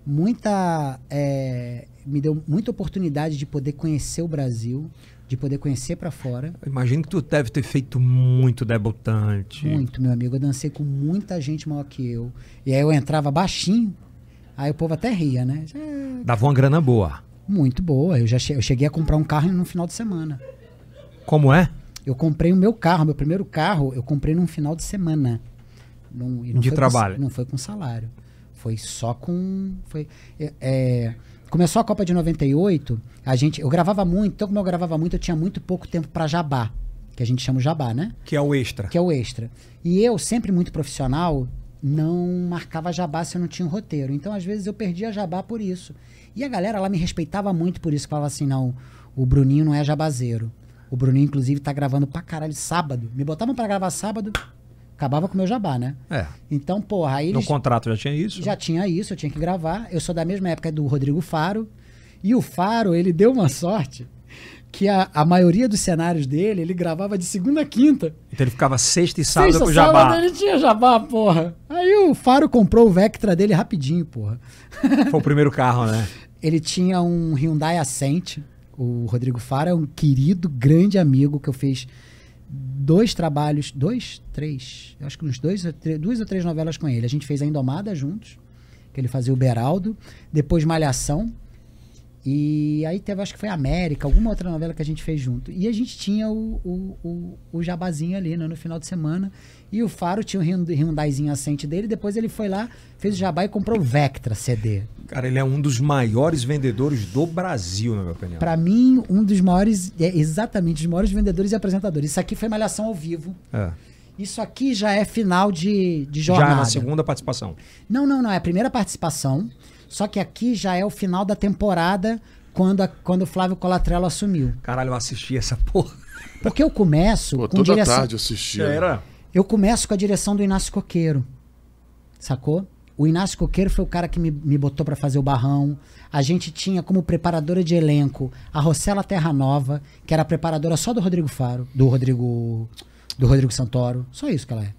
muita é, me deu muita oportunidade de poder conhecer o Brasil, de poder conhecer pra fora. Eu Imagino que tu deve ter feito muito debutante. Muito, meu amigo. Eu dancei com muita gente maior que eu. E aí eu entrava baixinho, aí o povo até ria, né? É, Dava uma grana boa. muito boa. Eu já che- eu cheguei a comprar um carro no final de semana. Como é? Eu comprei o meu carro, meu primeiro carro, eu comprei num final de semana. Num- De com trabalho. sa- não foi com salário. Foi só com. Foi, é, é, começou a Copa de 98, a gente, eu gravava muito, então como eu gravava muito, eu tinha muito pouco tempo pra jabá, que a gente chama o jabá, né? Que é o extra. Que é o extra. E eu, sempre muito profissional, não marcava jabá se eu não tinha um roteiro. Então, às vezes, eu perdia jabá por isso. E a galera lá me respeitava muito por isso, falava assim: não, o Bruninho não é jabazeiro. O Bruninho, inclusive, tá gravando pra caralho sábado. Me botavam pra gravar sábado, Acabava com o meu jabá, né? É. Então, porra, aí No contrato já tinha isso? já tinha isso, eu tinha que gravar. Eu sou da mesma época do Rodrigo Faro. E o Faro, ele deu uma sorte que a, a maioria dos cenários dele, ele gravava de segunda a quinta. Então ele ficava sexta e sábado Sexta, com o jabá. sábado ele tinha jabá, porra. Aí o Faro comprou o Vectra dele rapidinho, porra. Foi o primeiro carro, né? Ele tinha um Hyundai Accent. O Rodrigo Faro é um querido, grande amigo que eu fiz dois trabalhos, dois, três, acho que uns dois, tre- duas ou três novelas com ele. A gente fez a Indomada juntos, que ele fazia o Beraldo, depois Malhação, e aí teve, acho que foi América, alguma outra novela que a gente fez junto. E a gente tinha o, o, o, o jabazinho ali, né, no final de semana. E o Faro tinha o Hyund- Hyundaizinho Accent dele, depois ele foi lá, fez o jabá e comprou o Vectra CD. Cara, ele é um dos maiores vendedores do Brasil, na minha opinião. Pra mim, um dos maiores, é exatamente, os maiores vendedores e apresentadores. Isso aqui foi Malhação ao vivo. É. Isso aqui já é final de, de Já jornada. na segunda participação. Não, não, não. É a primeira participação. Só que aqui já é o final da temporada quando, a- quando o Flávio Colatrello assumiu. Caralho, eu assisti essa porra. Porque eu começo Pô, com toda direção. tarde eu assistia. Eu começo com a direção do Inácio Coqueiro. Sacou? O Inácio Coqueiro foi o cara que me, me botou pra fazer o barrão. A gente tinha como preparadora de elenco a Rosela Terra Nova, que era a preparadora só do Rodrigo Faro, do Rodrigo do Rodrigo Santoro. Só isso que ela é.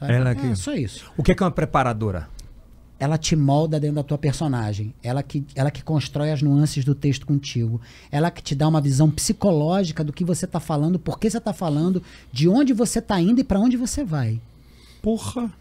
Ela que- É, só isso. O que é que é uma preparadora? Ela te molda dentro da tua personagem. Ela que, ela que constrói as nuances do texto contigo. Ela que te dá uma visão psicológica do que você tá falando, por que você tá falando, de onde você tá indo e pra onde você vai. Porra.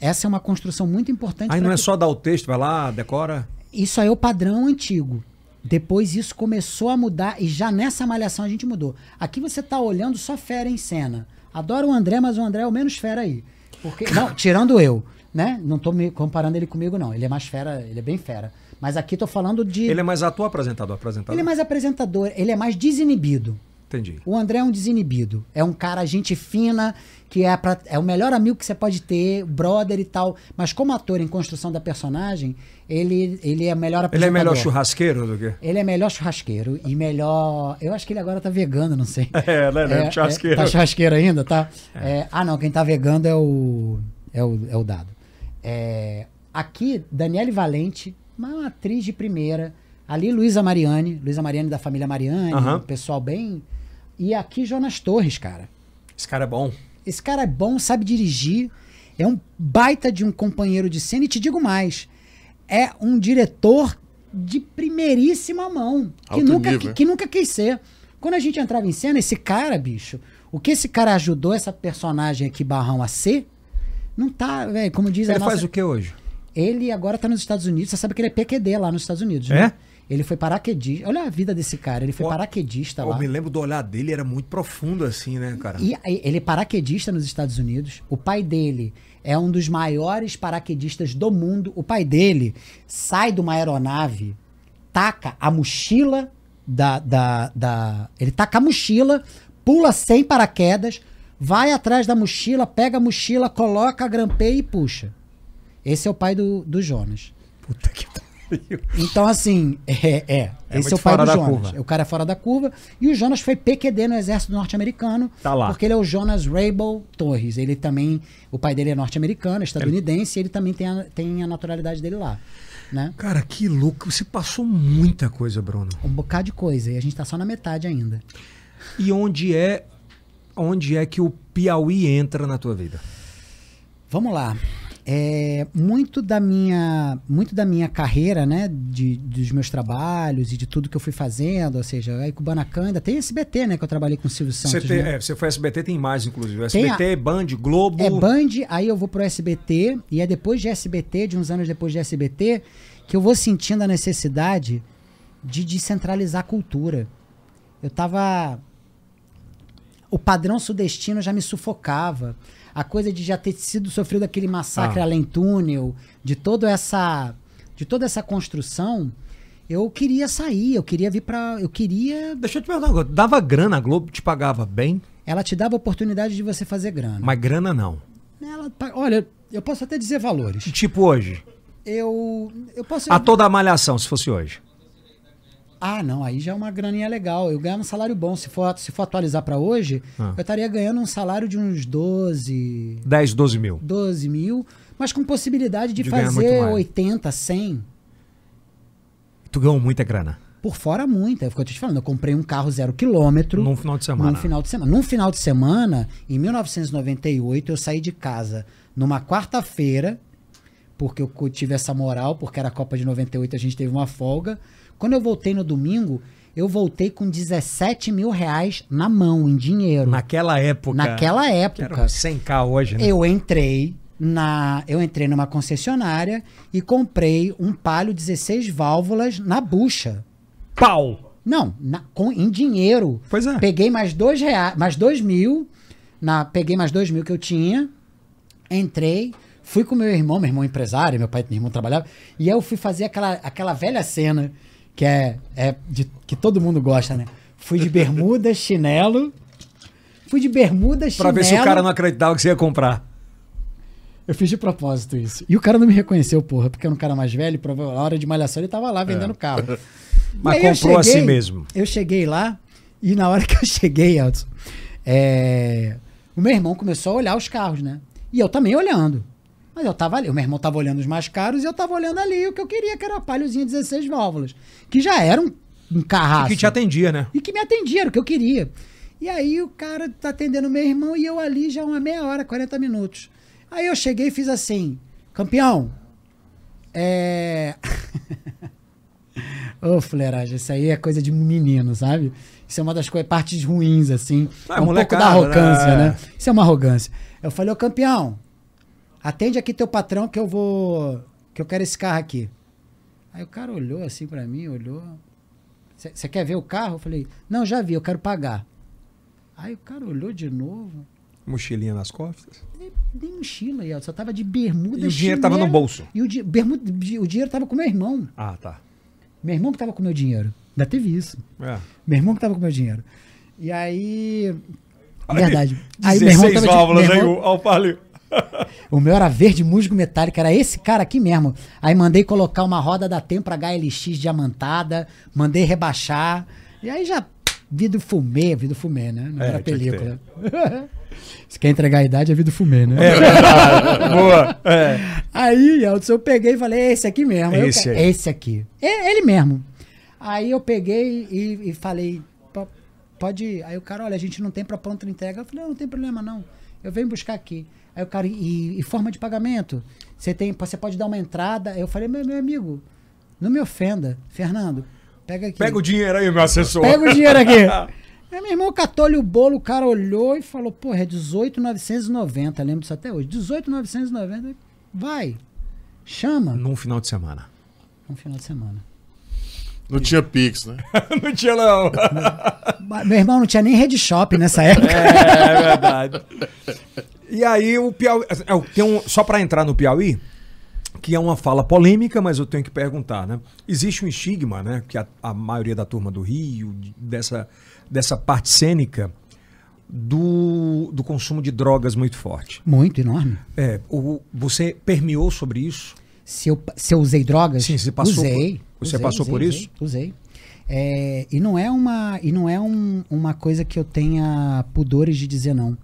Essa é uma construção muito importante. Aí não é que- só dar o texto, vai lá, decora. Isso aí é o padrão antigo. Depois isso começou a mudar e já nessa malhação a gente mudou. Aqui você tá olhando só fera em cena. Adoro o André, mas o André é o menos fera aí. Porque, não, tirando eu, né? Não tô me comparando ele comigo, não. Ele é mais fera, ele é bem fera. Mas aqui tô falando de. Ele é mais ator apresentador, apresentador. Ele é mais apresentador, ele é mais desinibido. Entendi. O André é um desinibido. É um cara, gente fina, que é, pra, é o melhor amigo que você pode ter, brother e tal. Mas como ator em construção da personagem, ele, ele é melhor Ele é apresentador. melhor churrasqueiro do que. Ele é melhor churrasqueiro e melhor. Eu acho que ele agora tá vegano, não sei. É, né, né? Churrasqueiro. tá churrasqueiro ainda, tá? É, ah, não, quem tá vegano é o. É o, é o dado. É, aqui, Daniele Valente, uma atriz de primeira. Ali, Luísa Mariani, Luísa Mariani da família Mariani, Aham. um pessoal bem. E aqui, Jonas Torres, cara. Esse cara é bom. Esse cara é bom, sabe dirigir, é um baita de um companheiro de cena e te digo mais, é um diretor de primeiríssima mão, que nunca, que, que nunca quis ser. Quando a gente entrava em cena, esse cara, bicho, o que esse cara ajudou essa personagem aqui, Barrão, a ser, não tá, velho, como diz a Ele nossa... faz o que hoje? Ele agora tá nos Estados Unidos, você sabe que ele é PQD lá nos Estados Unidos, É? né? Ele foi paraquedista, olha a vida desse cara, ele foi Ó, paraquedista Eu lá. me lembro do olhar dele, era muito profundo assim, né, cara? E ele é paraquedista nos Estados Unidos. O pai dele é um dos maiores paraquedistas do mundo. O pai dele sai de uma aeronave, taca a mochila da. da, da ele taca a mochila, pula sem paraquedas, vai atrás da mochila, pega a mochila, coloca a grampeia e puxa. Esse é o pai do, do Jonas. Puta que pariu. Então, assim, é, é. É esse é o pai do Jonas. curva. O cara é fora da curva. E o Jonas foi PQD no exército norte-americano. Tá lá. Porque ele é o Jonas Rabel Torres. Ele também. O pai dele é norte-americano, estadunidense, e ele também tem a, tem a naturalidade dele lá. Né? Cara, que louco. Você passou muita coisa, Bruno. Um bocado de coisa. E a gente tá só na metade ainda. E onde é onde é que o Piauí entra na tua vida? Vamos lá. É, muito da minha muito da minha carreira, né, de, dos meus trabalhos e de tudo que eu fui fazendo, ou seja, aí Kubanacan ainda tem SBT, né, que eu trabalhei com o Silvio Você, Santos. tem- né? é, você foi SBT, tem mais, inclusive. SBT, Band, Globo. É Band, aí eu vou pro SBT, e é depois de SBT, de uns anos depois de SBT, que eu vou sentindo a necessidade de descentralizar a cultura. Eu tava. O padrão sudestino já me sufocava. A coisa de já ter sido sofrido aquele massacre Ah. além túnel, de toda essa. De toda essa construção, eu queria sair, eu queria vir pra. Eu queria. Deixa eu te perguntar, uma coisa. dava grana, a Globo te pagava bem, Ela te dava oportunidade de você fazer grana. mas grana não. Ela, olha, eu posso até dizer valores. Tipo hoje. Eu. Eu posso. A toda a malhação, se fosse hoje. Ah, não, aí já é uma graninha legal. Eu ganhava um salário bom. Se for, se for atualizar pra hoje, Ah. eu estaria ganhando um salário de uns 12, 10, 12 mil. 12 mil, mas com possibilidade de, De fazer mais. 80, 100. Tu ganhou muita grana. Por fora, muita. É o que eu tô te falando. Eu comprei um carro zero quilômetro. Num final de semana. Num final de semana. Num final de semana, em 1998, eu saí de casa numa quarta-feira, porque eu tive essa moral, porque era a Copa de 98, a gente teve uma folga. Quando eu voltei no domingo, eu voltei com 17 mil reais na mão, em dinheiro. Naquela época. Naquela época, uns 100k hoje, né? eu entrei na, eu entrei numa concessionária e comprei um palio 16 válvulas na bucha. Pau! Não, na- com, em dinheiro. Pois é. Peguei mais dois reais, mais dois mil, na, peguei mais dois mil que eu tinha, entrei, fui com meu irmão, meu irmão empresário, meu pai e meu irmão trabalhava, e eu fui fazer aquela, aquela velha cena que é, é de, que todo mundo gosta, né? Fui de bermuda, chinelo, fui de bermuda, Pra chinelo. ver se o cara não acreditava que você ia comprar. Eu fiz de propósito isso. E o cara não me reconheceu, porra, porque era um cara mais velho, provavelmente, na hora de malhação ele tava lá vendendo carro. Mas comprou assim cheguei- mesmo. Eu cheguei lá e na hora que eu cheguei, Elton, é, o meu irmão começou a olhar os carros, né? E eu também olhando. Mas eu tava ali, o meu irmão tava olhando os mais caros e eu tava olhando ali o que eu queria, que era a palhozinha 16 válvulas. Que já era um, um carraço. Que te atendia, né? E que me atendia, era o que eu queria. E aí o cara tá atendendo meu irmão e eu ali já uma meia hora, 40 minutos. Aí eu cheguei e fiz assim, campeão, é... Ô, fuleiragem, isso aí é coisa de menino, sabe? Isso é uma das coisas, partes ruins, assim. Ah, é um pouco da arrogância, né? né? Isso é uma arrogância. Eu falei, ô campeão, atende aqui teu patrão que eu vou. que eu quero esse carro aqui. Aí o cara olhou assim pra mim, olhou. Você quer ver o carro? Eu falei, não, já vi, eu quero pagar. Aí o cara olhou de novo. Mochilinha nas costas. Nem, nem mochila, eu só tava de bermuda. E o dinheiro tava no chinelo, bolso. E o, di- bermuda, o dinheiro tava com meu irmão. Ah, tá. Meu irmão que tava com meu dinheiro. Ainda teve isso. É. Meu irmão que tava com meu dinheiro. E aí. Verdade. Aí 16 meu irmão tava de- válvulas meu aí, irmão- o, ó, o palio. O meu era verde musgo metálico, era esse cara aqui mesmo. Aí mandei colocar uma roda da Tempra HLX diamantada, mandei rebaixar. E aí já. Vidro fumê, vidro fumê, né? Não É, era película. Se quer entregar a idade, é vidro fumê, né? Boa. É. Aí, Elton, eu peguei e falei, é esse aqui mesmo. Aí eu Esse é esse aqui. É ele mesmo. Aí eu peguei e, e falei, "Po- pode ir. Aí o cara, olha, a gente não tem pra pronta entrega. Eu falei, não, não tem problema não. Eu venho buscar aqui. Aí o cara, e, e forma de pagamento? Você tem, você pode dar uma entrada? Eu falei, meu, meu amigo, não me ofenda. Fernando, pega aqui. Pega o dinheiro aí, meu assessor. Pega o dinheiro aqui. Aí meu irmão catou-lhe o bolo, o cara olhou e falou, pô, é 18,990, lembro disso até hoje. 18,990, vai, chama. Num final de semana. Um final de semana. Não tinha Pix, né? não tinha, não. Meu irmão não tinha nem rede shop nessa época. É verdade. E aí o Piauí. é, Tem um, só para entrar no Piauí, que é uma fala polêmica, mas eu tenho que perguntar, né? Existe um estigma, né? Que a, a maioria da turma do Rio, de- dessa, dessa parte cênica, do, do consumo de drogas muito forte. Muito enorme. É, o, você permeou sobre isso? Se eu, se eu usei drogas, Sim, você passou usei. por- você usei, passou usei, por usei, isso? Usei. É, e não é, uma, e não é um- uma coisa que eu tenha pudores de dizer não.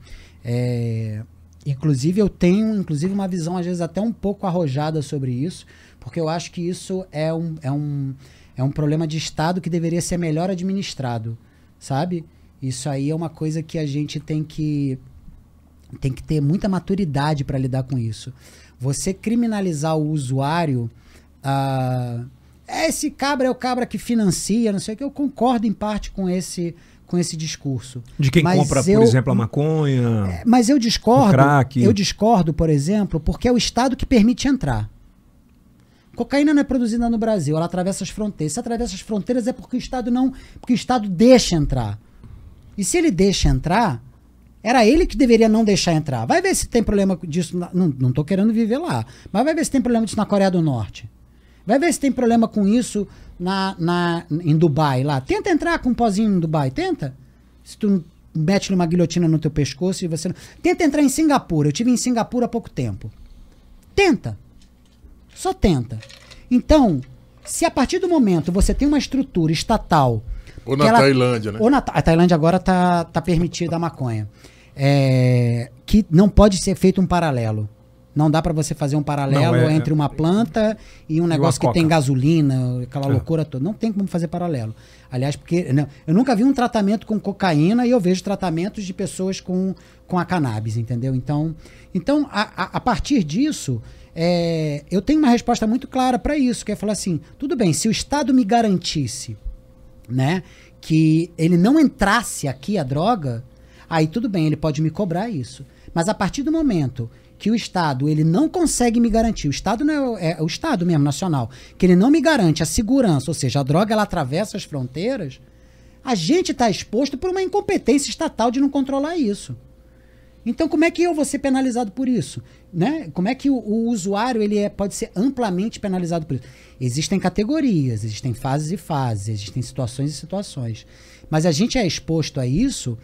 É, inclusive, eu tenho inclusive uma visão, às vezes, até um pouco arrojada sobre isso, porque eu acho que isso é um, é um, é um problema de Estado que deveria ser melhor administrado, sabe? Isso aí é uma coisa que a gente tem que tem que ter muita maturidade para lidar com isso. Você criminalizar o usuário, ah, esse cabra é o cabra que financia, não sei o que, eu concordo em parte com esse, com esse discurso. De quem Mas compra, eu- por exemplo, a maconha? Mas eu discordo. crack. Eu discordo, por exemplo, porque é o Estado que permite entrar. Cocaína não é produzida no Brasil, ela atravessa as fronteiras. Se atravessa as fronteiras é porque o Estado não, porque o Estado deixa entrar. E se ele deixa entrar, era ele que deveria não deixar entrar. Vai ver se tem problema disso. na- não, não tô querendo viver lá. Mas vai ver se tem problema disso na Coreia do Norte. Vai ver se tem problema com isso na, na, em Dubai lá. Tenta entrar com um pozinho em Dubai, tenta. Se tu mete uma guilhotina no teu pescoço e você não... Tenta entrar em Singapura. Eu tive em Singapura há pouco tempo. Tenta. Só tenta. Então, Se a partir do momento você tem uma estrutura estatal. Ou na ela- Tailândia, né? Ou na a Tailândia agora tá, tá permitida a maconha. É, que não pode ser feito um paralelo. Não dá pra você fazer um paralelo é- entre uma planta e um negócio que coca. tem gasolina, aquela É. loucura toda. Não tem como fazer paralelo. Aliás, porque não, eu nunca vi um tratamento com cocaína e eu vejo tratamentos de pessoas com, com a cannabis, entendeu? Então, então a, a, a partir disso, é, eu tenho uma resposta muito clara para isso, que é falar assim: tudo bem, se o Estado me garantisse né, que ele não entrasse aqui a droga, aí tudo bem, ele pode me cobrar isso. Mas a partir do momento que o Estado ele não consegue me garantir, o Estado não é, é o Estado mesmo nacional, que ele não me garante a segurança, ou seja, a droga ela atravessa as fronteiras, a gente está exposto por uma incompetência estatal de não controlar isso. Então, como é que eu vou ser penalizado por isso? Né? Como é que o, o usuário ele é- pode ser amplamente penalizado por isso? Existem categorias, existem fases e fases, existem situações e situações. Mas a gente é exposto a isso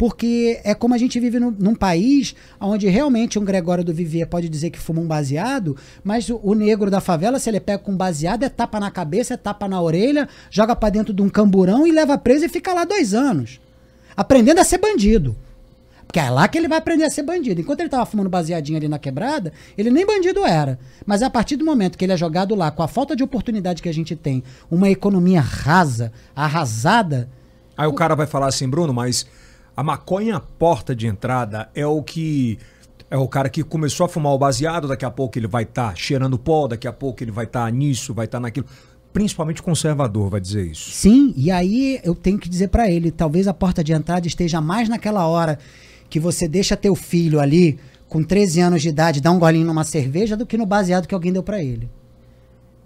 porque é como a gente vive num, num país onde realmente um Gregório do Vivier pode dizer que fuma um baseado, mas o, o negro da favela, se ele pega com baseado, é tapa na cabeça, é tapa na orelha, joga pra dentro de um camburão e leva preso e fica lá dois anos. Aprendendo a ser bandido. Porque é lá que ele vai aprender a ser bandido. Enquanto ele tava fumando baseadinho ali na quebrada, ele nem bandido era. Mas a partir do momento que ele é jogado lá, com a falta de oportunidade que a gente tem, uma economia rasa, arrasada, Aí o cara vai falar assim, Bruno, mas a maconha porta de entrada é o que. É o cara que começou a fumar o baseado, daqui a pouco ele vai estar cheirando pó, daqui a pouco ele vai estar nisso, vai estar naquilo. Principalmente conservador vai dizer isso. Sim, e aí eu tenho que dizer pra ele, talvez a porta de entrada esteja mais naquela hora que você deixa teu filho ali com 13 anos de idade dar um golinho numa cerveja do que no baseado que alguém deu pra ele.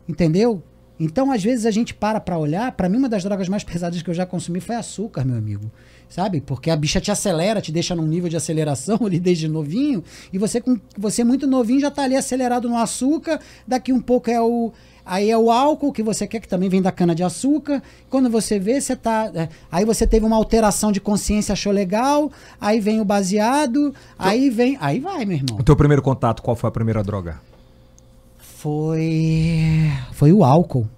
Entendeu? Então, às vezes a gente para pra olhar, pra mim uma das drogas mais pesadas que eu já consumi foi açúcar, meu amigo. Sabe? Porque a bicha te acelera, te deixa num nível de aceleração ali desde novinho, e você com você muito novinho já tá ali acelerado no açúcar, daqui um pouco é o Aí é o álcool que você quer, que também vem da cana de açúcar. Quando você vê, você tá. é, aí você teve uma alteração de consciência, achou legal. Aí vem o baseado. Aí vem. Aí vai, meu irmão. O teu primeiro contato, qual foi a primeira droga? Foi. Foi o álcool.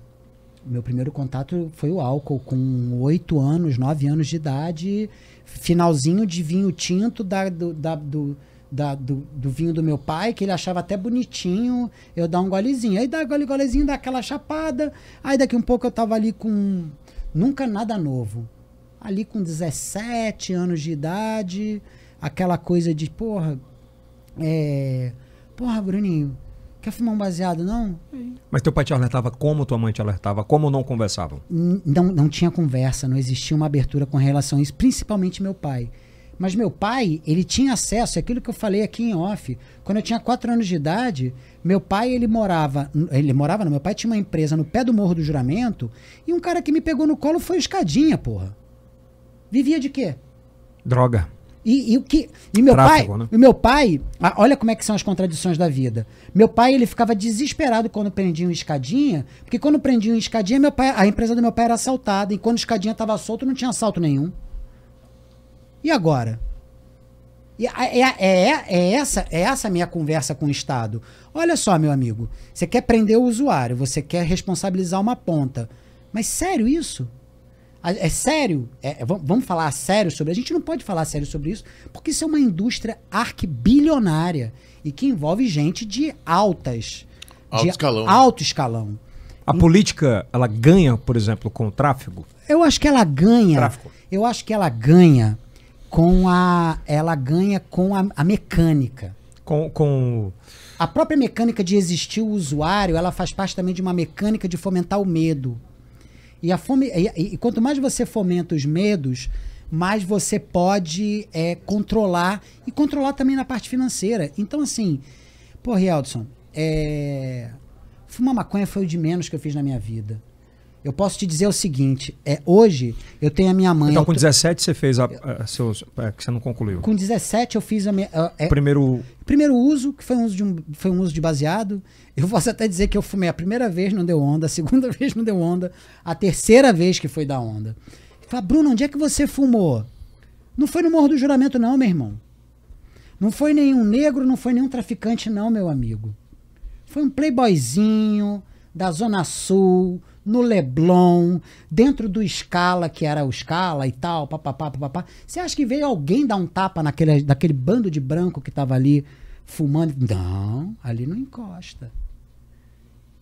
Meu primeiro contato foi o álcool, com 8 anos, 9 anos de idade, finalzinho de vinho tinto da, do, da- do, da- do, do vinho do meu pai, que ele achava até bonitinho, eu dar um golezinho. Aí dá gole, golezinho, dá aquela chapada. Aí daqui um pouco eu tava ali com. Nunca nada novo. Ali com 17 anos de idade, aquela coisa de, porra, é. Porra, Bruninho, quer fumar um baseado, não? Mas teu pai te alertava como tua mãe te alertava, como não conversavam? N- não, não tinha conversa, não existia uma abertura com relação a isso, principalmente meu pai. Mas meu pai, ele tinha acesso, é aquilo que eu falei aqui em off. Quando eu tinha 4 anos de idade, meu pai, ele morava, ele morava, não, meu pai tinha uma empresa no pé do Morro do Juramento, e um cara que me pegou no colo foi o Escadinha, porra. Vivia de quê? Droga. E, e o que e meu Tráfego, pai, né? e meu pai, olha como é que são as contradições da vida. Meu pai ele ficava desesperado quando prendiam escadinha, porque quando prendiam escadinha, meu pai, a empresa do meu pai era assaltada e quando escadinha estava solto não tinha assalto nenhum. E agora? E a- é, é, é essa é essa a minha conversa com o Estado. Olha só, meu amigo, você quer prender o usuário, você quer responsabilizar uma ponta, mas sério isso? É sério? É- é- vam- vamos falar sério sobre A gente não pode falar sério sobre isso, porque isso é uma indústria arquibilionária e que envolve gente de altas. Alto de escalão. Alto escalão. A política, ela ganha, por exemplo, com o tráfego? Eu acho que ela ganha. Tráfico. Eu acho que ela ganha com a. Ela ganha com a, a mecânica. Com, com A própria mecânica de existir o usuário, ela faz parte também de uma mecânica de fomentar o medo. E, a fome, e, e- quanto mais você fomenta os medos, mais você pode é, controlar e controlar também na parte financeira. Então, assim, pô, Rieldson, é, fumar maconha foi o de menos que eu fiz na minha vida. Eu posso te dizer o seguinte: é, hoje eu tenho a minha mãe. Então, com tô- 17 você fez a, a seus. É, que você não concluiu. com 17 eu fiz a minha. é, Primeiro. Primeiro uso, que foi um uso, de um, foi um uso de baseado. Eu posso até dizer que eu fumei a primeira vez, não deu onda, a segunda vez não deu onda, a terceira vez que foi da onda. Fala, Bruno, onde é que você fumou? Não foi no Morro do Juramento, não, meu irmão. Não foi nenhum negro, não foi nenhum traficante, não, meu amigo. Foi um playboyzinho da Zona Sul, no Leblon, dentro do Scala, que era o Scala e tal, papapá, papapá. Você acha que veio alguém dar um tapa naquele, daquele bando de branco que tava ali fumando? Não, ali não encosta.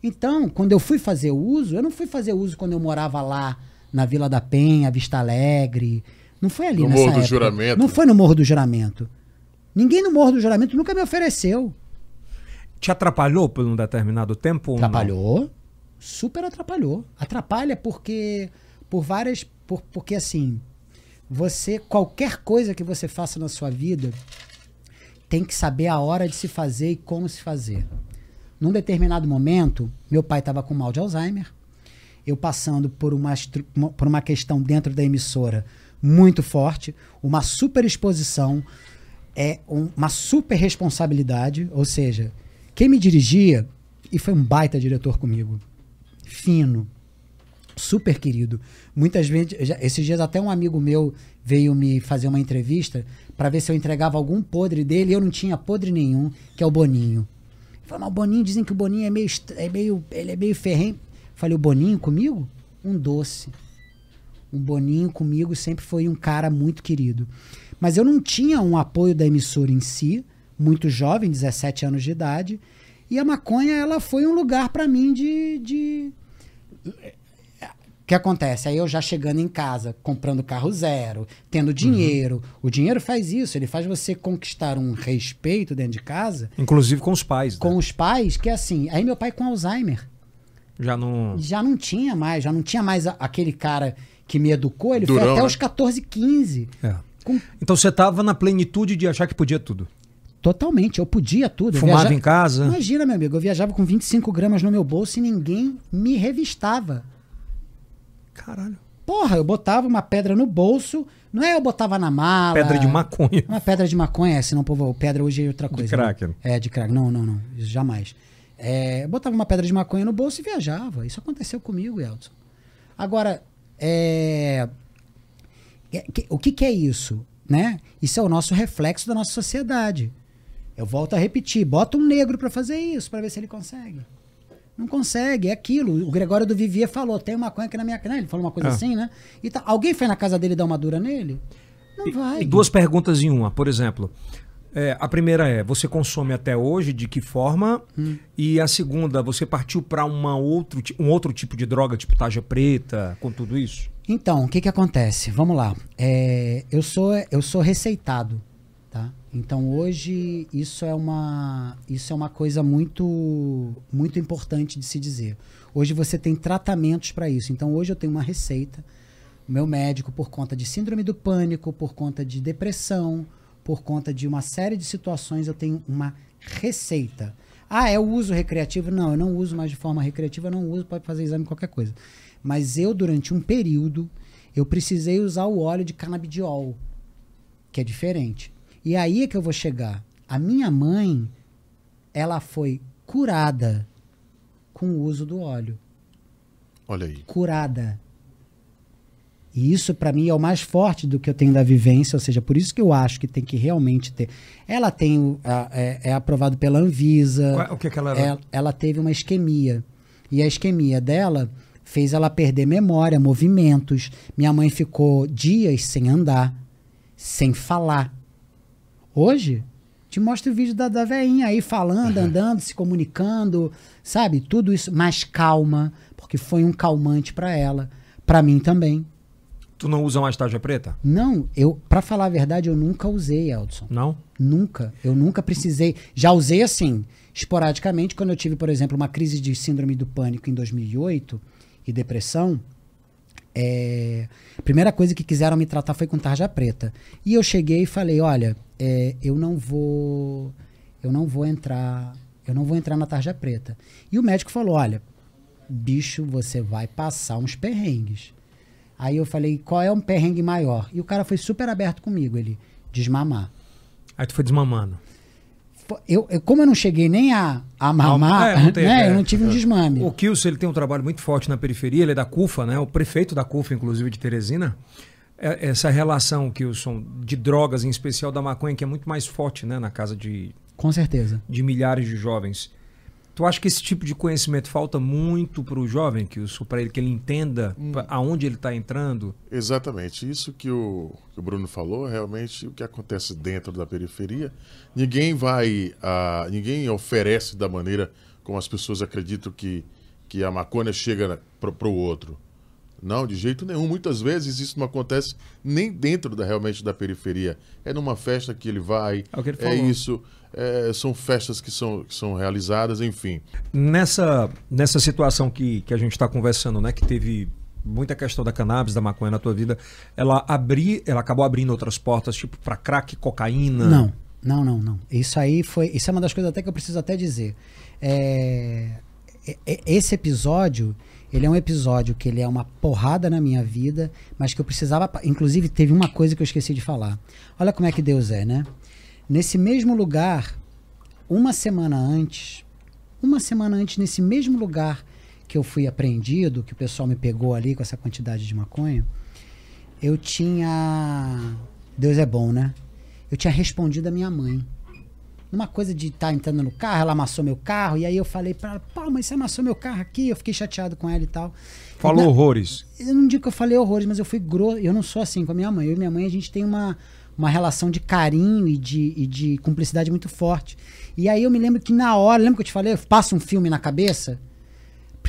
Então, quando eu fui fazer uso, eu não fui fazer uso quando eu morava lá na Vila da Penha, Vista Alegre. Não foi ali No nessa Morro do época. Juramento. Não foi no Morro do Juramento. Ninguém no Morro do Juramento nunca me ofereceu. Te atrapalhou por um determinado tempo? ou não? Super atrapalhou. Atrapalha porque por várias por, porque assim, você qualquer coisa que você faça na sua vida tem que saber a hora de se fazer e como se fazer. Num determinado momento, meu pai estava com mal de Alzheimer. Eu passando por uma- por uma questão dentro da emissora muito forte, uma super exposição, é um- uma super responsabilidade, ou seja, quem me dirigia, e foi um baita diretor comigo, fino, super querido. Muitas vezes, já- esses dias até um amigo meu veio me fazer uma entrevista para ver se eu entregava algum podre dele, e eu não tinha podre nenhum, que é o Boninho. Falei, mas o Boninho, dizem que o Boninho é meio, é meio, ele é meio ferrenho. Falei, o Boninho comigo? Um doce. O Boninho comigo sempre foi um cara muito querido. Mas eu não tinha um apoio da emissora em si, muito jovem, 17 anos de idade, e a maconha ela foi um lugar para mim de, de... O que acontece? Aí eu já chegando em casa, comprando carro zero, tendo dinheiro. O dinheiro faz isso, ele faz você conquistar um respeito dentro de casa Inclusive com os pais. né? com os pais, que é assim. Aí meu pai com Alzheimer Já não. já não tinha mais, já não tinha mais aquele cara que me educou, ele foi Durão, até né? os 14, 15. É. Com- Então você tava na plenitude de achar que podia tudo. Totalmente, eu podia tudo. Eu Fumava em casa. Imagina, meu amigo, eu viajava com 25 gramas no meu bolso e ninguém me revistava. Caralho. Porra, eu botava uma pedra no bolso, não é eu botava na mala. Pedra de maconha. Uma pedra de maconha, é, senão, povo, pedra hoje é outra coisa. crack, né? né? É, de crack. Não, não, não. Isso jamais. É, eu botava uma pedra de maconha no bolso e viajava. Isso aconteceu comigo, Elton. Agora, é, é, o que, que é isso? Né? Isso é o nosso reflexo da nossa sociedade. Eu volto a repetir, bota um negro pra fazer isso, pra ver se ele consegue. Não consegue, é aquilo. O Gregório do Vivier falou, tem uma maconha aqui na minha casa. Ele falou uma coisa Ah. assim, né? E tá- alguém foi na casa dele dar uma dura nele? Não vai. E duas perguntas em uma. Por exemplo, é, a primeira é: você consome até hoje? De que forma? Hum. E a segunda, você partiu para outro, um outro tipo de droga, tipo taja preta, com tudo isso? Então, o que que acontece? Vamos lá. É, eu sou eu sou receitado? Então hoje isso é uma isso é uma coisa muito muito importante de se dizer. Hoje você tem tratamentos para isso. Então hoje eu tenho uma receita. Meu médico por conta de síndrome do pânico, por conta de depressão, por conta de uma série de situações eu tenho uma receita. Ah, é o uso recreativo? Não, eu não uso mais de forma recreativa, eu não uso, pode fazer exame qualquer coisa. Mas eu, durante um período, eu precisei usar o óleo de canabidiol, que é diferente. E aí é que eu vou chegar. A minha mãe, ela foi curada com o uso do óleo. Olha aí. Curada. E isso para mim é o mais forte do que eu tenho da vivência, ou seja, por isso que eu acho que tem que realmente ter. Ela tem o- a- é, é aprovado pela Anvisa. Qual- o que que ela era? ela, ela teve uma isquemia. E a isquemia dela fez ela perder memória, movimentos. Minha mãe ficou dias sem andar, sem falar. Hoje, te mostro o vídeo da, da veinha aí falando, andando, se comunicando, sabe? Tudo isso mais calma, porque foi um calmante para ela, para mim também. Tu não usa mais taja preta? Não, eu, para falar a verdade, eu nunca usei, Eldson. Não? Nunca. Eu nunca precisei. Já usei assim, esporadicamente, quando eu tive, por exemplo, uma crise de síndrome do pânico em 2008 e depressão. é, a primeira coisa que quiseram me tratar foi com tarja preta. E eu cheguei e falei: olha, é, eu não vou. Eu não vou entrar. Eu não vou entrar na tarja preta. E o médico falou: olha, bicho, você vai passar uns perrengues. Aí eu falei: qual é um perrengue maior? E o cara foi super aberto comigo. Ele: desmamar. Aí tu foi desmamando. Eu, eu- como eu não cheguei nem a, a mamar, é, não teve, né? é. Eu não tive um desmame. O Kilson, ele tem um trabalho muito forte na periferia, ele é da CUFA, né? O prefeito da CUFA, inclusive, de Teresina. É- Essa relação, Kilson, de drogas, em especial da maconha, que é muito mais forte, né? Na casa de, Com certeza. de milhares de jovens. Tu acha que esse tipo de conhecimento falta muito para o jovem, que para ele que ele entenda hum. aonde ele está entrando? Exatamente. Isso que o, que o Bruno falou, realmente o que acontece dentro da periferia, ninguém vai, uh, ninguém oferece da maneira como as pessoas acreditam que, que a maconha chega para o outro. Não, de jeito nenhum. Muitas vezes isso não acontece nem dentro da, realmente da periferia. É numa festa que ele vai, é, ele é isso é, são festas que são, que são realizadas, enfim. Nessa, nessa situação que, que a gente está conversando, né, que teve muita questão da cannabis, da maconha na tua vida, ela abri, ela acabou abrindo outras portas, tipo para crack, cocaína? Não, não, não, não. Isso aí foi, isso é uma das coisas até que eu preciso até dizer. É, é, é esse episódio, ele é um episódio que ele é uma porrada na minha vida, mas que eu precisava, inclusive teve uma coisa que eu esqueci de falar. Olha como é que Deus é, né? Nesse mesmo lugar, uma semana antes, uma semana antes, nesse mesmo lugar que eu fui apreendido, que o pessoal me pegou ali com essa quantidade de maconha, eu tinha. Deus é bom, né? Eu tinha respondido a minha mãe. Numa coisa de estar tá entrando no carro, ela amassou meu carro, e aí eu falei pra ela, pô, mas você amassou meu carro aqui, eu fiquei chateado com ela e tal. Falou e horrores. Eu não digo que eu falei horrores, mas eu fui grosso. Eu não sou assim com a minha mãe. Eu e minha mãe, a gente tem uma, uma relação de carinho e de, e de cumplicidade muito forte. E aí eu me lembro que na hora, lembra que eu te falei, passa um filme na cabeça?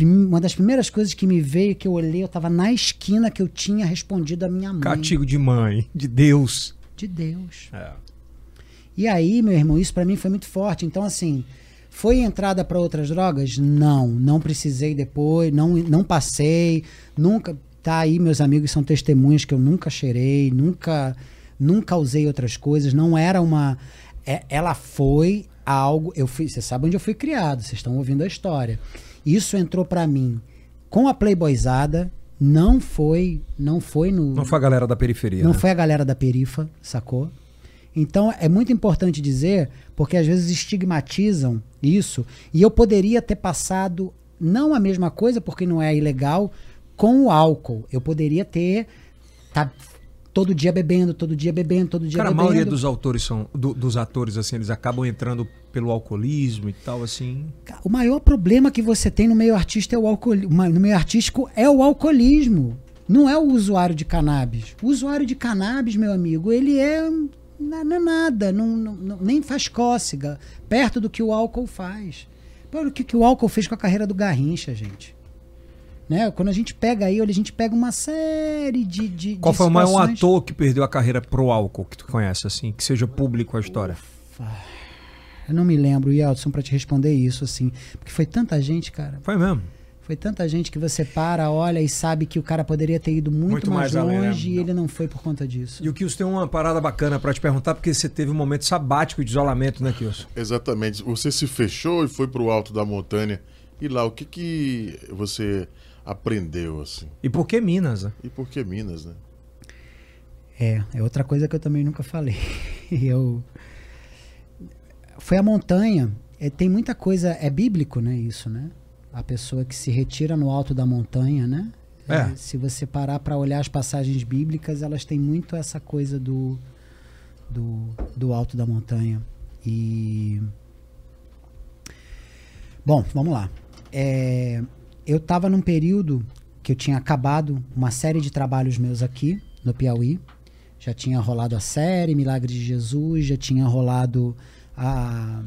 Uma das primeiras coisas que me veio, que eu olhei, eu estava na esquina que eu tinha respondido a minha mãe. Catigo de mãe, de Deus. De Deus. É. E aí, meu irmão, isso para mim foi muito forte. Então, assim, foi entrada para outras drogas? Não, não precisei depois, não, não passei, nunca. Tá aí, meus amigos são testemunhas que eu nunca cheirei, nunca nunca usei outras coisas, não era uma. É, ela foi algo. Eu fui, você sabe onde eu fui criado, vocês estão ouvindo a história. Isso entrou para mim com a Playboyzada, não foi, não foi no. Não foi a galera da periferia. Não né? foi a galera da perifa, sacou? Então é muito importante dizer, porque às vezes estigmatizam isso, e eu poderia ter passado não a mesma coisa, porque não é ilegal, com o álcool. Eu poderia ter tá, todo dia bebendo, todo dia bebendo, todo dia Cara, bebendo. a maioria dos autores são do, dos atores assim, eles acabam entrando pelo alcoolismo e tal assim. O maior problema que você tem no meio artístico é o no meio artístico é o alcoolismo. Não é o usuário de cannabis. O usuário de cannabis, meu amigo, ele é não é nada, não, não, nem faz cócega, perto do que o álcool faz. Pô, o que, que o álcool fez com a carreira do Garrincha, gente? Né? Quando a gente pega aí, a gente pega uma série de. de Qual de foi o maior ator que perdeu a carreira pro álcool que tu conhece, assim? Que seja público a história? Ufa. Eu não me lembro, Yeltsin, para te responder isso, assim. Porque foi tanta gente, cara. Foi mesmo. Foi tanta gente que você para, olha e sabe que o cara poderia ter ido muito, muito mais, mais, longe além, né? e ele não foi por conta disso. E o Kilson tem uma parada bacana para te perguntar, porque você teve um momento sabático de isolamento, né, Kilson? Exatamente. Você se fechou e foi pro alto da montanha. E lá, o que que você aprendeu, assim. E por que Minas? Né? E por que Minas, né? É, é outra coisa que eu também nunca falei. eu foi a montanha. É, tem muita coisa, é bíblico, né? Isso, né? A pessoa que se retira no alto da montanha, né? É. É, se você parar para olhar as passagens bíblicas, elas têm muito essa coisa do, do, do alto da montanha. E bom, vamos lá. É, eu estava num período que eu tinha acabado uma série de trabalhos meus aqui no Piauí. Já tinha rolado a série Milagre de Jesus, já tinha rolado a.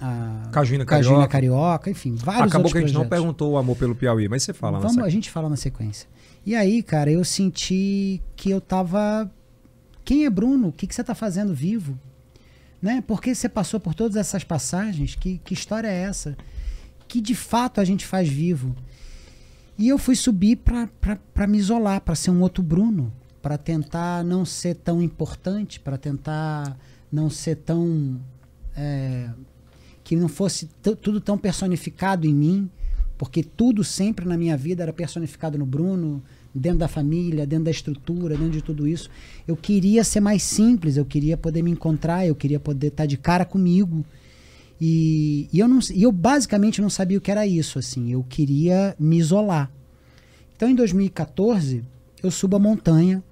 a Cajuína, Cajuína Carioca. Carioca, enfim, vários Acabou que a gente projetos. não perguntou o amor pelo Piauí, mas você fala Vamos, A gente fala na sequência. E aí, cara, eu senti que eu tava. Quem é Bruno? O que, que você tá fazendo vivo? Né? Por que você passou por todas essas passagens? Que, que história é essa? Que de fato a gente faz vivo? E eu fui subir para me isolar, para ser um outro Bruno, para tentar não ser tão importante, para tentar não ser tão. É, que não fosse tudo tão personificado em mim, porque tudo sempre na minha vida era personificado no Bruno, dentro da família, dentro da estrutura, dentro de tudo isso. Eu queria ser mais simples, eu queria poder me encontrar, eu queria poder estar de cara comigo e, e, eu não, eu basicamente não sabia o que era isso, assim. Eu queria me isolar. Então, em 2014, eu subo a montanha,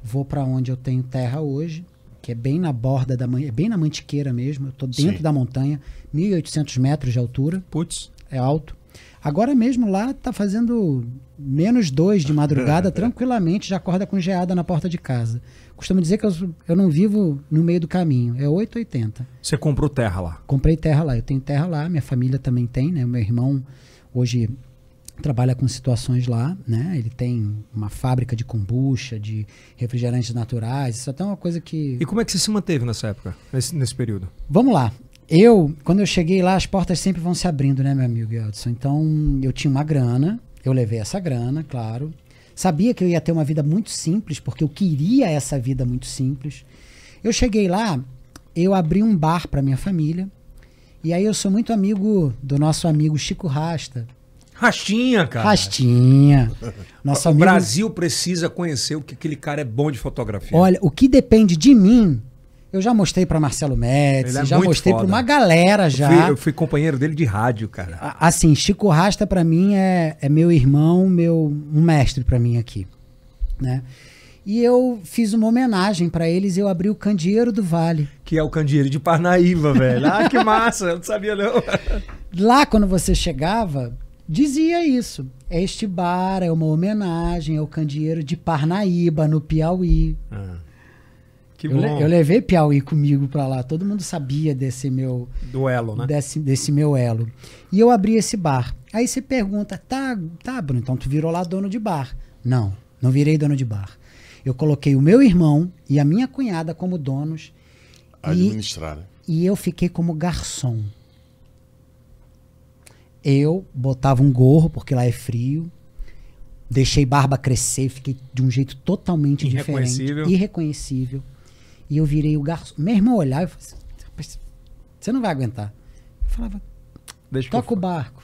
vou para onde eu tenho terra hoje, que é bem na borda da é bem na mantiqueira mesmo. Eu tô dentro Sim. da montanha, 1.800 metros de altura. Putz. é alto. Agora mesmo lá tá fazendo menos dois de madrugada, tranquilamente, já acorda com geada na porta de casa. Costumo dizer que eu, eu não vivo no meio do caminho, é 880. Você comprou terra lá? Comprei terra lá, eu tenho terra lá, minha família também tem, né? Meu irmão hoje trabalha com situações lá, né? Ele tem uma fábrica de kombucha, de refrigerantes naturais, isso é até uma coisa que... E como é que você se manteve nessa época, nesse, nesse período? Vamos lá. Eu, quando eu cheguei lá, as portas sempre vão se abrindo, né, meu amigo Edson? Então, eu tinha uma grana, eu levei essa grana, claro. Sabia que eu ia ter uma vida muito simples, porque eu queria essa vida muito simples. Eu cheguei lá, eu abri um bar para minha família. E aí eu sou muito amigo do nosso amigo Chico Rasta. Rastinha, cara. Rastinha. Nosso o amigo... Brasil precisa conhecer o que aquele cara é bom de fotografia. Olha, o que depende de mim, eu já mostrei para Marcelo Médici, é já mostrei para uma galera eu, já. fui, eu fui companheiro dele de rádio, cara. A- Assim, Chico Rasta pra mim é, é meu irmão, meu um mestre pra mim aqui, né? E eu fiz uma homenagem pra eles, eu abri o Candeeiro do Vale. Que é o candeeiro de Parnaíba, velho. Ah, que massa. Eu não sabia, não. Lá quando você chegava, dizia isso. Este bar é uma homenagem ao Candeeiro de Parnaíba, no Piauí. Ah, que Eu, le- bom. eu levei Piauí comigo pra lá, todo mundo sabia desse meu Duelo, né? desse, desse meu elo. E eu abri esse bar. Aí você pergunta, tá, tá, Bruno, então tu virou lá dono de bar. Não, não virei dono de bar. Eu coloquei o meu irmão e a minha cunhada como donos e, Administrar, né? e eu fiquei como garçom. Eu botava um gorro, porque lá é frio, deixei barba crescer, fiquei de um jeito totalmente Irreconhecível. diferente, irreconhecível. E eu virei o garçom. Meu irmão olhava e falava assim, "Rapaz, você não vai aguentar. Eu falava, Deixa que eu Toca o barco.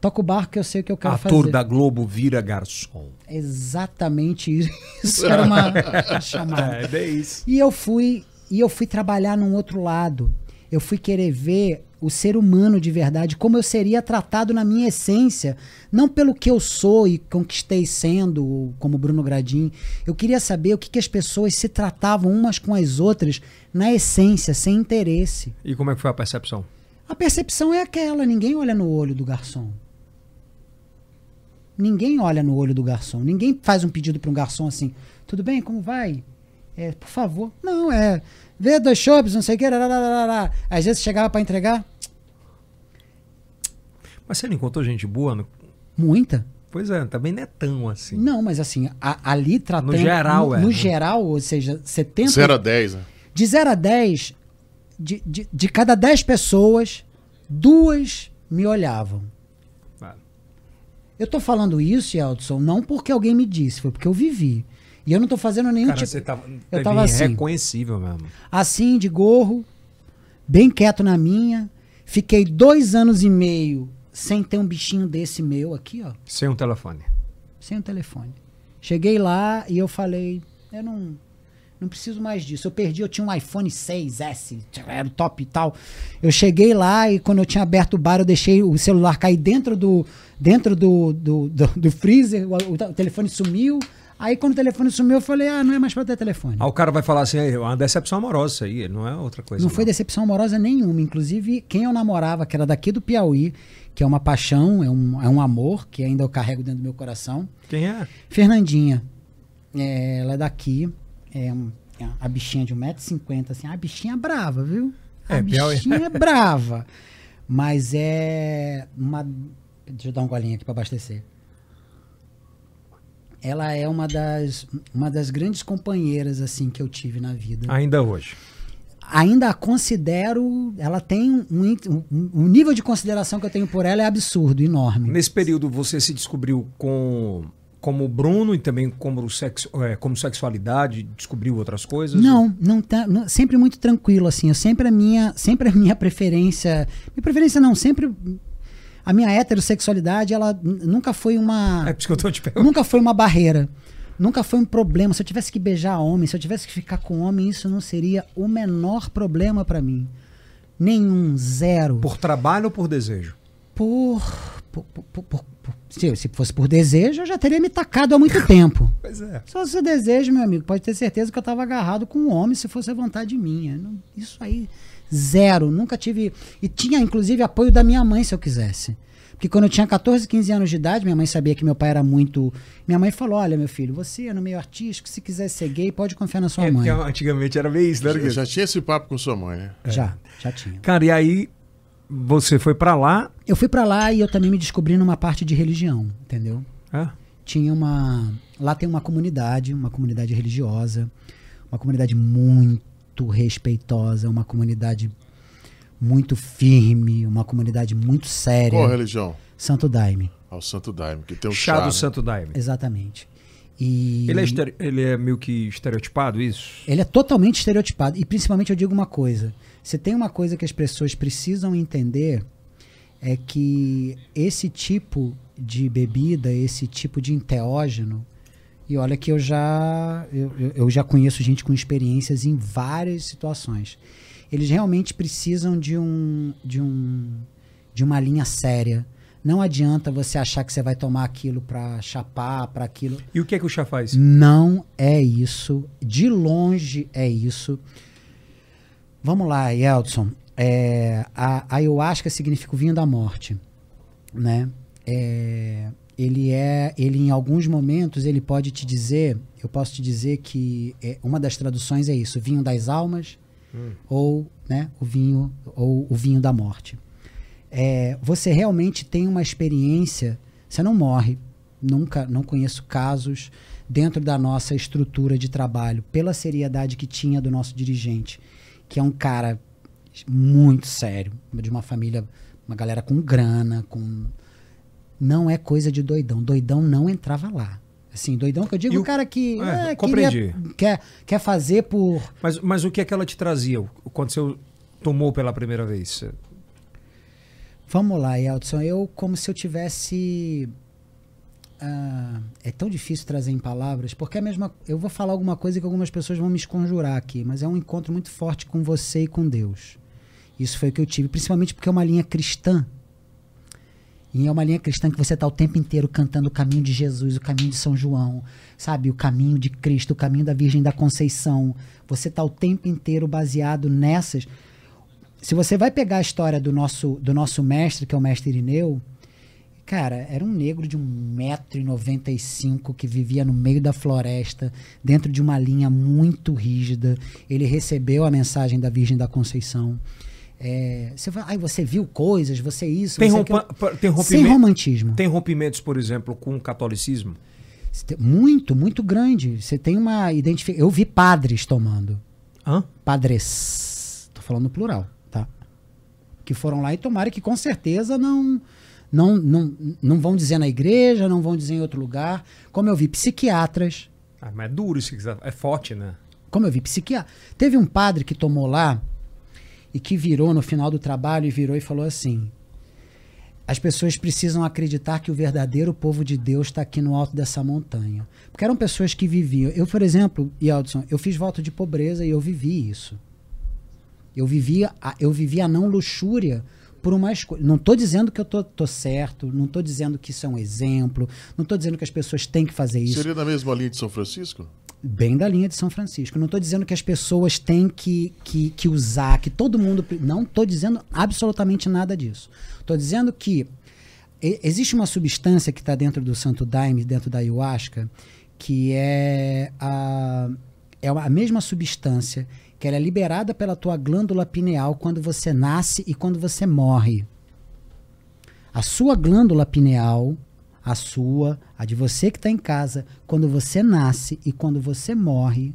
Toca o barco que eu sei o que eu quero Ator fazer. da Globo vira garçom. Exatamente isso. Isso era uma chamada. É, é isso. E eu fui e eu fui trabalhar num outro lado. Eu fui querer ver o ser humano de verdade, como eu seria tratado na minha essência, não pelo que eu sou e conquistei sendo, como Bruno Gradim. Eu queria saber o que, que as pessoas se tratavam umas com as outras na essência, sem interesse. E como é que foi a percepção? A percepção é aquela, ninguém olha no olho do garçom. Ninguém olha no olho do garçom. Ninguém faz um pedido para um garçom assim: tudo bem, como vai? É, por favor. Não, é. Vê dois chopps, não sei o que. rarararará. Às vezes chegava para entregar, Mas você não encontrou gente boa? No... muita. Pois é, também não é tão assim. Não, mas assim, a- ali tratando. geral, no, é, no né? geral, ou seja, 70. 0 a 10, né? De 0 a 10, de, de, de cada 10 pessoas, duas me olhavam. Ah, Eu tô falando isso, Eldson, não porque alguém me disse, foi porque eu vivi. E eu não tô fazendo nenhum Cara, tipo. você tava, eu tava assim. irreconhecível mesmo. Assim, de gorro, bem quieto na minha. Fiquei dois anos e meio sem ter um bichinho desse meu aqui, ó. Sem um telefone. Sem o telefone. Cheguei lá e eu falei, eu não, não preciso mais disso. Eu perdi, eu tinha um iPhone 6S, era o top e tal. Eu cheguei lá e quando eu tinha aberto o bar, eu deixei o celular cair dentro do, dentro do, do, do, do freezer, o, o telefone sumiu. Aí quando o telefone sumiu, eu falei, ah, não é mais pra ter telefone. Aí o cara vai falar assim, é uma decepção amorosa isso aí, não é outra coisa. Não foi decepção amorosa nenhuma. Inclusive, quem eu namorava, que era daqui do Piauí, que é uma paixão, é um, é um amor, que ainda eu carrego dentro do meu coração. Quem é? Fernandinha. É, ela é daqui. É um- é a bichinha de 1,50m, assim. A bichinha é brava, viu? A É, bichinha é brava. Mas é uma. Deixa eu dar um golinho aqui para abastecer. Ela é uma das, uma das grandes companheiras assim que eu tive na vida Ainda hoje. ainda a considero. Ela tem um, um, um nível de consideração que eu tenho por ela é absurdo, enorme. Nesse período você se descobriu com como Bruno e também como, sexo, é, como sexualidade, descobriu outras coisas? Não, não tá, não- sempre muito tranquilo assim. Eu sempre a minha, sempre a minha preferência, minha preferência não, sempre a minha heterossexualidade, ela nunca foi uma É por isso que eu tô te perguntando. nunca foi uma barreira. Nunca foi um problema. Se eu tivesse que beijar homem, se eu tivesse que ficar com homem, isso não seria o menor problema pra mim. Nenhum, zero. Por trabalho ou por desejo? por, por, por- por- por Se, se fosse por desejo, eu já teria me tacado há muito tempo. Pois é. Se fosse desejo, meu amigo, pode ter certeza que eu estava agarrado com um homem se fosse a vontade minha. Não- Isso aí, zero. Nunca tive. E tinha, inclusive, apoio da minha mãe se eu quisesse. Porque quando eu tinha 14, 15 anos de idade, minha mãe sabia que meu pai era muito. Minha mãe falou: Olha, meu filho, você é no meio artístico, se quiser ser gay, pode confiar na sua É, mãe. antigamente era meio isso, né? Já, já tinha esse papo com sua mãe, né? Já, já tinha. Cara, e aí você foi pra lá. Eu fui pra lá e eu também me descobri numa parte de religião, entendeu? Ah, tinha uma. Lá tem uma comunidade, uma comunidade religiosa, uma comunidade muito respeitosa, uma comunidade muito firme, uma comunidade muito séria. Qual religião? Santo Daime, Ao Santo Daime, que tem o chá chá, do né? Santo Daime. exatamente. E Ele é, estere- ele é meio que estereotipado, isso? ele é totalmente estereotipado. E principalmente eu digo uma coisa: se tem uma coisa que as pessoas precisam entender, é que esse tipo de bebida, esse tipo de enteógeno, e olha que eu já, eu, eu- já conheço gente com experiências em várias situações. Eles realmente precisam de um, de um, de uma linha séria. Não adianta você achar que você vai tomar aquilo para chapar, para aquilo. E o que é que o chá faz? Não é isso. De longe é isso. Vamos lá, Yeldson. É, a a ayahuasca significa o vinho da morte, né? É, ele é, ele em alguns momentos ele pode te dizer, eu posso te dizer que é, uma das traduções é isso, vinho das almas ou, né, o vinho ou o vinho da morte. É, você realmente tem uma experiência, você não morre, nunca, não conheço casos dentro da nossa estrutura de trabalho, pela seriedade que tinha do nosso dirigente, que é um cara muito sério, de uma família, uma galera com grana, com não é coisa de doidão. Doidão não entrava lá. Assim, doidão que eu digo E o o- cara que É, é, compreendi. queria- quer, quer fazer por Mas, mas o que é que ela te trazia quando você tomou pela primeira vez? Vamos lá, Elton. Eu, como se eu tivesse. ah, é tão difícil trazer em palavras, porque é a mesma. Eu vou falar alguma coisa que algumas pessoas vão me esconjurar aqui, mas é um encontro muito forte com você e com Deus. Isso foi o que eu tive, principalmente porque é uma linha cristã. E é uma linha cristã que você está o tempo inteiro cantando o caminho de Jesus, o caminho de São João, sabe? O caminho de Cristo, o caminho da Virgem da Conceição. Você está o tempo inteiro baseado nessas. Se você vai pegar a história do nosso, do nosso mestre, que é o mestre Irineu, cara, era um negro de 1,95m que vivia no meio da floresta, dentro de uma linha muito rígida. Ele recebeu a mensagem da Virgem da Conceição. É, você fala, ai, você viu coisas, você isso, Tem, você rompa- aquilo." pa- tem Sem rompimento, romantismo. tem rompimentos, por exemplo, com o catolicismo? Muito, muito grande. Você tem uma identificação. Eu vi padres tomando. Hã? Padres. Tô falando no plural, tá? Que foram lá e tomaram que com certeza não. Não, não, não vão dizer na igreja, não vão dizer em outro lugar. Como eu vi psiquiatras, Ah, mas é duro isso, você- é forte, né? como eu vi psiquiatra. Teve um padre que tomou lá e que virou no final do trabalho e virou e falou assim: as pessoas precisam acreditar que o verdadeiro povo de Deus está aqui no alto dessa montanha. Porque eram pessoas que viviam. Eu, por exemplo, Yeldson, eu fiz voto de pobreza e eu vivi isso. Eu vivia a, eu vivia a não luxúria por uma escolha. Não estou dizendo que eu tô, tô certo, não estou dizendo que isso é um exemplo, não estou dizendo que as pessoas têm que fazer isso Seria na mesma linha de São Francisco? Bem da linha de São Francisco. Não estou dizendo que as pessoas têm que, que, que usar, que todo mundo. Não estou dizendo absolutamente nada disso. Estou dizendo que existe uma substância que está dentro do Santo Daime, dentro da ayahuasca, que é a, é a mesma substância que ela é liberada pela tua glândula pineal quando você nasce e quando você morre. A sua glândula pineal, a sua, a de você que está em casa, quando você nasce e quando você morre,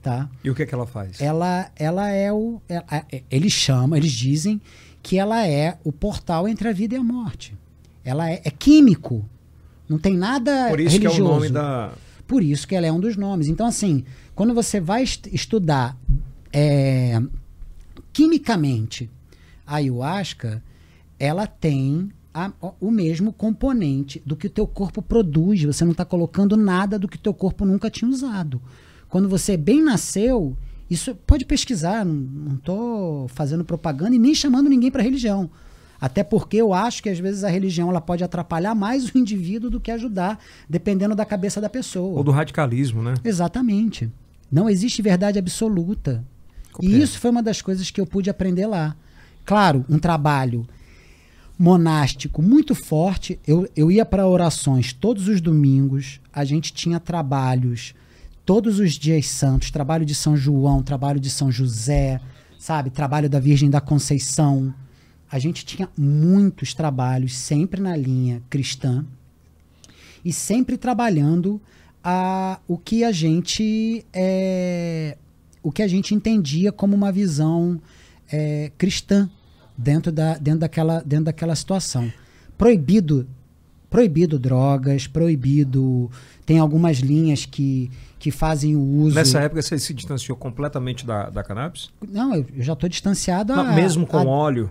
tá? E o que é que ela faz? Ela, ela é o. é- é- eles chamam, eles dizem que ela é o portal entre a vida e a morte. Ela é, é químico. Não tem nada Por isso religioso. que é o nome da. Por isso que ela é um dos nomes. Então, assim, quando você vai est- estudar é, quimicamente a ayahuasca, ela tem a- o mesmo componente do que o teu corpo produz. Você não está colocando nada do que o teu corpo nunca tinha usado. Quando você bem nasceu, isso pode pesquisar, não estou fazendo propaganda e nem chamando ninguém para religião. Até porque eu acho que às vezes a religião ela pode atrapalhar mais o indivíduo do que ajudar, dependendo da cabeça da pessoa. Ou do radicalismo, né? Exatamente. Não existe verdade absoluta. Compreendo. E isso foi uma das coisas que eu pude aprender lá. Claro, um trabalho monástico muito forte. Eu, eu ia para orações todos os domingos. A gente tinha trabalhos todos os dias santos, trabalho de São João, trabalho de São José, sabe, trabalho da Virgem da Conceição. A gente tinha muitos trabalhos sempre na linha cristã e sempre trabalhando a, o que a gente é, o que a gente entendia como uma visão é, cristã dentro, da, dentro, daquela, dentro daquela situação. Proibido proibido drogas, proibido. Tem algumas linhas que, que fazem o uso. Nessa época você se distanciou completamente da, da cannabis? Não, eu, já estou distanciado Não, há- mesmo com há- óleo,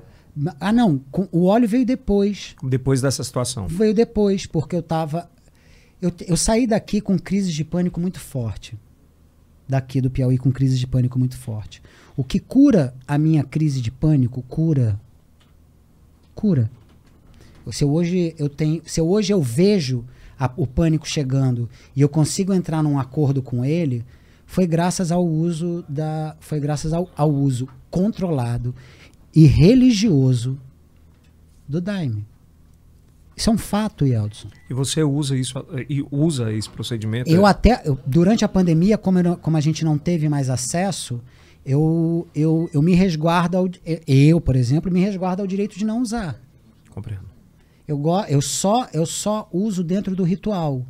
Ah, não. com- o óleo veio depois. depois dessa situação. Veio depois, porque eu tava. Eu, eu saí daqui com crises de pânico muito forte. Daqui do Piauí com crises de pânico muito forte. O que cura a minha crise de pânico, cura. Cura. Se eu hoje eu tenho. Se eu hoje eu vejo a- o pânico chegando e eu consigo entrar num acordo com ele, foi graças ao uso da. Foi graças ao, ao uso controlado e religioso do Daime. Isso é um fato, Yeldson. E você usa isso e usa esse procedimento? Eu até, eu- durante a pandemia, como, eu como a gente não teve mais acesso, eu, eu, eu me resguardo, ao, eu, por exemplo, me resguardo ao direito de não usar. Compreendo. Eu, go- eu, só, eu só uso dentro do ritual.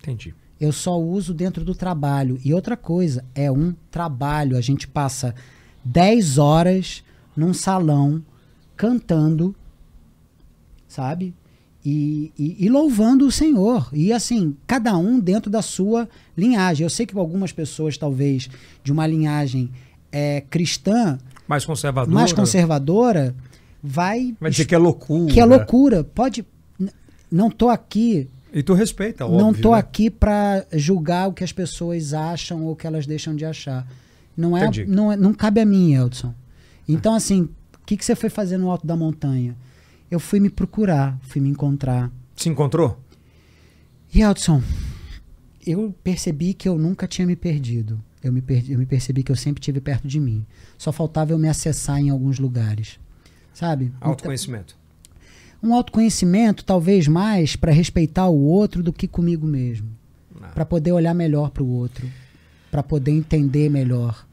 Entendi. Eu só uso dentro do trabalho. E outra coisa, é um trabalho. A gente passa 10 horas num salão cantando, sabe? E, e- e louvando o Senhor. E assim, cada um dentro da sua linhagem. Eu sei que algumas pessoas, talvez, de uma linhagem é, cristã, Mais conservador. mais conservadora, vai. Vai dizer que é loucura. que é loucura. Pode. Não tô aqui E tu respeita, óbvio. não tô né? aqui para julgar o que as pessoas acham ou o que elas deixam de achar. Não é, Entendi. não, é- não cabe a mim, Eldson. Então assim, o que, que você foi fazer no alto da montanha? Eu fui me procurar, fui me encontrar. Se encontrou? E Eldson, eu percebi que eu nunca tinha me perdido. Eu me, perdi, eu me percebi que eu sempre tive perto de mim. Só faltava eu me acessar em alguns lugares. Sabe? Então, Autoconhecimento. um autoconhecimento, talvez mais para respeitar o outro do que comigo mesmo. Ah. Para poder olhar melhor para o outro. Para poder entender melhor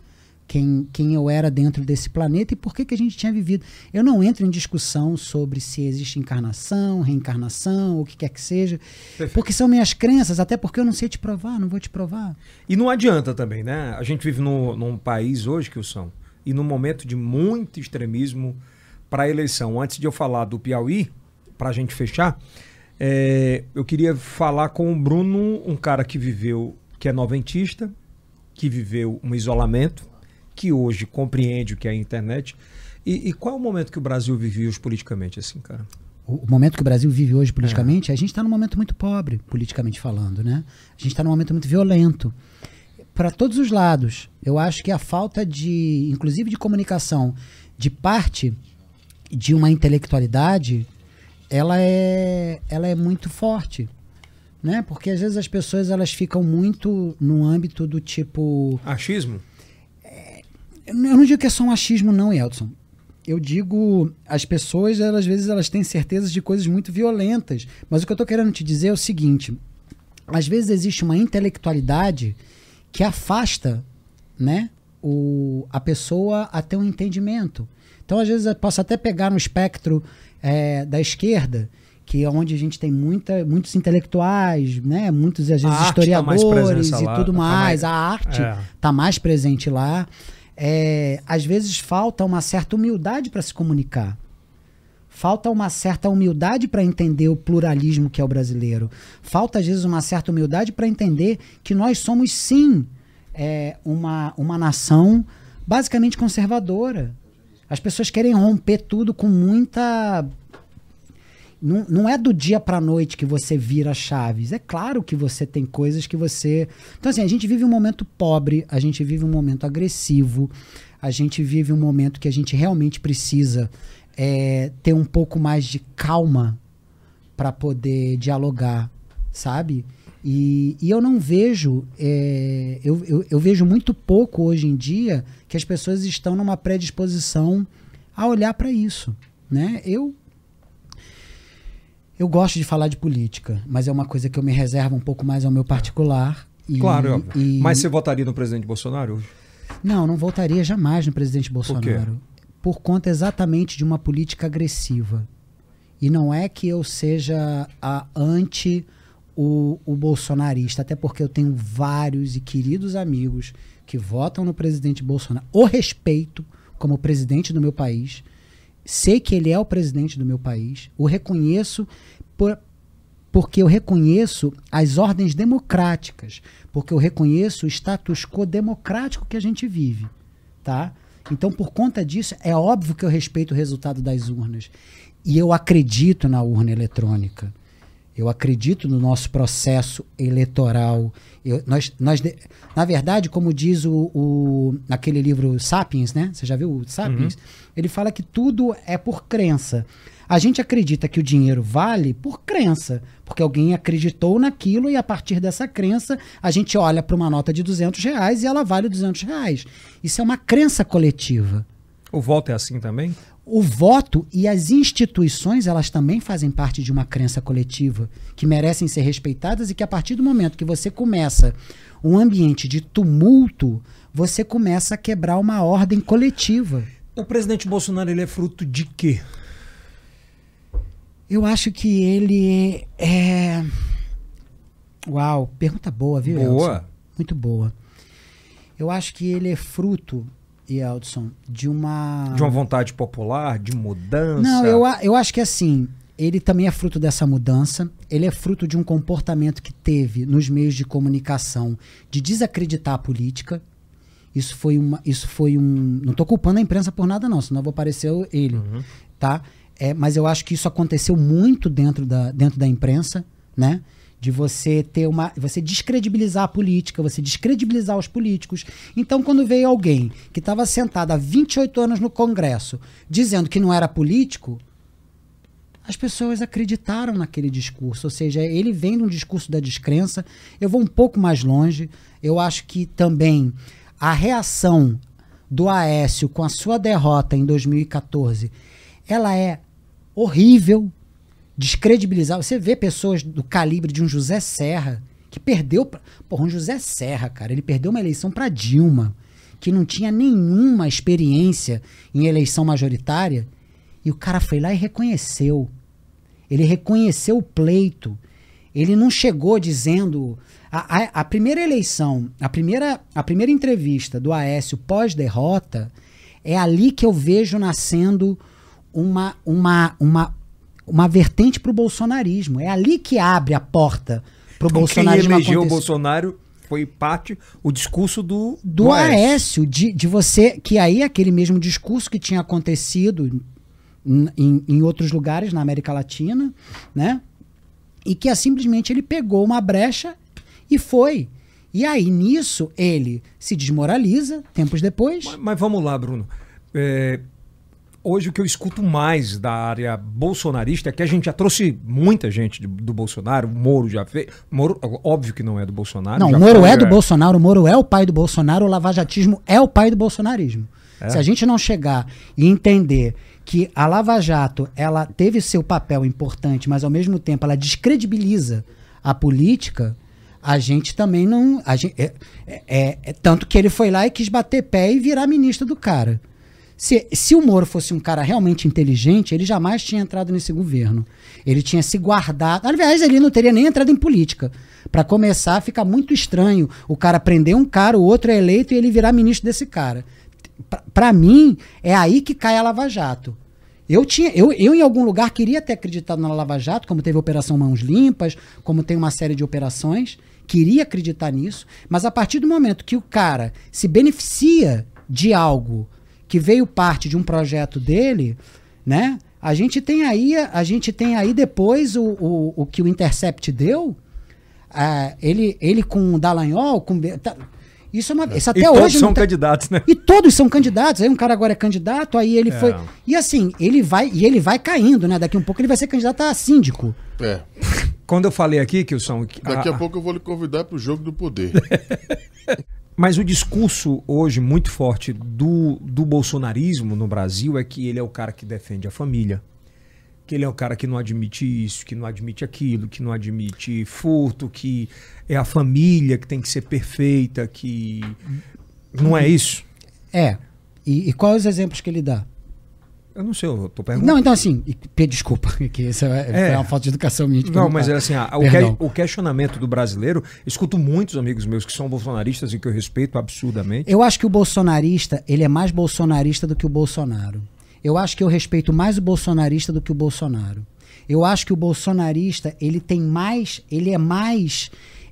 quem, quem eu era dentro desse planeta e por que, que a gente tinha vivido. Eu não entro em discussão sobre se existe encarnação, reencarnação, ou o que quer que seja. Perfeito. Porque são minhas crenças, até porque eu não sei te provar, não vou te provar. E não adianta também, né? A gente vive no, num país hoje que o são e num momento de muito extremismo para a eleição. Antes de eu falar do Piauí, para a gente fechar, é, eu queria falar com o Bruno, um cara que viveu, que é noventista, que viveu um isolamento, que hoje compreende o que é a internet. E, e qual é o momento que o Brasil vive hoje politicamente, assim, cara? o momento que o Brasil vive hoje politicamente, a gente está num momento muito pobre, politicamente falando, né? A gente está num momento muito violento. Para todos os lados. Eu acho que a falta de, inclusive de comunicação, de parte de uma intelectualidade, ela é, ela é muito forte. Né? Porque às vezes as pessoas elas ficam muito no âmbito do tipo. Achismo? Eu não digo que é só um achismo, não, Elton. Eu digo, as pessoas, elas, às vezes, elas têm certezas de coisas muito violentas. Mas o que eu estou querendo te dizer é o seguinte: às vezes existe uma intelectualidade que afasta, né, o, a pessoa a ter um entendimento. Então, às vezes, eu posso até pegar no espectro eh, da esquerda, que é onde a gente tem muita, muitos intelectuais, né, muitos, às vezes, tá historiadores presença e lá, tudo tá mais. mais- A arte É. está mais presente lá. É, às vezes falta uma certa humildade para se comunicar. Falta uma certa humildade para entender o pluralismo que é o brasileiro. Falta, às vezes, uma certa humildade para entender que nós somos, sim, é, uma, uma nação basicamente conservadora. As pessoas querem romper tudo com muita. Não, não é do dia para noite que você vira chaves. É claro que você tem coisas que você. Então, assim, a gente vive um momento pobre, a gente vive um momento agressivo, a gente vive um momento que a gente realmente precisa é, ter um pouco mais de calma para poder dialogar, sabe? E, e, eu não vejo, é, eu, eu, eu, vejo muito pouco hoje em dia que as pessoas estão numa predisposição a olhar para isso. Né? Eu, eu gosto de falar de política, mas é uma coisa que eu me reservo um pouco mais ao meu particular. E, claro, e, mas você votaria no presidente Bolsonaro hoje? Não, não votaria jamais no presidente Bolsonaro. Por, Por conta exatamente de uma política agressiva. E não é que eu seja a anti o, o bolsonarista, até porque eu tenho vários e queridos amigos que votam no presidente Bolsonaro. O respeito como presidente do meu país. Sei que ele é o presidente do meu país. O reconheço por, porque eu reconheço as ordens democráticas, porque eu reconheço o status quo democrático que a gente vive, tá? Então, por conta disso, é óbvio que eu respeito o resultado das urnas. E eu acredito na urna eletrônica. Eu acredito no nosso processo eleitoral. Eu, nós, nós, na verdade, como diz o, o, naquele livro Sapiens, né? Você já viu o Sapiens? Uhum. Ele fala que tudo é por crença. A gente acredita que o dinheiro vale por crença, porque alguém acreditou naquilo e a partir dessa crença a gente olha para uma nota de 200 reais e ela vale 200 reais. Isso é uma crença coletiva. O voto é assim também? O voto e as instituições, elas também fazem parte de uma crença coletiva, que merecem ser respeitadas e que a partir do momento que você começa um ambiente de tumulto, você começa a quebrar uma ordem coletiva. O presidente Bolsonaro ele é fruto de quê? Eu acho que ele é. Uau, pergunta boa, viu? Boa. Elson? Muito boa. Eu acho que ele é fruto Eldson, de uma. De uma vontade popular, de mudança? Não, eu, eu acho que assim, ele também é fruto dessa mudança. Ele é fruto de um comportamento que teve nos meios de comunicação de desacreditar a política. Isso foi uma. Isso foi um. Não estou culpando a imprensa por nada, não, senão eu vou parecer ele. Uhum. Tá? É, mas eu acho que isso aconteceu muito dentro da, dentro da imprensa, né? De você ter uma. você descredibilizar a política, você descredibilizar os políticos. Então, quando veio alguém que estava sentado há 28 anos no Congresso dizendo que não era político, as pessoas acreditaram naquele discurso. Ou seja, ele vem de um discurso da descrença. Eu vou um pouco mais longe. Eu acho que também a reação do Aécio com a sua derrota em 2014, ela é horrível, descredibilizar. Você vê pessoas do calibre de um José Serra, que perdeu. Porra, um José Serra, cara, ele perdeu uma eleição para Dilma, que não tinha nenhuma experiência em eleição majoritária, e o cara foi lá e reconheceu. Ele reconheceu o pleito. Ele não chegou dizendo. A, a, a primeira eleição, a primeira, a primeira entrevista do Aécio pós-derrota, é ali que eu vejo nascendo uma, uma, uma uma vertente para o bolsonarismo. É ali que abre a porta para o bolsonarismo. Quem elegeu o Bolsonaro foi parte o discurso do do, do Aécio, Aécio de, de você que aí aquele mesmo discurso que tinha acontecido em, em outros lugares na América Latina, né? E que é, simplesmente ele pegou uma brecha e foi. E aí nisso ele se desmoraliza tempos depois. Mas, mas vamos lá, Bruno. É, hoje o que eu escuto mais da área bolsonarista é que a gente já trouxe muita gente do Bolsonaro, o Moro já fez. Moro, óbvio que não é do Bolsonaro. Não, o Moro é do Bolsonaro, o Moro é o pai do Bolsonaro, o lavajatismo é o pai do bolsonarismo. É. Se a gente não chegar e entender que a Lava Jato ela teve seu papel importante, mas ao mesmo tempo ela descredibiliza a política, a gente também não. A gente, é, é, é, é tanto que ele foi lá e quis bater pé e virar ministro do cara. Se, se o Moro fosse um cara realmente inteligente, ele jamais tinha entrado nesse governo. Ele tinha se guardado. Aliás, ele não teria nem entrado em política. Para começar, fica muito estranho o cara prender um cara, o outro é eleito e ele virar ministro desse cara. Para mim, é aí que cai a Lava Jato. Eu, tinha, eu, eu, em algum lugar, queria ter acreditado na Lava Jato, como teve a Operação Mãos Limpas, como tem uma série de operações. Queria acreditar nisso. Mas a partir do momento que o cara se beneficia de algo que veio parte de um projeto dele, né? A gente tem aí, a gente tem aí depois o, o, o que o Intercept deu. ah, ele, ele com o Dallagnol, com. tá- isso, é uma, isso até e hoje todos não são tá- candidatos, né? e todos são candidatos. Aí um cara agora é candidato, aí ele É. foi. E assim, ele vai e ele vai caindo, né? Daqui um pouco ele vai ser candidato a síndico. É. Quando eu falei aqui, que são. Daqui a pouco eu vou lhe convidar para o jogo do poder. Mas o discurso hoje muito forte do, do bolsonarismo no Brasil é que ele é o cara que defende a família. Que ele é o cara que não admite isso, que não admite aquilo, que não admite furto, que é a família que tem que ser perfeita, que. Não é isso? É. E, e quais os exemplos que ele dá? Eu não sei, eu tô perguntando. Não, então assim, desculpa, que isso é, É. uma falta de educação minha. Não, mas é assim, ah, o, que- o questionamento do brasileiro, escuto muitos amigos meus que são bolsonaristas e que eu respeito absurdamente. Eu acho que o bolsonarista, ele é mais bolsonarista do que o Bolsonaro. Eu acho que eu respeito mais o bolsonarista do que o Bolsonaro. Eu acho que o bolsonarista, ele tem mais, ele é mais,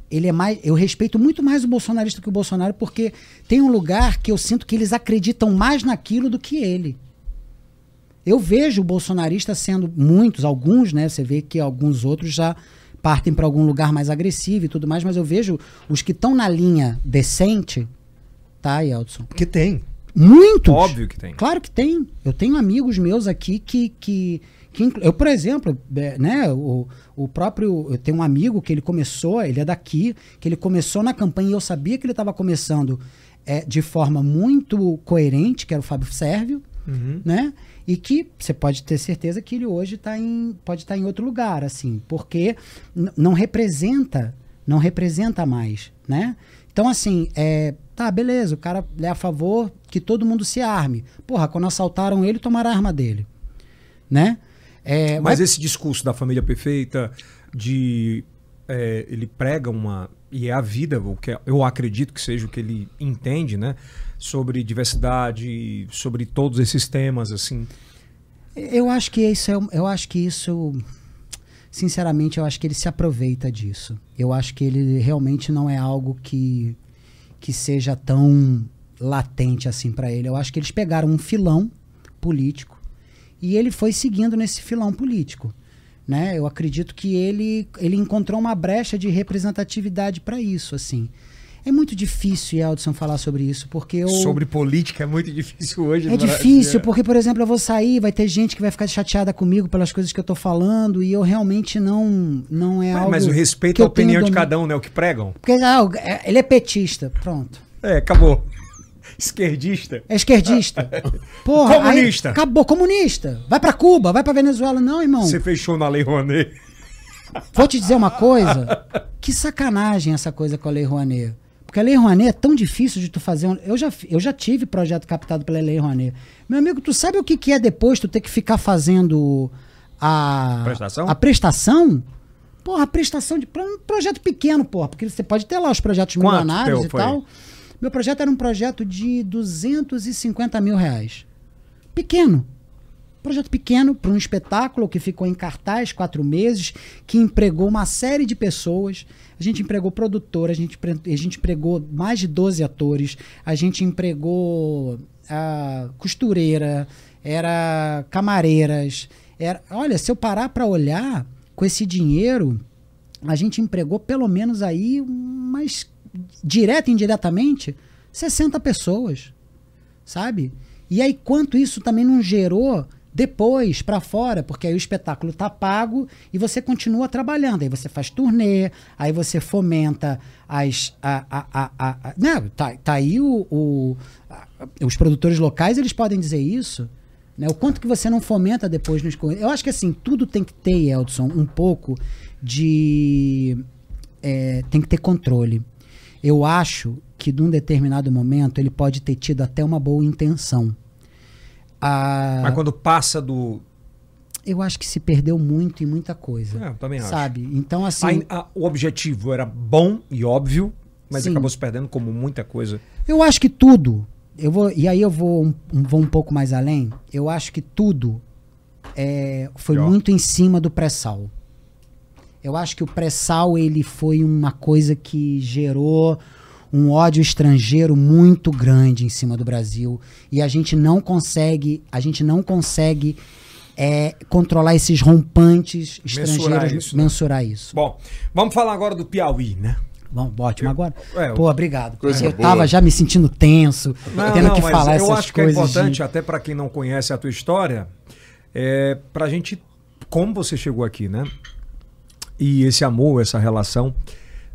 ele é mais, eu respeito muito mais o bolsonarista do que o Bolsonaro porque tem um lugar que eu sinto que eles acreditam mais naquilo do que ele. Eu vejo o bolsonarista sendo muitos, alguns, né? Você vê que alguns outros já partem para algum lugar mais agressivo e tudo mais, mas eu vejo os que estão na linha decente, tá, Yeldson? Porque tem. Muitos. Óbvio que tem. Claro que tem. Eu tenho amigos meus aqui que. que, que eu, por exemplo, é, né, o, o próprio. Eu tenho um amigo que ele começou, ele é daqui, que ele começou na campanha e eu sabia que ele estava começando é, de forma muito coerente, que era o Fábio Sérvio, Uhum. né? E que você pode ter certeza que ele hoje tá em, pode estar em outro lugar, assim, porque não representa, não representa mais, né? Então, assim, é, tá, beleza, o cara é a favor que todo mundo se arme. Porra, quando assaltaram ele, tomaram a arma dele, né? É, Mas vai- esse discurso da família perfeita, de é, ele prega uma e é a vida, o que eu acredito que seja o que ele entende, né, sobre diversidade, sobre todos esses temas assim. Eu acho que isso é, eu acho que isso sinceramente eu acho que ele se aproveita disso. Eu acho que ele realmente não é algo que que seja tão latente assim para ele. Eu acho que eles pegaram um filão político e ele foi seguindo nesse filão político, né? Eu acredito que ele ele encontrou uma brecha de representatividade para isso, assim. É muito difícil, Eldson, falar sobre isso, porque eu Sobre política é muito difícil hoje. é difícil, porque, por exemplo, eu vou sair, vai ter gente que vai ficar chateada comigo pelas coisas que eu tô falando, e eu realmente não, não é Mas, algo. mas o respeito à opinião de cada um, né, o que pregam. Porque ah, é- ele é petista, pronto. É, acabou. Esquerdista. É esquerdista. Porra, Comunista. acabou, comunista. Vai pra Cuba, vai pra Venezuela. Não, irmão. Você fechou na Lei Rouanet. Vou te dizer uma coisa. Que sacanagem essa coisa com a Lei Rouanet. Porque a Lei Rouanet é tão difícil de tu fazer. um- Eu já, eu já tive projeto captado pela Lei Rouanet. Meu amigo, tu sabe o que, que é depois tu ter que ficar fazendo a Prestação? A prestação? Porra, a prestação de um projeto pequeno, porra, porque você pode ter lá os projetos Quanto milionários e foi? tal. Meu projeto era um projeto de 250 mil reais. Pequeno. Projeto pequeno para um espetáculo que ficou em cartaz quatro meses, que empregou uma série de pessoas. A gente empregou produtor, a gente, a gente empregou mais de 12 atores, a gente empregou ah, costureira, era camareiras. Era, olha, se eu parar para olhar com esse dinheiro, a gente empregou pelo menos aí umas direta e indiretamente 60 pessoas sabe? E aí quanto isso também não gerou depois pra fora, porque aí o espetáculo tá pago e você continua trabalhando, aí você faz turnê, aí você fomenta as a, a, a, a, né? tá, tá aí o, o- a- os produtores locais, eles podem dizer isso, né? O quanto que você não fomenta depois nos Eu acho que assim, tudo tem que ter, Eldson, um pouco de é, tem que ter controle. Eu acho que num determinado momento ele pode ter tido até uma boa intenção. Ah, Mas quando passa do. eu acho que se perdeu muito em muita coisa. É, eu também acho. sabe? Então, assim, A- a- o objetivo era bom e óbvio, mas Sim. acabou se perdendo como muita coisa. eu acho que tudo. Eu vou, e aí eu vou um, vou um pouco mais além. Eu acho que tudo é, foi E ó. muito em cima do pré-sal. Eu acho que o pré-sal ele foi uma coisa que gerou um ódio estrangeiro muito grande em cima do Brasil e a gente não consegue, a gente não consegue é controlar esses rompantes estrangeiros, isso, né? mensurar isso. Bom, vamos falar agora do Piauí, né? Bom, ótimo. Agora, É, pô, obrigado. Coisa eu boa. tava já me sentindo tenso, Não, tendo não, que mas falar eu essas acho que é coisas. importante, de- até para quem não conhece a tua história, é, pra gente, como você chegou aqui, né? E esse amor, essa relação.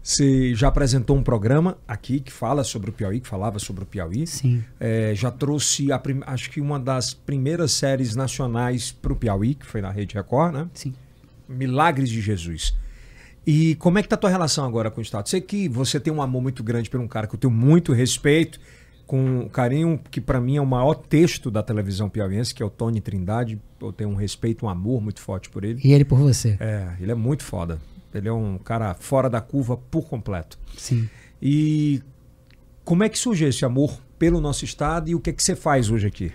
Você já apresentou um programa aqui que fala sobre o Piauí, que falava sobre o Piauí. Sim. É, já trouxe, a acho que uma das primeiras séries nacionais para o Piauí, que foi na Rede Record, né? Sim. Milagres de Jesus. E como é que tá a tua relação agora com o Estado? Sei que você tem um amor muito grande por um cara que eu tenho muito respeito, com carinho que para mim é o maior texto da televisão piauiense, que é o Tony Trindade. Eu tenho um respeito, um amor muito forte por ele. E ele por você. É, ele é muito foda. Ele é um cara fora da curva por completo. Sim. E como é que surgiu esse amor pelo nosso estado e o que é que você faz hoje aqui?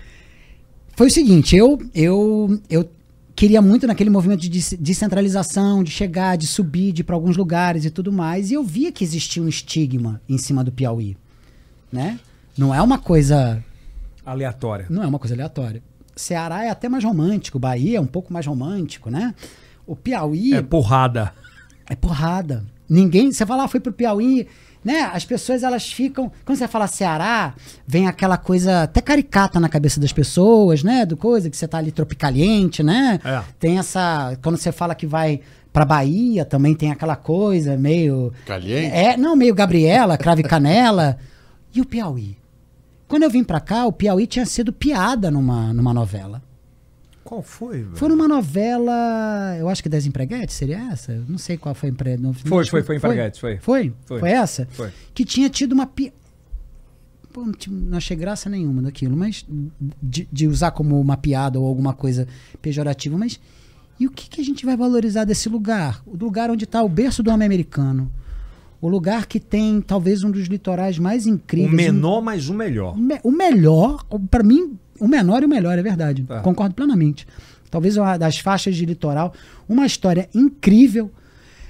Foi o seguinte, eu, eu, eu queria muito naquele movimento de des- descentralização, de chegar, de subir, de ir para alguns lugares e tudo mais, e eu via que existia um estigma em cima do Piauí, né? Não é uma coisa, Aleatória. não é uma coisa aleatória. Ceará é até mais romântico, Bahia é um pouco mais romântico, né? O Piauí É porrada. É porrada. Ninguém. Você fala, ah, foi pro Piauí, né? As pessoas elas ficam. Quando você fala Ceará, vem aquela coisa até caricata na cabeça das pessoas, né? Do coisa que você tá ali tropicaliente, né? É. Tem essa. Quando você fala que vai pra Bahia, também tem aquela coisa meio. Caliente? É, não, meio Gabriela, Crave Canela. E o Piauí? Quando eu vim pra cá, o Piauí tinha sido piada numa, numa novela. Qual foi, velho? Foi numa novela, eu acho que das empreguetes, seria essa? Eu Não sei qual foi a empre... não- Foi, foi, foi Empreguetes, foi. Foi? Foi. Foi essa? Foi. Que tinha tido uma pi... Pô, não, achei graça nenhuma daquilo, mas de, de usar como uma piada ou alguma coisa pejorativa, mas e o que, que a gente vai valorizar desse lugar? O lugar onde está o berço do homem americano. O lugar que tem talvez um dos litorais mais O incríveis. menor, mas o melhor. O me- O melhor, para mim, o menor e o melhor, é verdade. Tá. Concordo plenamente. Talvez uma das faixas de litoral, uma história incrível.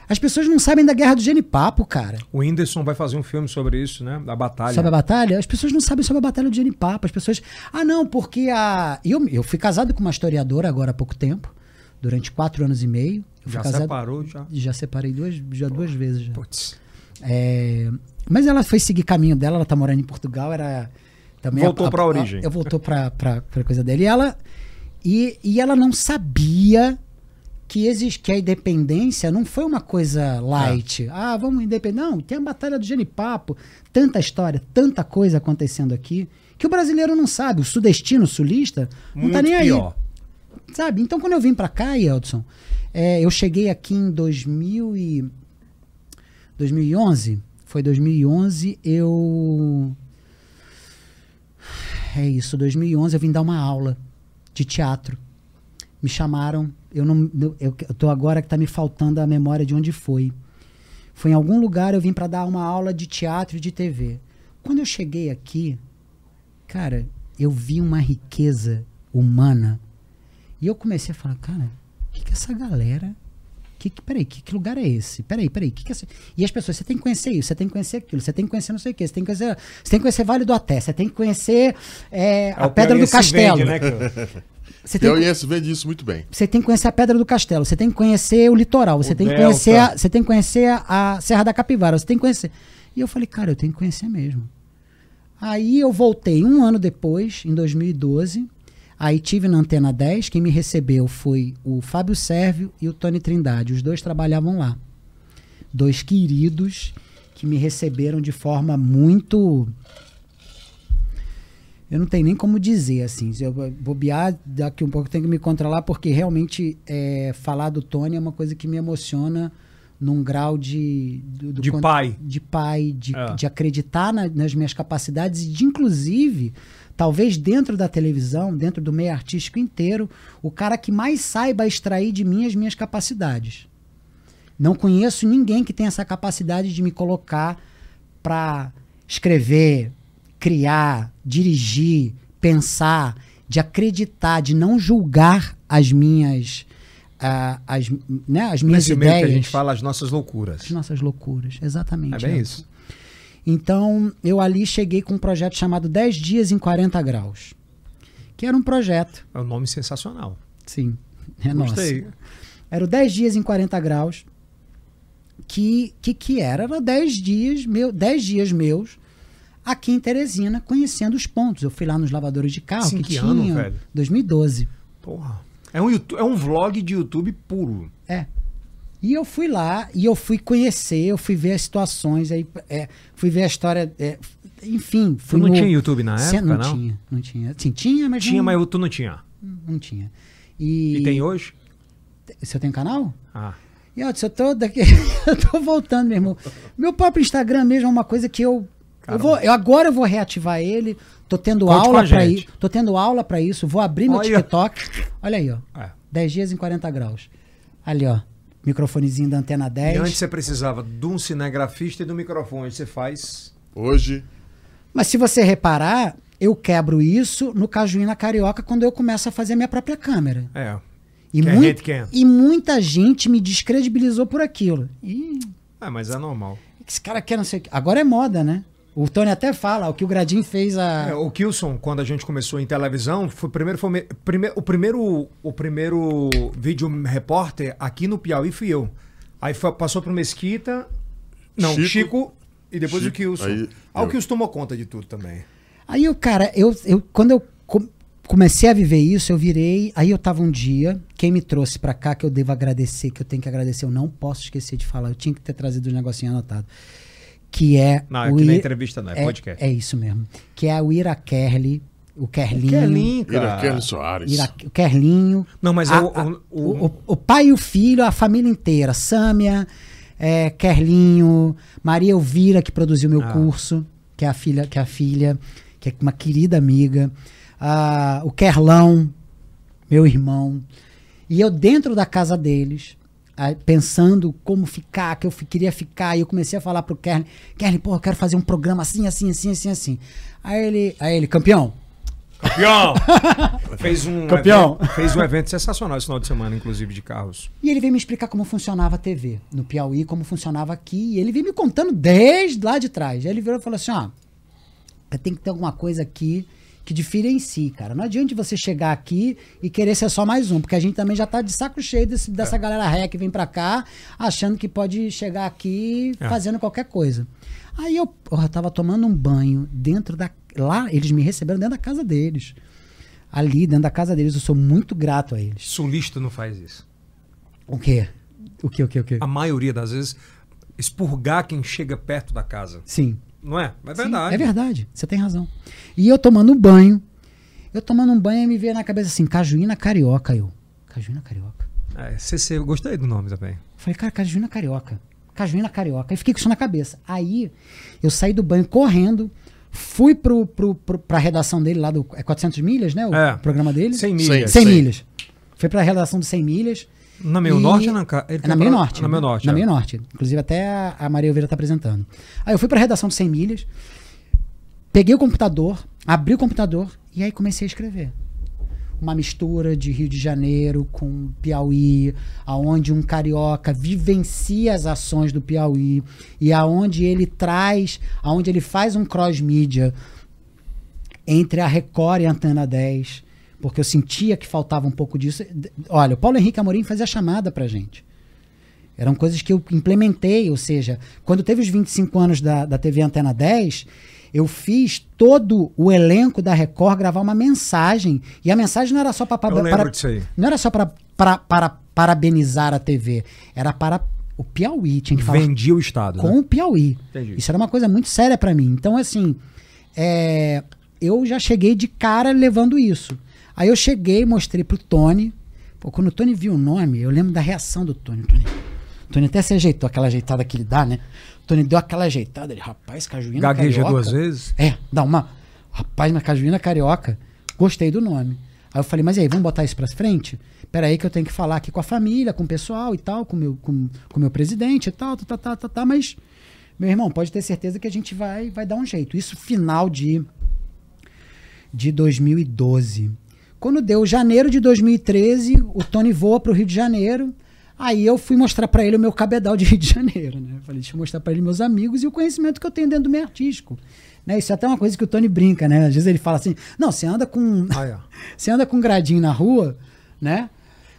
As pessoas não sabem da Guerra do Genipapo, cara. O Whindersson vai fazer um filme sobre isso, né? Da batalha. Sobre a batalha? As pessoas não sabem sobre a Batalha do Genipapo. As pessoas. Ah, não, porque a. Eu, eu fui casado com uma historiadora agora há pouco tempo, durante quatro anos e meio. Eu fui Já casado. separou, já. Já separei duas, já duas vezes já. Putz. É, mas ela foi seguir caminho dela, ela tá morando em Portugal, era também Voltou pra origem. Eu voltou pra, pra coisa dele. E ela, e, e ela não sabia que, existe, que a independência não foi uma coisa light. Ah, vamos independer. Não, tem a Batalha do Genipapo, tanta história, tanta coisa acontecendo aqui, que o brasileiro não sabe. O sudestino, o sulista, não tá Muito nem aí. pior. Sabe? Então, quando eu vim pra cá, Yeldson, é, eu cheguei aqui em 2000 e... 2011? Foi 2011, eu... É isso, 2011 eu vim dar uma aula de teatro. Me chamaram, eu não... Eu, eu tô agora que tá me faltando a memória de onde foi. Foi em algum lugar, eu vim para dar uma aula de teatro e de TV. Quando eu cheguei aqui, cara, eu vi uma riqueza humana e eu comecei a falar, cara, o que, que essa galera. Que, que, peraí, que, que lugar é esse? Peraí, peraí. Que que é. E as pessoas, você tem que conhecer isso, você tem que conhecer aquilo, você tem que conhecer não sei o quê, você tem que conhecer, você tem que conhecer Vale do Até, você tem que conhecer é, É a Pedra do Castelo. vende, né, que- Você tem, que- vende isso muito bem. você tem que conhecer a Pedra do Castelo, você tem que conhecer o litoral, você O tem que conhecer, a, você tem que conhecer a, a Serra da Capivara, você tem que conhecer. E eu falei, cara, eu tenho que conhecer mesmo. Aí eu voltei um ano depois, em 2012. Aí tive na Antena 10, quem me recebeu foi o Fábio Sérvio e o Tony Trindade. Os dois trabalhavam lá. Dois queridos que me receberam de forma muito. Eu não tenho nem como dizer, assim. Se eu bobear, daqui um pouco eu tenho que me controlar, porque realmente é, falar do Tony é uma coisa que me emociona num grau de. do- do De pai. De pai, de, É. de acreditar na- nas minhas capacidades e de, inclusive, talvez dentro da televisão, dentro do meio artístico inteiro, o cara que mais saiba extrair de mim as minhas capacidades. Não conheço ninguém que tenha essa capacidade de me colocar para escrever, criar, dirigir, pensar, de acreditar, de não julgar as minhas, ah, as, né, as minhas Nesse meio que ideias, a gente fala as nossas loucuras. as nossas loucuras. Exatamente. É bem Elton. isso. Então, eu ali cheguei com um projeto chamado 10 Dias em 40 Graus. Que era um projeto, É um nome sensacional. sim. É. Gostei. Era o 10 dias em 40 graus. Que que, que era? Era 10 dias, meu, 10 dias meus aqui em Teresina, conhecendo os pontos. Eu fui lá nos lavadores de carro Sim, que, que tinha. ano, velho? 2012. Porra. É um, é um vlog de YouTube puro. É. E eu fui lá e eu fui conhecer, eu fui ver as situações, aí é, fui ver a história. é, enfim, Tu fui não no- tinha YouTube na época, não, não? tinha, não tinha. Sim, tinha, mas Tinha, não, mas tu não tinha. não tinha. E, E tem hoje? Você tem canal? Ah. E eu, disse, eu tô daqui, eu tô voltando, meu irmão. Meu próprio Instagram mesmo é uma coisa que eu eu vou, eu agora eu vou reativar ele. Tô tendo Conte aula para ir, tô tendo aula para isso, vou abrir meu Olha. TikTok. Olha aí, ó. É. 10 dias em 40 graus. Ali, ó. Microfonezinho da antena E 10. antes você precisava de um cinegrafista e do microfone. Você faz. Hoje, Mas se você reparar, eu quebro isso no Cajuína Carioca quando eu começo a fazer a minha própria câmera. É. E, hate quem? e muita gente me descredibilizou por aquilo. Ih, É, mas é normal. esse cara quer não sei o que. Agora é moda, né? O Tony até fala, o que o Gradinho fez a. É, o Kilson, quando a gente começou em televisão, foi, primeiro, foi, me- prime- o, primeiro, o primeiro vídeo repórter aqui no Piauí fui eu. Aí foi- passou pro Mesquita. Não, Chico, Chico. e depois Chico, o Kilson. aí ah, o eu. Kilson tomou conta de tudo também. Aí o cara, eu, eu quando eu com- comecei a viver isso, eu virei. Aí eu tava um dia, quem me trouxe pra cá, que eu devo agradecer, que eu tenho que agradecer, eu não posso esquecer de falar, eu tinha que ter trazido os negocinhos anotados. Que é. Não, o aqui não é I- entrevista, não, é, é, podcast. é isso mesmo. Que é o Ira Kerli, o Kerlinho. Kerlin, cara. Iraquele Soares. Ira, o Kerlinho. Não, mas a- é o- a- o- o, o- o pai e o filho, a família inteira. Sâmia, é, Kerlinho, Maria Elvira, que produziu meu Ah. curso, que é a filha, que é a filha, que é uma querida amiga. Ah, o Kerlão, meu irmão. E eu dentro da casa deles, aí, pensando como ficar, que eu queria ficar, e eu comecei a falar pro Kerlin, Kerlin, pô, eu quero fazer um programa assim, assim, assim, assim, assim. Aí ele, aí ele, campeão, Campeão! fez, um Campeão. Evento, fez um evento sensacional esse final de semana, inclusive, de carros. E ele veio me explicar como funcionava a TV no Piauí, como funcionava aqui. E ele veio me contando desde lá de trás. Aí ele virou e falou assim: ó, tem que ter alguma coisa aqui que diferencie, cara. Não adianta você chegar aqui e querer ser só mais um, porque a gente também já tá de saco cheio desse- dessa galera ré que vem pra cá, achando que pode chegar aqui É. fazendo qualquer coisa. Aí eu, eu tava tomando um banho dentro da. Lá, eles me receberam dentro da casa deles. Ali, dentro da casa deles. Eu sou muito grato a eles. Sulista não faz isso. O quê? O quê, o quê, o quê? A maioria das vezes, expurgar quem chega perto da casa. Sim. Não é? É Sim, verdade. é verdade. Você tem razão. E eu tomando um banho. Eu tomando um banho e me veio na cabeça assim, Cajuína Carioca. Eu, Cajuína Carioca. É, CC, eu gostei do nome também. Falei, cara, Cajuína Carioca. Cajuína Carioca. Aí fiquei com isso na cabeça. Aí eu saí do banho correndo, fui pro, pro, pro, pra redação dele lá do. É 400 milhas, né? O É. programa dele? 100 Cem. milhas. 100 Cem. milhas. Fui pra redação do 100 milhas. Na Meio E- Norte ou na ele na Meio pra- Norte. Na Meio Norte. Na é. Meio Norte. Inclusive até a, a Maria Oliveira tá apresentando. Aí eu fui pra redação de 100 milhas, peguei o computador, abri o computador e aí comecei a escrever. Uma mistura de Rio de Janeiro com Piauí, aonde um carioca vivencia as ações do Piauí e aonde ele traz, aonde ele faz um cross-mídia entre a Record e a Antena 10, porque eu sentia que faltava um pouco disso. Olha, o Paulo Henrique Amorim fazia chamada pra gente. Eram coisas que eu implementei, ou seja, quando teve os 25 anos da, da TV Antena 10, eu fiz todo o elenco da Record gravar uma mensagem. E a mensagem não era só para não era só para para parabenizar a TV, era para o Piauí, tinha que falar Vendia o Estado. com né? o Piauí. Entendi. Isso era uma coisa muito séria pra mim. Então, assim, é, eu já cheguei de cara levando isso. Aí eu cheguei, mostrei pro Tony. Pô, quando o Tony viu o nome, eu lembro da reação do Tony. O Tony, o Tony até se ajeitou, aquela ajeitada que ele dá, né? O Tony deu aquela ajeitada. Ele, rapaz, cajuína Gagueja carioca. duas vezes. É, dá uma. Rapaz, mas cajuína carioca. Gostei do nome. Aí eu falei, mas e aí, vamos botar isso pra frente? Pera aí que eu tenho que falar aqui com a família, com o pessoal e tal, com o meu, com, com o meu presidente e tal, tá, tá, tá, tá, tá, mas, meu irmão, pode ter certeza que a gente vai, vai dar um jeito. Isso final de, de 2012. Quando deu janeiro de 2013, o Tony voa pro Rio de Janeiro. Aí eu fui mostrar pra ele o meu cabedal de Rio de Janeiro, né? Falei, deixa eu mostrar pra ele meus amigos e o conhecimento que eu tenho dentro do meio artístico. Né? Isso é até uma coisa que o Tony brinca, né? Às vezes ele fala assim: não, você anda com. Ah, é. você anda com gradinho na rua, né?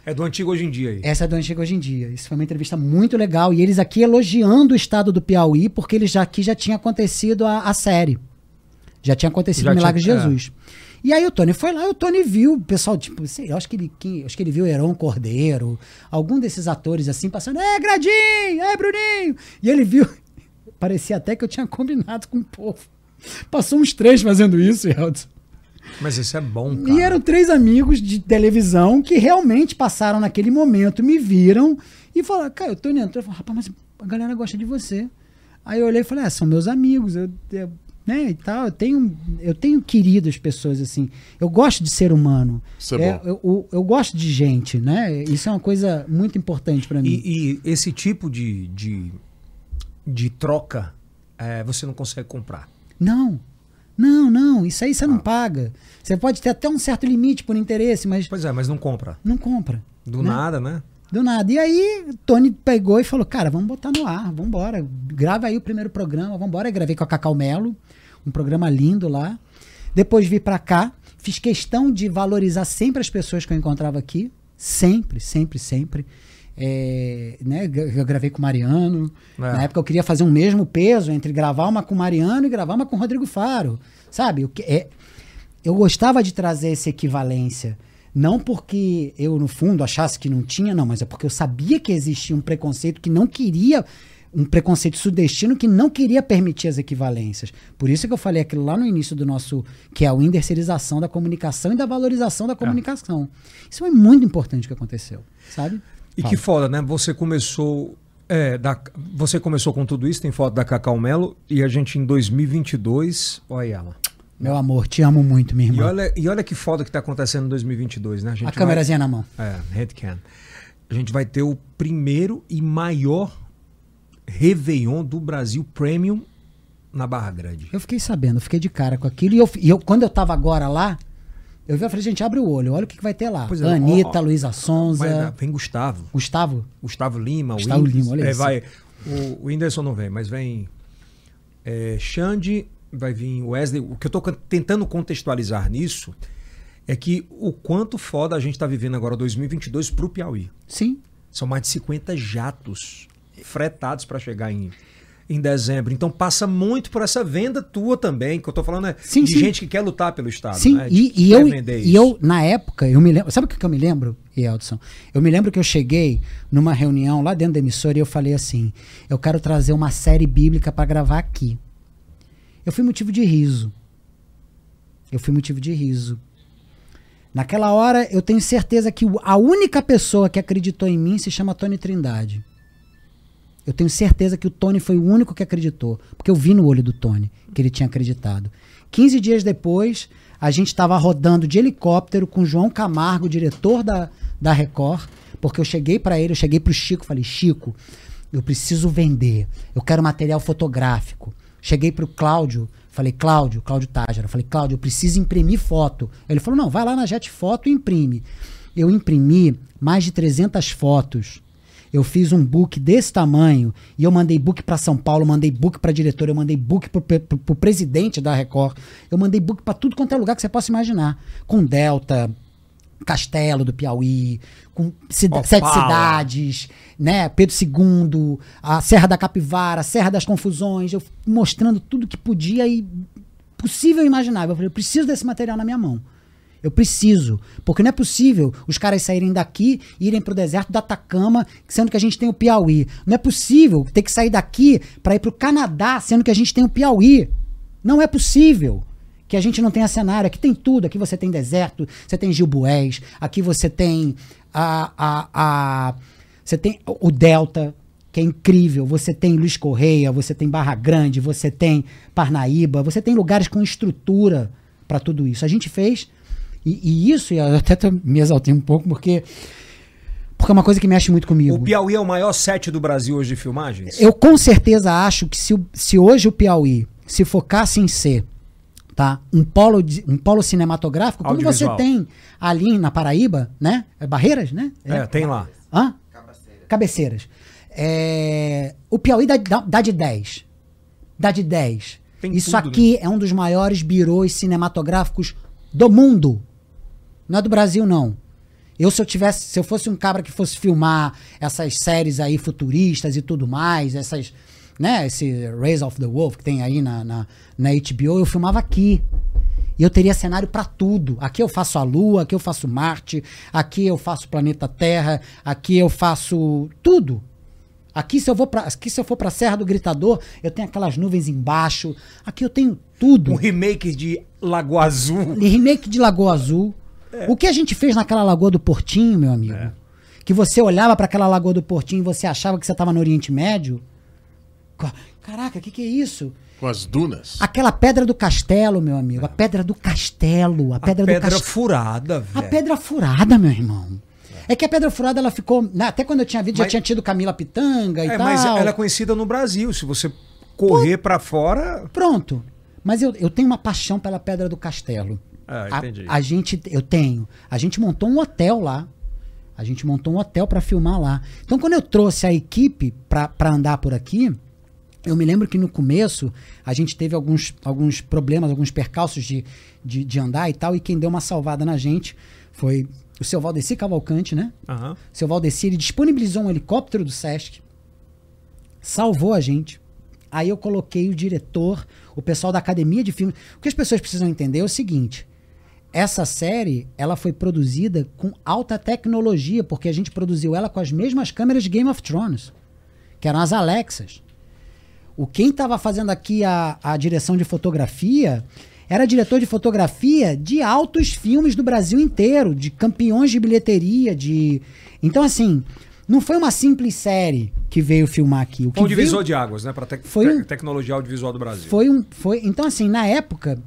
É do antigo hoje em dia aí. Essa é do Antigo Hoje em Dia. Isso foi uma entrevista muito legal. E eles aqui elogiando o estado do Piauí, porque eles já, aqui já tinha acontecido a, a série. Já tinha acontecido Já o Milagre tinha- de Jesus. E aí o Tony foi lá e o Tony viu, o pessoal, tipo, sei, eu acho que ele, que- acho que ele viu Heron Cordeiro, algum desses atores assim, passando, é Gradinho, é Bruninho. E ele viu, parecia até que eu tinha combinado com o povo. Passou uns três fazendo isso, Eldson. Mas isso é bom, cara. E eram três amigos de televisão que realmente passaram naquele momento, me viram e falaram, cara, o Tony entrou. Eu falei, rapaz, mas a galera gosta de você. Aí eu olhei e falei, ah, são meus amigos, eu, eu- né, e tal, eu tenho, eu tenho querido as pessoas, assim, eu gosto de ser humano. Isso é bom. eu, eu, eu gosto de gente, né, isso é uma coisa muito importante pra mim. E, e esse tipo de, de, de troca é, você não consegue comprar. Não, não, não, isso aí você Ah. não paga. Você pode ter até um certo limite por interesse, mas Pois é, mas não compra. não compra. Do né? nada, né? Do nada. E aí, Tony pegou e falou: Cara, vamos botar no ar, vamos embora. Grava aí o primeiro programa, vamos embora. Eu gravei com a Cacau Melo, um programa lindo lá. Depois vi pra cá, fiz questão de valorizar sempre as pessoas que eu encontrava aqui. Sempre, sempre, sempre. É, né, eu gravei com o Mariano. É. Na época eu queria fazer um mesmo peso entre gravar uma com o Mariano e gravar uma com o Rodrigo Faro. Sabe? O que é, eu gostava de trazer essa equivalência. Não porque eu, no fundo, achasse que não tinha, não, mas é porque eu sabia que existia um preconceito que não queria, um preconceito sudestino que não queria permitir as equivalências. Por isso que eu falei aquilo lá no início do nosso, que é a inderserização da comunicação e da valorização da comunicação. Isso foi muito importante que aconteceu, sabe? E que foda, né? Você começou. é, da, você começou com tudo isso, tem foto da Cacau Melo, e a gente em 2022. Olha ela. Meu amor, te amo muito, minha E irmã. olha, e olha que foda que tá acontecendo em 2022, né? A, gente a câmerazinha na mão. É, headcam. A gente vai ter o primeiro e maior Réveillon do Brasil Premium na Barra Grande. Eu fiquei sabendo, eu fiquei de cara com aquilo. E, eu, e eu, quando eu tava agora lá, eu vi, eu falei, gente, abre o olho, olha o que, que vai ter lá. Pois é, Anitta, ó, ó. Luísa Sonza, vem Gustavo. Gustavo. Gustavo Lima, Gustavo Whindersson. Lima, olha é, isso. vai, o, o Whindersson não vem, mas vem é, Xande, vai vir Wesley. O que eu tô can- tentando contextualizar nisso é que o quanto foda a gente tá vivendo agora 2022 pro Piauí. Sim. São mais de 50 jatos fretados para chegar em, em dezembro. Então passa muito por essa venda tua também, que eu tô falando é Sim, de sim. gente que quer lutar pelo Estado. Sim, né? E, e eu, e eu, na época, eu me lembro. Sabe o que eu me lembro, Eldson? Eu me lembro que eu cheguei numa reunião lá dentro da emissora e eu falei assim: eu quero trazer uma série bíblica para gravar aqui. Eu fui motivo de riso. Eu fui motivo de riso. Naquela hora, eu tenho certeza que a única pessoa que acreditou em mim se chama Tony Trindade. Eu tenho certeza que o Tony foi o único que acreditou. Porque eu vi no olho do Tony que ele tinha acreditado. 15 dias depois, a gente estava rodando de helicóptero com João Camargo, diretor da, da Record. Porque eu cheguei para ele, eu cheguei para o Chico, falei: Chico, eu preciso vender. Eu quero material fotográfico. Cheguei para o Cláudio, falei: Cláudio, Cláudio Tágera, falei: Cláudio, eu preciso imprimir foto. Ele falou: Não, vai lá na Jet Foto e imprime. Eu imprimi mais de 300 fotos. Eu fiz um book desse tamanho e eu mandei book para São Paulo, mandei book para diretor, eu mandei book pro, pro, pro presidente da Record, eu mandei book para tudo quanto é lugar que você possa imaginar, com Delta, Castelo do Piauí, com cida- Opala. sete cidades, né? Pedro II, a Serra da Capivara, Serra das Confusões, eu mostrando tudo que podia e possível e imaginável. Eu falei, eu preciso desse material na minha mão. Eu preciso. Porque não é possível os caras saírem daqui e irem pro deserto do Atacama, sendo que a gente tem o Piauí. Não é possível ter que sair daqui para ir pro Canadá, sendo que a gente tem o Piauí. Não é possível que a gente não tenha cenário. Aqui tem tudo. Aqui você tem deserto, você tem Gilboés, aqui você tem a, a, a você tem o Delta, que é incrível. Você tem Luiz Correia, você tem Barra Grande, você tem Parnaíba, você tem lugares com estrutura para tudo isso. A gente fez e, e isso, eu até me exaltei um pouco porque porque é uma coisa que mexe muito comigo. O Piauí é o maior set do Brasil hoje de filmagens? Eu com certeza acho que se, se hoje o Piauí se focasse em ser tá, um, polo, de- um polo cinematográfico, como você tem ali na Paraíba, né? É Barreiras, né? É, tem lá. Hã? Cabeceiras. É, o Piauí dá, dá, dá de 10. Dá de 10. Tem Isso tudo, né? aqui é um dos maiores birôs cinematográficos do mundo. Não é do Brasil, não. Eu, se eu tivesse, se eu fosse um cabra que fosse filmar essas séries aí futuristas e tudo mais, essas, né, esse Raise of the Wolf que tem aí na, na, na HBO, eu filmava aqui. E eu teria cenário para tudo. Aqui eu faço a Lua, aqui eu faço Marte, aqui eu faço o planeta Terra, aqui eu faço tudo. Aqui se eu vou para, aqui se eu for para Serra do Gritador, eu tenho aquelas nuvens embaixo. Aqui eu tenho tudo. Um remake de Lagoa Azul. Remake de Lagoa Azul. É. O que a gente fez naquela Lagoa do Portinho, meu amigo? É. Que você olhava para aquela Lagoa do Portinho e você achava que você estava no Oriente Médio? Caraca, o que, que é isso? Com as dunas. Aquela pedra do castelo, meu amigo. A pedra do castelo. A pedra, a pedra do cast... furada, velho. A pedra furada, meu irmão. É que a Pedra Furada ela ficou. Até quando eu tinha visto, mas, já tinha tido Camila Pitanga e é, tal. Mas ela é conhecida no Brasil. Se você correr para fora. Pronto. Mas eu, eu tenho uma paixão pela Pedra do Castelo. Ah, entendi. A, a gente, eu tenho. A gente montou um hotel lá. A gente montou um hotel para filmar lá. Então, quando eu trouxe a equipe para andar por aqui, eu me lembro que no começo a gente teve alguns, alguns problemas, alguns percalços de, de, de andar e tal, e quem deu uma salvada na gente foi o seu Valdeci Cavalcante, né? Uhum. O seu Valdeci, ele disponibilizou um helicóptero do Sesc, salvou a gente. Aí eu coloquei o diretor, o pessoal da academia de filmes. O que as pessoas precisam entender é o seguinte: essa série ela foi produzida com alta tecnologia, porque a gente produziu ela com as mesmas câmeras de Game of Thrones, que eram as Alexas. O quem estava fazendo aqui a, a direção de fotografia era diretor de fotografia de altos filmes do Brasil inteiro, de campeões de bilheteria, de. Então, assim, não foi uma simples série que veio filmar aqui. O que um divisor veio... de águas, né? Para te... foi um... tecnologia audiovisual do Brasil. Foi um. Foi... Então, assim, na época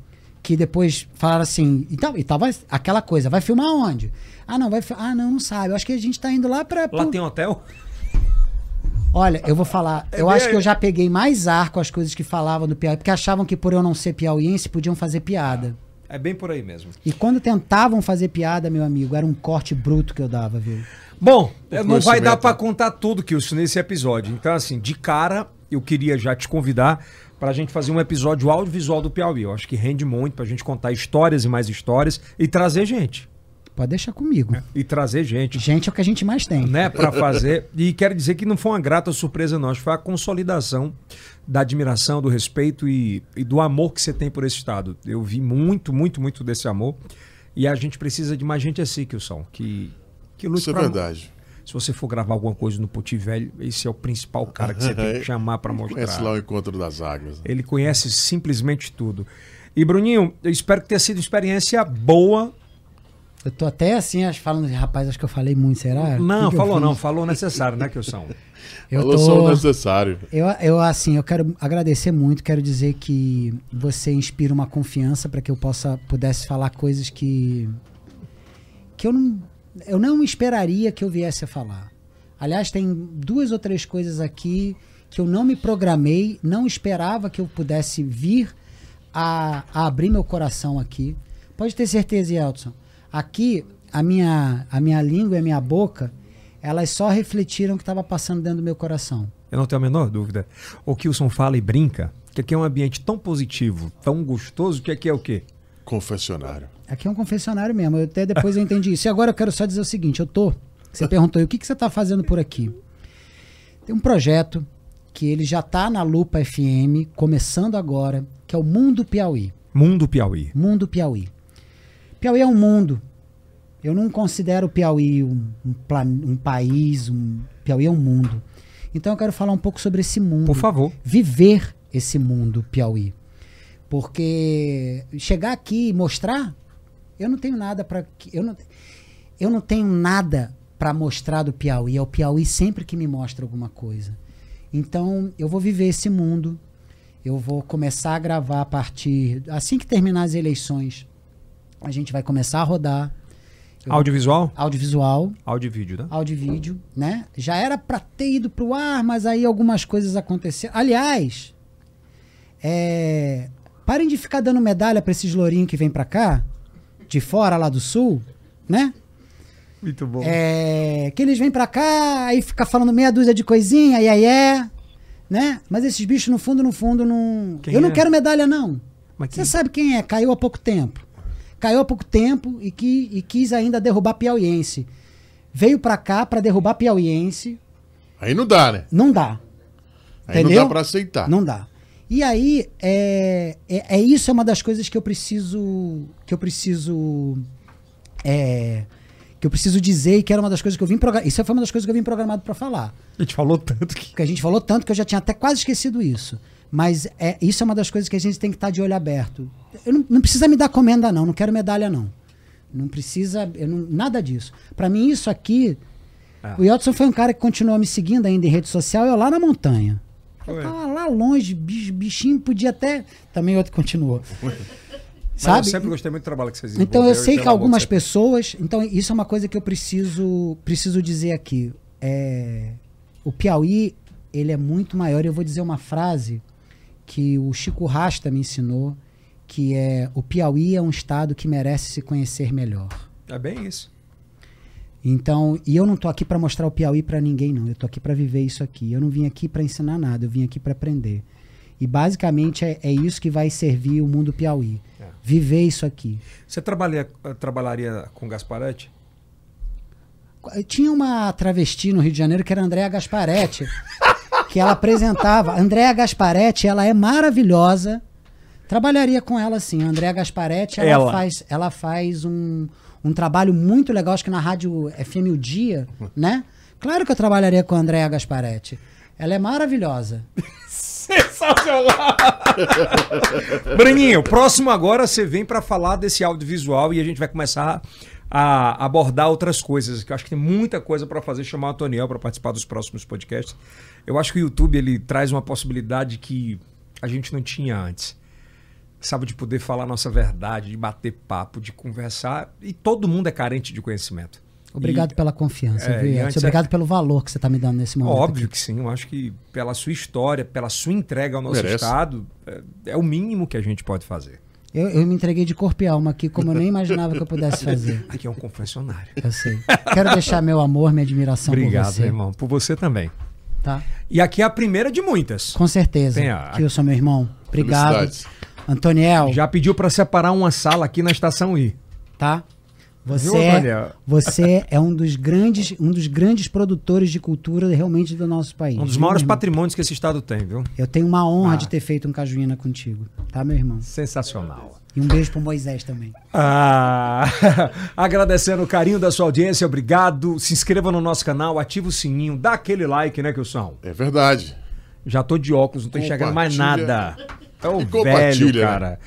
que depois falaram assim, e, tal, e tava aquela coisa, vai filmar onde? Ah, não, vai. Ah, não, não sabe. Eu acho que a gente tá indo lá para. Lá tem hotel? Olha, eu vou falar. É eu acho que eu já peguei mais ar com as coisas que falavam do Piauí, porque achavam que por eu não ser piauiense podiam fazer piada. É bem por aí mesmo. E quando tentavam fazer piada, meu amigo, era um corte bruto que eu dava, viu? Bom, não vai dar para contar tudo, Kilson, nesse episódio. Então, assim, de cara, eu queria já te convidar para a gente fazer um episódio audiovisual do Piauí. Eu acho que rende muito para a gente contar histórias e mais histórias e trazer gente. Pode deixar comigo. E trazer gente. Gente é o que a gente mais tem. Né, para fazer. E quero dizer que não foi uma grata surpresa, não. Acho que foi a consolidação da admiração, do respeito e, e do amor que você tem por esse Estado. Eu vi muito, muito, muito desse amor. E a gente precisa de mais gente assim, Kilson, que, que lute Isso é verdade. Se você for gravar alguma coisa no Poti Velho, esse é o principal cara que você tem que chamar para mostrar. Conhece lá o Encontro das Águas. Né? Ele conhece simplesmente tudo. E, Bruninho, eu espero que tenha sido uma experiência boa eu tô até assim, acho, falando, rapaz, acho que eu falei muito, será? Não, que que falou não, falou necessário, né, que Eu falou tô, só o necessário. Eu, eu, assim, eu quero agradecer muito, quero dizer que você inspira uma confiança para que eu possa, pudesse falar coisas que, que eu não, eu não esperaria que eu viesse a falar. Aliás, tem duas ou três coisas aqui que eu não me programei, não esperava que eu pudesse vir a, a abrir meu coração aqui. Pode ter certeza, Elton Aqui, a minha, a minha língua e a minha boca, elas só refletiram o que estava passando dentro do meu coração. Eu não tenho a menor dúvida. O Kilson fala e brinca que aqui é um ambiente tão positivo, tão gostoso, que aqui é o quê? Confessionário. Aqui é um confessionário mesmo. Eu até depois eu entendi isso. E agora eu quero só dizer o seguinte: eu tô. Você perguntou, o que, que você está fazendo por aqui? Tem um projeto que ele já está na Lupa FM, começando agora, que é o Mundo Piauí. Mundo Piauí. Mundo Piauí. Piauí é um mundo. Eu não considero Piauí um, um, um país, um, Piauí é um mundo. Então eu quero falar um pouco sobre esse mundo. Por favor. Viver esse mundo Piauí. Porque chegar aqui e mostrar, eu não tenho nada para eu não, eu não tenho nada para mostrar do Piauí. É o Piauí sempre que me mostra alguma coisa. Então eu vou viver esse mundo. Eu vou começar a gravar a partir assim que terminar as eleições a gente vai começar a rodar. Audiovisual? Audiovisual. Áudio e vídeo, né? Áudio e vídeo, né? Já era para ter ido pro ar, mas aí algumas coisas aconteceram. Aliás, é... parem de ficar dando medalha para esses lourinhos que vêm para cá, de fora lá do sul, né? Muito bom. É... Que eles vêm para cá, aí fica falando meia dúzia de coisinha, aí aí é, né? Mas esses bichos no fundo, no fundo, não. Quem Eu é? não quero medalha, não. Você sabe quem é? Caiu há pouco tempo caiu há pouco tempo e, que, e quis ainda derrubar piauiense. veio pra cá pra derrubar piauiense. Aí não dá, né? Não dá. Aí Entendeu? não dá pra aceitar. Não dá. E aí, é, é, é isso é uma das coisas que eu preciso. Que eu preciso. É, que eu preciso dizer e que era uma das coisas que eu vim programado. Isso foi uma das coisas que eu vim programado pra falar. A gente falou tanto que. Porque a gente falou tanto que eu já tinha até quase esquecido isso. Mas é, isso é uma das coisas que a gente tem que estar de olho aberto. Eu não, não precisa me dar comenda, não. Não quero medalha, não. Não precisa. eu não- nada disso. Pra mim, isso aqui. Ah. O Yeltsin foi um cara que continuou me seguindo ainda em rede social, eu lá na montanha. Eu tava lá longe, bichinho podia até. Também outro continuou. Mas Sabe? eu sempre gostei muito do trabalho que vocês Então eu sei que algumas você- pessoas. Então, isso é uma coisa que eu preciso, preciso dizer aqui. É, o Piauí, ele é muito maior. Eu vou dizer uma frase que o Chico Rasta me ensinou, que é o Piauí é um estado que merece se conhecer melhor. É bem isso. Então, e eu não tô aqui para mostrar o Piauí para ninguém, não. Eu tô aqui para viver isso aqui. Eu não vim aqui para ensinar nada, eu vim aqui para aprender. E basicamente é, é isso que vai servir o mundo Piauí. É. Viver isso aqui. Você trabalha, trabalharia com Gasparetti? Tinha uma travesti no Rio de Janeiro que era a Andréa Gasparetti, que ela apresentava. Andréa Gasparetti, ela é maravilhosa. Trabalharia com ela sim. A Andréa Gasparetti, ela, Ela. faz, ela faz um, um trabalho muito legal, acho que na rádio FM O Dia, né? Claro que eu trabalharia com a Andréa Gasparetti. Ela é maravilhosa. Sensacional! Breninho, próximo agora você vem pra falar desse audiovisual e a gente vai começar a abordar outras coisas, que eu acho que tem muita coisa pra fazer, chamar o Antoniel pra participar dos próximos podcasts. Eu acho que o YouTube ele traz uma possibilidade que a gente não tinha antes. Sabe, de poder falar a nossa verdade, de bater papo, de conversar. E todo mundo é carente de conhecimento. Obrigado pela confiança, É, viu, e Edson? antes Obrigado pelo valor que você está me dando nesse momento. Óbvio que sim, eu acho que pela sua história, pela sua entrega ao nosso Merece. estado, é, é o mínimo que a gente pode fazer. Eu, eu me entreguei de corpo e alma aqui, como eu nem imaginava que eu pudesse fazer. Aqui é um confessionário. Eu sei. Quero deixar meu amor, minha admiração por Obrigado, você. irmão. Por você também. Tá? E aqui é a primeira de muitas. Com certeza. Tem a- Que eu sou meu irmão. Obrigado. Antoniel, Já pediu pra separar uma sala aqui na estação I. tá? Você, Viu, é, você é um dos grandes, um dos grandes produtores de cultura realmente do nosso país. Um dos viu, maiores patrimônios que esse estado tem, viu? Eu tenho uma honra Ah. de ter feito um cajuína contigo, tá, meu irmão? Sensacional. E um beijo pro Moisés também. Ah, agradecendo o carinho da sua audiência, obrigado. Se inscreva no nosso canal, ativa o sininho, dá aquele like, né, Kilson? É verdade. Já tô de óculos, não tô enxergando mais nada. É o E velho, né? cara.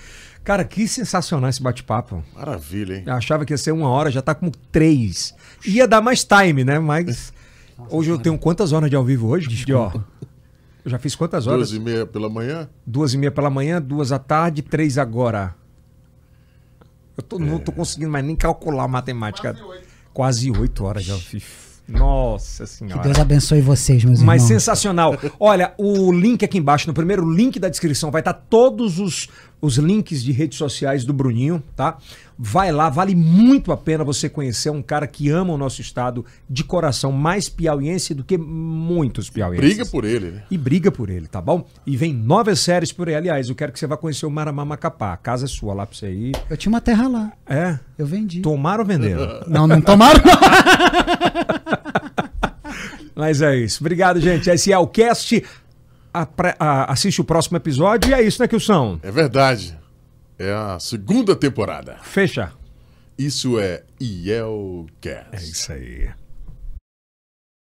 Cara, que sensacional esse bate-papo. Maravilha, hein? Eu achava que ia ser uma hora, já tá com três. Ia dar mais time, né? Mas hoje eu tenho quantas horas de ao vivo hoje? Desculpa. Eu já fiz quantas horas? Duas e meia pela manhã. Duas e meia pela manhã, duas à tarde, três agora. Eu tô, não É. tô conseguindo mais nem calcular a matemática. Quase oito horas já fiz. Nossa Que senhora. Deus abençoe vocês, meus Mas irmãos. sensacional. Olha, o link aqui embaixo, no primeiro link da descrição, vai estar todos os, os links de redes sociais do Bruninho, tá? Vai lá, vale muito a pena você conhecer um cara que ama o nosso estado de coração, mais piauiense do que muitos piauienses. Briga por ele, né? E briga por ele, tá bom? E vem novas séries por aí. Aliás, eu quero que você vá conhecer o Maramá Macapá. A casa é sua lá pra você ir. Eu tinha uma terra lá. É? Eu vendi. Tomaram ou venderam? Não, não tomaram. Mas é isso. Obrigado, gente. Esse é o cast. Assiste o próximo episódio e é isso, né, Kilson? É verdade. É a segunda temporada. Fecha. Isso é Yelcast. É isso aí.